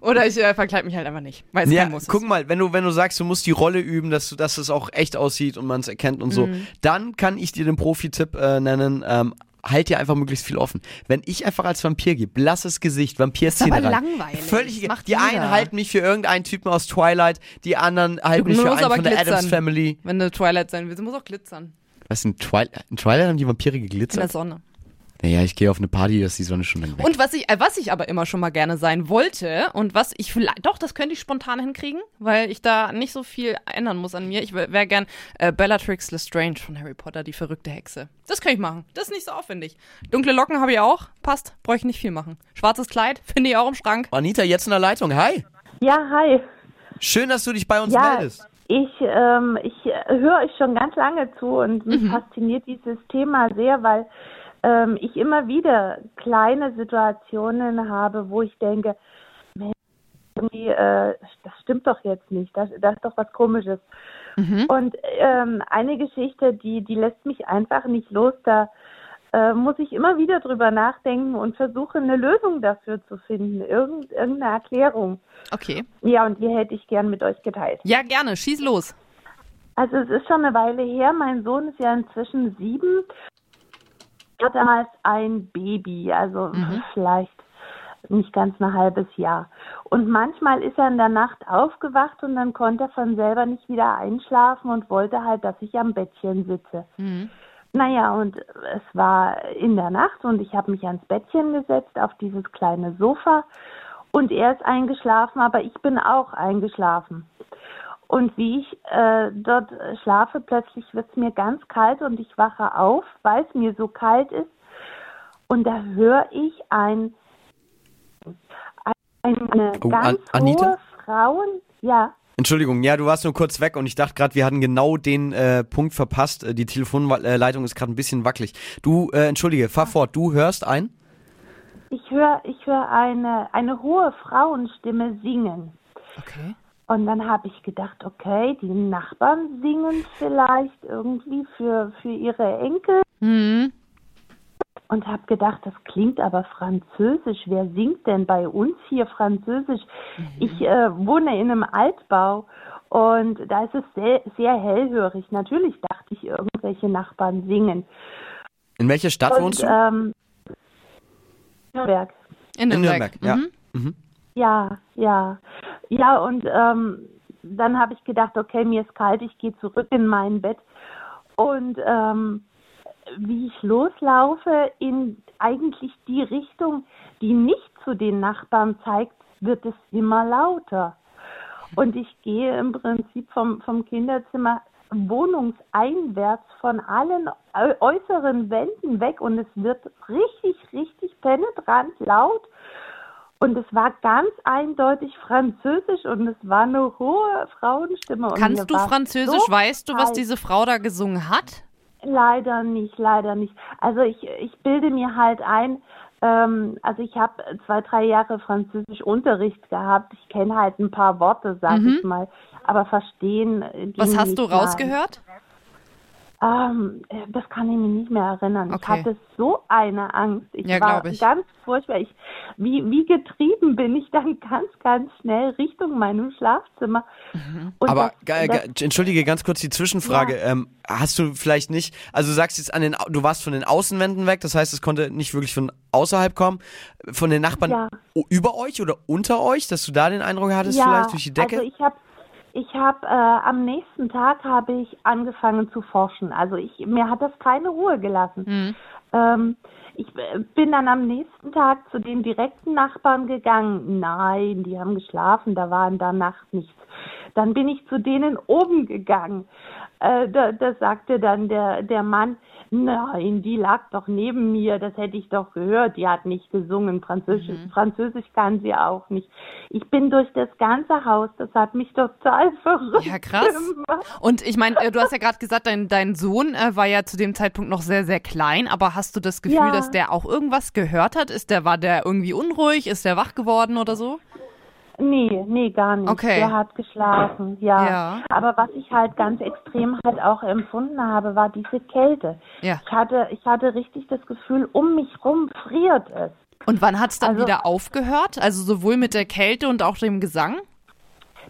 oder ich äh, verkleide mich halt einfach nicht, weil es Ja, Muss guck mal, wenn du, wenn du sagst, du musst die Rolle üben, dass, du, dass es auch echt aussieht und man es erkennt und so, Mhm. dann kann ich dir den Profi-Tipp äh, nennen, ähm, halt dir einfach möglichst viel offen. Wenn ich einfach als Vampir gehe, blasses Gesicht, Vampir-Szene aber rein. langweilig. Völlig, macht die einen halten mich für irgendeinen Typen aus Twilight, die anderen halten Du mich für einen von der glitzern. Adams Family. Wenn du Twilight sein willst, du musst auch glitzern. Was, in Twilight, in Twilight haben die Vampire In der geglitzert? Sonne. Naja, ich gehe auf eine Party, da ist die Sonne schon lang weg. Und was ich, äh, was ich aber immer schon mal gerne sein wollte und was ich vielleicht, doch, das könnte ich spontan hinkriegen, weil ich da nicht so viel ändern muss an mir. Ich wäre gern äh, Bellatrix Lestrange von Harry Potter, die verrückte Hexe. Das kann ich machen. Das ist nicht so aufwendig. Dunkle Locken habe ich auch. Passt. Brauche ich nicht viel machen. Schwarzes Kleid (laughs) finde ich auch im Schrank. Anita, jetzt in der Leitung. Hi. Ja, hi. Schön, dass du dich bei uns Ja, meldest. ich, ähm, ich äh, höre euch schon ganz lange zu und mich fasziniert dieses Thema sehr, weil ähm, ich immer wieder kleine Situationen habe, wo ich denke, irgendwie, äh, das stimmt doch jetzt nicht, das, das ist doch was Komisches. Und ähm, eine Geschichte, die, die lässt mich einfach nicht los, da äh, muss ich immer wieder drüber nachdenken und versuche eine Lösung dafür zu finden, irgend, irgendeine Erklärung. Okay. Ja, und die hätte ich gern mit euch geteilt. Ja, gerne. Schieß los. Also es ist schon eine Weile her. Mein Sohn ist ja inzwischen sieben. Er hat damals ein Baby, also vielleicht nicht ganz ein halbes Jahr. Und manchmal ist er in der Nacht aufgewacht und dann konnte er von selber nicht wieder einschlafen und wollte halt, dass ich am Bettchen sitze. Naja, und es war in der Nacht und ich habe mich ans Bettchen gesetzt, auf dieses kleine Sofa. Und er ist eingeschlafen, aber ich bin auch eingeschlafen. Und wie ich äh, dort schlafe, plötzlich wird es mir ganz kalt und ich wache auf, weil es mir so kalt ist. Und da höre ich ein, eine Oh, ganz An- Anita? hohe Frauen, ja, Entschuldigung, ja, du warst nur kurz weg und ich dachte gerade, wir hatten genau den äh, Punkt verpasst. Äh, Die Telefonleitung ist gerade ein bisschen wackelig. Du, äh, entschuldige, fahr fort. Du hörst ein? ich höre ich hör eine, eine hohe Frauenstimme singen. Okay. Und dann habe ich gedacht, okay, die Nachbarn singen vielleicht irgendwie für, für ihre Enkel. Hm. Und habe gedacht, das klingt aber französisch. Wer singt denn bei uns hier französisch? Ich äh, wohne in einem Altbau und da ist es sehr, sehr hellhörig. Natürlich dachte ich, irgendwelche Nachbarn singen. In welcher Stadt Und wohnst du? ähm, Nürnberg. In In Nürnberg. Nürnberg, ja. Mhm. Ja, ja. Ja, und ähm, dann habe ich gedacht, okay, mir ist kalt, ich gehe zurück in mein Bett. Und ähm, wie ich loslaufe in eigentlich die Richtung, die nicht zu den Nachbarn zeigt, wird es immer lauter. Und ich gehe im Prinzip vom, vom Kinderzimmer wohnungseinwärts von allen äu- äußeren Wänden weg und es wird richtig, richtig penetrant laut. Und es war ganz eindeutig Französisch und es war eine hohe Frauenstimme. Kannst du Französisch? so weißt du, was diese Frau da gesungen hat? Leider nicht, leider nicht. Also ich, ich bilde mir halt ein, ähm, also ich habe zwei, drei Jahre Französischunterricht gehabt. Ich kenne halt ein paar Worte, sag Mhm. ich mal. Aber verstehen. äh, Was hast du rausgehört? Ähm, äh, das kann ich mir nicht mehr erinnern. Ich Okay. hatte so eine Angst. Ich Ja, war ich. ganz furchtbar. Ich, wie, wie getrieben bin ich dann (laughs) ganz, ganz schnell Richtung meinem Schlafzimmer. Und Aber das, ge- das, ge- entschuldige ganz kurz die Zwischenfrage. Ähm, hast du vielleicht nicht, also du sagst jetzt an den, du warst von den Außenwänden weg, das heißt, es konnte nicht wirklich von außerhalb kommen, von den Nachbarn Ja. über euch oder unter euch, dass du da den Eindruck hattest, ja, vielleicht durch die Decke? Also ich habe ich hab, äh, am nächsten Tag habe ich angefangen zu forschen. Also ich, mir hat das keine Ruhe gelassen. Hm. Ähm, ich äh, bin dann am nächsten Tag zu den direkten Nachbarn gegangen. Nein, die haben geschlafen, da war in der Nacht nichts. Dann bin ich zu denen oben gegangen. Äh, da, da sagte dann der, der Mann, nein, die lag doch neben mir, das hätte ich doch gehört. Die hat nicht gesungen, Französisch, Mhm. Französisch kann sie auch nicht. Ich bin durch das ganze Haus, das hat mich total (laughs) verrückt Ja, krass. gemacht. Und ich meine, äh, du hast ja gerade gesagt, dein, dein Sohn äh, war ja zu dem Zeitpunkt noch sehr, sehr klein, aber hast du das Gefühl, Ja. dass der auch irgendwas gehört hat? Ist der, war der irgendwie unruhig? Ist der wach geworden oder so? Nee, nee, gar nicht. Okay. Der hat geschlafen, ja. Ja. Aber was ich halt ganz extrem halt auch empfunden habe, war diese Kälte. Ja. Ich hatte, ich hatte richtig das Gefühl, um mich rum friert es. Und wann hat es dann Also- wieder aufgehört? Also sowohl mit der Kälte und auch dem Gesang?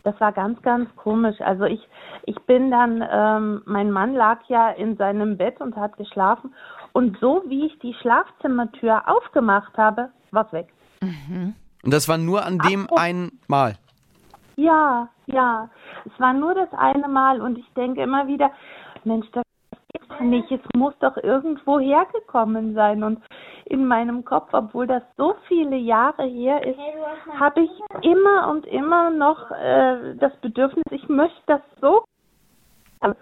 Das war ganz, ganz komisch. Also ich, ich bin dann, ähm, mein Mann lag ja in seinem Bett und hat geschlafen. Und so wie ich die Schlafzimmertür aufgemacht habe, war's weg. Und das war nur an dem einen Mal. Ja, ja. Es war nur das eine Mal und ich denke immer wieder, Mensch, das gibt's doch nicht. Es muss doch irgendwo hergekommen sein. Und in meinem Kopf, obwohl das so viele Jahre her ist, habe ich immer und immer noch äh, das Bedürfnis, ich möchte das so. Aber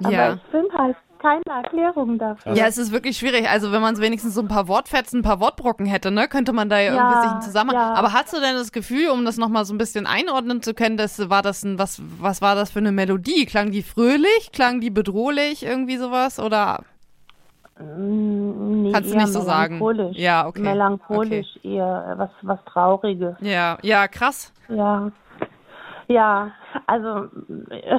Ja. ich finde halt keine Erklärung dafür. Ja, es ist wirklich schwierig. Also wenn man so wenigstens so ein paar Wortfetzen, ein paar Wortbrocken hätte, ne, könnte man da ja, Ja, irgendwie sich einen Zusammenhang. ja. Aber hast du denn das Gefühl, um das nochmal so ein bisschen einordnen zu können, das war das ein, was, was war das für eine Melodie? Klang die fröhlich? Klang die bedrohlich? Irgendwie sowas? Oder? Mm, Nee, Kannst du nicht so sagen. melancholisch. Ja, okay. Melancholisch eher was, was Trauriges. Ja, ja, krass. Ja, ja, also äh,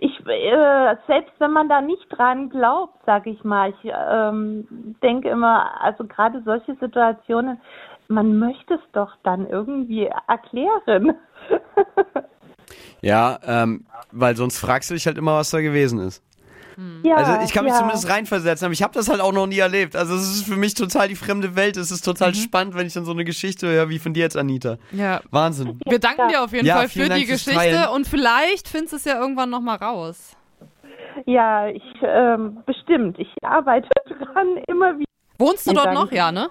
ich äh, selbst wenn man da nicht dran glaubt, sag ich mal, ich ähm, denke immer, also gerade solche Situationen, man möchte es doch dann irgendwie erklären. (laughs) Ja, ähm, weil sonst fragst du dich halt immer, was da gewesen ist. Ja, Also ich kann mich ja. zumindest reinversetzen, aber ich habe das halt auch noch nie erlebt. Also es ist für mich total die fremde Welt. Es ist total Mhm. spannend, wenn ich dann so eine Geschichte höre, wie von dir jetzt, Anita. Ja. Wahnsinn. Wir danken dir auf jeden Ja, Fall für Dank die Geschichte Teilen. und vielleicht findest du es ja irgendwann nochmal raus. Ja, ich ähm, bestimmt. Ich arbeite (laughs) dran immer wieder. Wohnst du dort Dank. noch? Ja, ne?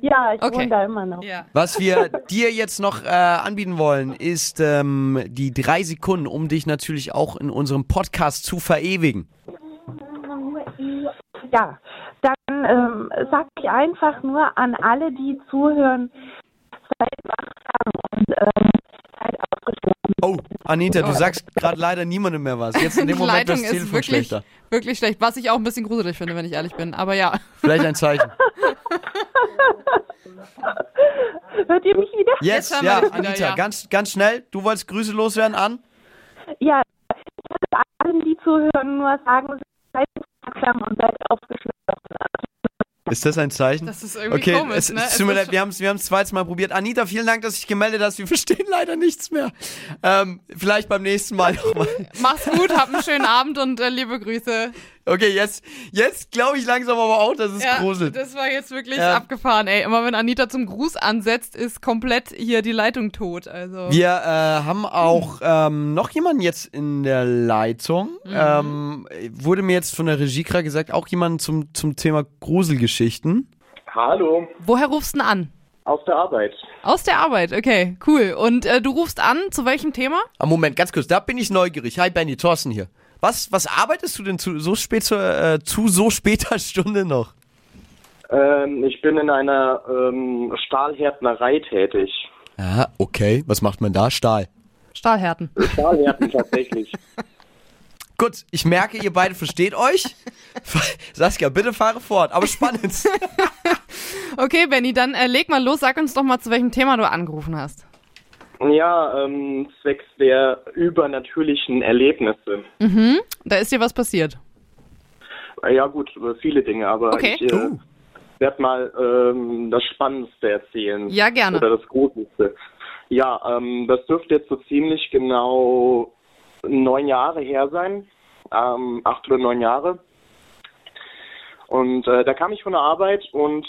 Ja, ich Okay. wohne da immer noch. Ja. Was wir (laughs) dir jetzt noch äh, anbieten wollen, ist ähm, die drei Sekunden, um dich natürlich auch in unserem Podcast zu verewigen. Ja, dann ähm, sage ich einfach nur an alle, die zuhören, seid wachsam und ähm. Oh, Anita, du sagst gerade leider niemandem mehr was. Jetzt in dem Moment das ist Telefon wirklich, schlechter. wirklich schlecht, was ich auch ein bisschen gruselig finde, wenn ich ehrlich bin. Aber ja. Vielleicht ein Zeichen. (laughs) Hört ihr mich wieder? Yes, wir ja, wieder, Anita, ja. ganz, ganz schnell. Du wolltest Grüße loswerden an? Ja, ich wollte allen, die zuhören, nur sagen, seid wachsam und seid aufgeschlossen. Ist das ein Zeichen? Das ist irgendwie okay, komisch, es, ne? es tut mir leid, wir haben es wir haben's zweites Mal probiert. Anita, vielen Dank, dass du dich gemeldet hast. Wir verstehen (laughs) leider nichts mehr. Ähm, vielleicht beim nächsten Mal nochmal. Mach's gut, hab einen schönen Abend und äh, liebe Grüße. Okay, jetzt, jetzt glaube ich langsam aber auch, dass es Ja, gruselt. das war jetzt wirklich Ja. abgefahren, ey. Immer wenn Anita zum Gruß ansetzt, ist komplett hier die Leitung tot. Also. Wir äh, haben auch ähm, noch jemanden jetzt in der Leitung. Mhm. Ähm, wurde mir jetzt von der Regie gerade gesagt, auch jemanden zum, zum Thema Gruselgeschichten. Hallo, Woher rufst du denn an? aus der Arbeit. Aus der Arbeit, okay, cool. Und äh, du rufst an, zu welchem Thema? Ah, Moment, ganz kurz, da bin ich neugierig. Hi Benny, Thorsten hier. Was, was arbeitest du denn zu so, spät zu, äh, zu so später (laughs) Stunde noch? Ähm, ich bin in einer ähm, Stahlhärtnerei tätig. Ah, okay. Was macht man da? Stahl. Stahlhärten. Stahlhärten tatsächlich. (laughs) Gut, ich merke, ihr beide versteht euch. (laughs) Saskia, bitte fahre fort, aber spannend. Okay, Benny, dann äh, leg mal los, sag uns doch mal, zu welchem Thema du angerufen hast. Ja, ähm, zwecks der übernatürlichen Erlebnisse. Mhm. Da ist dir was passiert. Ja gut, äh, viele Dinge, aber Okay. ich äh, Oh. werde mal ähm, das Spannendste erzählen. Ja, gerne. Oder das Gruseligste. Ja, ähm, das dürfte jetzt so ziemlich genau neun Jahre her sein. Ähm, acht oder neun Jahre. Und äh, da kam ich von der Arbeit und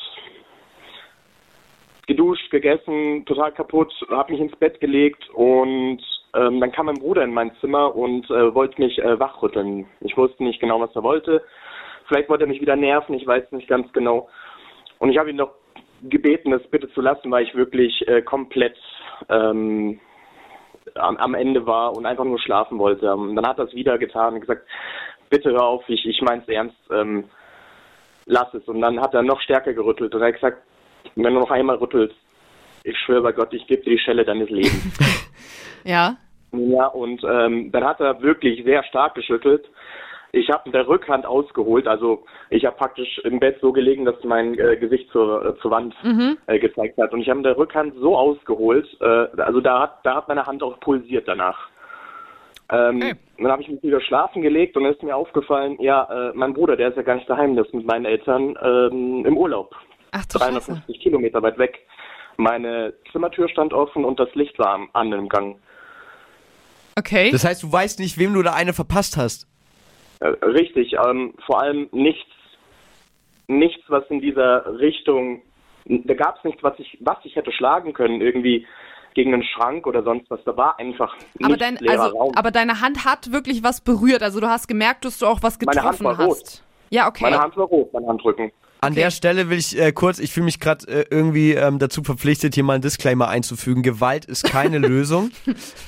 geduscht, gegessen, total kaputt, habe mich ins Bett gelegt und ähm, dann kam mein Bruder in mein Zimmer und äh, wollte mich äh, wachrütteln. Ich wusste nicht genau, was er wollte. Vielleicht wollte er mich wieder nerven, ich weiß nicht ganz genau. Und ich habe ihn noch gebeten, das bitte zu lassen, weil ich wirklich äh, komplett ähm, am, am Ende war und einfach nur schlafen wollte. Und dann hat er es wieder getan und gesagt, bitte hör auf, ich, ich mein's ernst, ähm, lass es. Und dann hat er noch stärker gerüttelt und er hat gesagt, wenn du noch einmal rüttelst, ich schwöre bei Gott, ich gebe dir die Schelle deines Lebens. (laughs) Ja. Ja, und ähm, dann hat er wirklich sehr stark geschüttelt. Ich habe mit der Rückhand ausgeholt, also ich habe praktisch im Bett so gelegen, dass mein äh, Gesicht zur, äh, zur Wand Mhm. äh, gezeigt hat. Und ich habe mit der Rückhand so ausgeholt, äh, also da hat, da hat meine Hand auch pulsiert danach. Ähm, Dann habe ich mich wieder schlafen gelegt und dann ist mir aufgefallen, ja, äh, mein Bruder, der ist ja gar nicht daheim, der ist mit meinen Eltern ähm, im Urlaub. Ach du 350 Kilometer weit weg. Meine Zimmertür stand offen und das Licht war an im Gang. Okay. Das heißt, du weißt nicht, wem du da eine verpasst hast. Äh, richtig, ähm, vor allem nichts, nichts, was in dieser Richtung, da gab es nichts, was ich, was ich hätte schlagen können, irgendwie gegen einen Schrank oder sonst was. Da war einfach Aber, nichts dein, leerer also, Raum. aber deine Hand hat wirklich was berührt. Also du hast gemerkt, dass du auch was Meine Hand getroffen war rot. hast. Ja, okay. Meine Hand war rot, mein Handrücken. An der Stelle will ich äh, kurz, ich fühle mich gerade äh, irgendwie ähm, dazu verpflichtet, hier mal einen Disclaimer einzufügen. Gewalt ist keine (laughs) Lösung.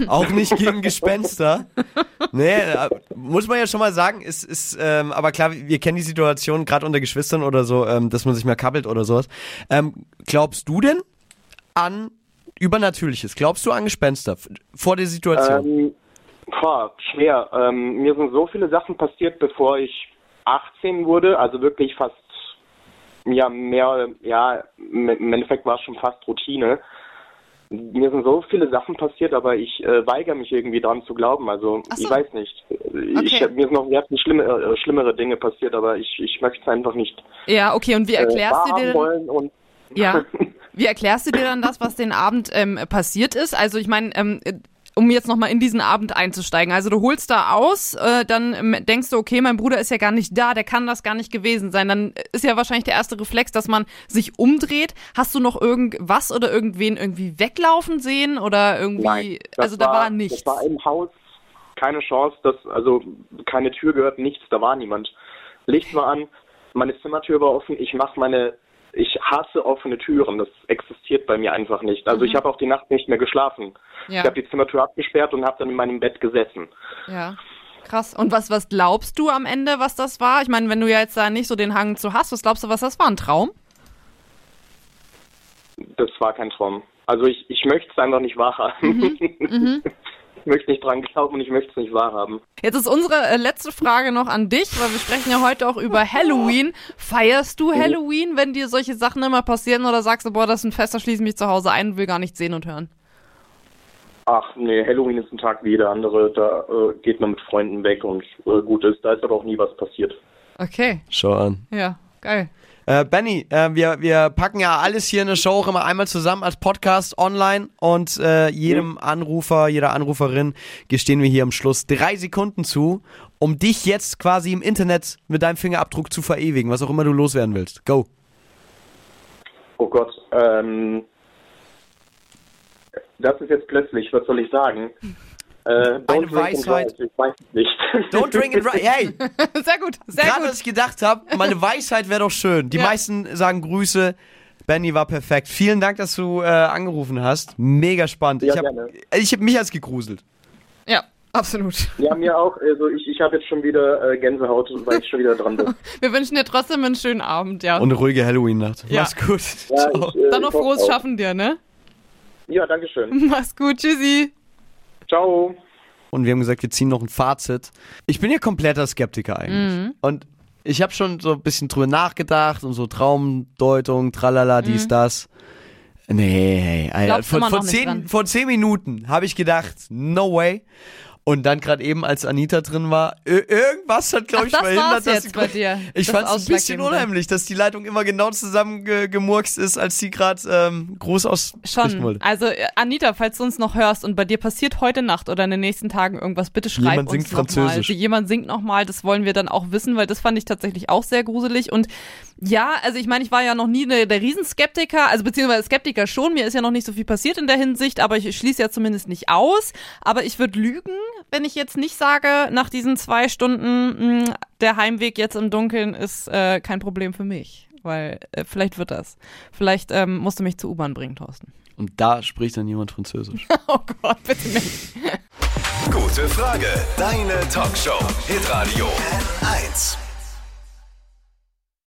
Auch nicht gegen Gespenster. Nee, äh, muss man ja schon mal sagen, ist, ist ähm, aber klar, wir kennen die Situation gerade unter Geschwistern oder so, ähm, dass man sich mal kabbelt oder sowas. Ähm, glaubst du denn an Übernatürliches? Glaubst du an Gespenster vor der Situation? Ähm, boah, schwer. Ähm, mir sind so viele Sachen passiert, bevor ich 18 wurde, also wirklich fast, ja, mehr, ja, im Endeffekt war es schon fast Routine. Mir sind so viele Sachen passiert, aber ich äh, weigere mich irgendwie daran zu glauben. Also so. ich weiß nicht. Ich, Okay. mir sind noch sehr viel schlimme, äh, schlimmere Dinge passiert, aber ich, ich möchte es einfach nicht Ja, okay. Und wie äh, erklärst du wahrhaben dir wollen und ja, (laughs) wie erklärst du dir dann das, was den Abend ähm, passiert ist? Also ich meine, ähm, äh, um jetzt nochmal in diesen Abend einzusteigen. Also du holst da aus, äh, dann denkst du, okay, mein Bruder ist ja gar nicht da, der kann das gar nicht gewesen sein. Dann ist ja wahrscheinlich der erste Reflex, dass man sich umdreht. Hast du noch irgendwas oder irgendwen irgendwie weglaufen sehen oder irgendwie, Nein, also da war, nichts. Das war im Haus keine Chance, dass, also keine Tür gehört, nichts, da war niemand. Licht war an, meine Zimmertür war offen, ich mache meine, ich hasse offene Türen, das existiert bei mir einfach nicht. Also ich habe auch die Nacht nicht mehr geschlafen. Ja. Ich habe die Zimmertür abgesperrt und habe dann in meinem Bett gesessen. Ja. Krass. Und was, was glaubst du am Ende, was das war? Ich meine, wenn du ja jetzt da nicht so den Hang zu hast, was glaubst du, was das war? Ein Traum? Das war kein Traum. Also ich, ich möchte es einfach nicht wahrhaben. Mhm. Ich (laughs) möchte nicht dran glauben und ich möchte es nicht wahrhaben. Jetzt ist unsere äh, letzte Frage noch an dich, weil wir sprechen ja heute auch über Halloween. Feierst du Halloween, wenn dir solche Sachen immer passieren oder sagst du, boah, das ist ein Fest, da schließe ich mich zu Hause ein und will gar nichts sehen und hören? Ach nee, Halloween ist ein Tag wie jeder andere. Da äh, geht man mit Freunden weg und äh, gut ist. Da ist aber auch nie was passiert. Okay, Schau an. ja, geil. Äh, Benny, äh, wir, wir packen ja alles hier in der Show auch immer einmal zusammen als Podcast online und äh, jedem Anrufer, jeder Anruferin gestehen wir hier am Schluss drei Sekunden zu, um dich jetzt quasi im Internet mit deinem Fingerabdruck zu verewigen, was auch immer du loswerden willst. Go. Oh Gott, ähm, das ist jetzt plötzlich, was soll ich sagen? Äh, Eine Weisheit. Ich weiß es nicht. Don't drink and drive. Hey, (laughs) Sehr gut, sehr gerade gut. was ich gedacht habe, meine Weisheit wäre doch schön. Die Ja. meisten sagen Grüße. Benny war perfekt. Vielen Dank, dass du äh, angerufen hast. Mega spannend. Ja, ich habe ich hab mich als gegruselt. Ja, absolut. Ja, mir auch. Also ich, ich habe jetzt schon wieder äh, Gänsehaut, weil ich schon wieder dran bin. (laughs) Wir wünschen dir trotzdem einen schönen Abend, ja. Und eine ruhige Halloween-Nacht. Ja. Mach's gut. Ja, Ciao. ich, äh, Dann noch ich hoffe frohes auch. Schaffen dir, ne? Ja, danke schön. (laughs) Mach's gut, tschüssi. Ciao. Und wir haben gesagt, wir ziehen noch ein Fazit. Ich bin ja kompletter Skeptiker eigentlich. Mhm. Und ich habe schon so ein bisschen drüber nachgedacht und so Traumdeutung, tralala, dies, das. Nee, Alter. Mhm. Glaubst Vor, zehn, vor zehn Minuten habe ich gedacht, no way. Und dann gerade eben, als Anita drin war, ir- irgendwas hat, glaube ich, das verhindert, dass jetzt die- bei dir. Ich fand es ein bisschen unheimlich, dass die Leitung immer genau zusammengemurkst ist, als sie gerade ähm, groß aussprechen Schon. wollte. Also äh, Anita, falls du uns noch hörst und bei dir passiert heute Nacht oder in den nächsten Tagen irgendwas, bitte schreib Jemand uns singt noch mal. Französisch. Jemand singt nochmal, das wollen wir dann auch wissen, weil das fand ich tatsächlich auch sehr gruselig. Und ja, also ich meine, ich war ja noch nie der, der Riesenskeptiker, also beziehungsweise Skeptiker schon, mir ist ja noch nicht so viel passiert in der Hinsicht, aber ich schließe ja zumindest nicht aus. Aber ich würde lügen, wenn ich jetzt nicht sage, nach diesen zwei Stunden, mh, der Heimweg jetzt im Dunkeln ist äh, kein Problem für mich. Weil äh, vielleicht wird das. Vielleicht ähm, musst du mich zur U-Bahn bringen, Thorsten. Und da spricht dann jemand Französisch. (laughs) Oh Gott, bitte nicht. Gute Frage. Deine Talkshow. Hitradio N1.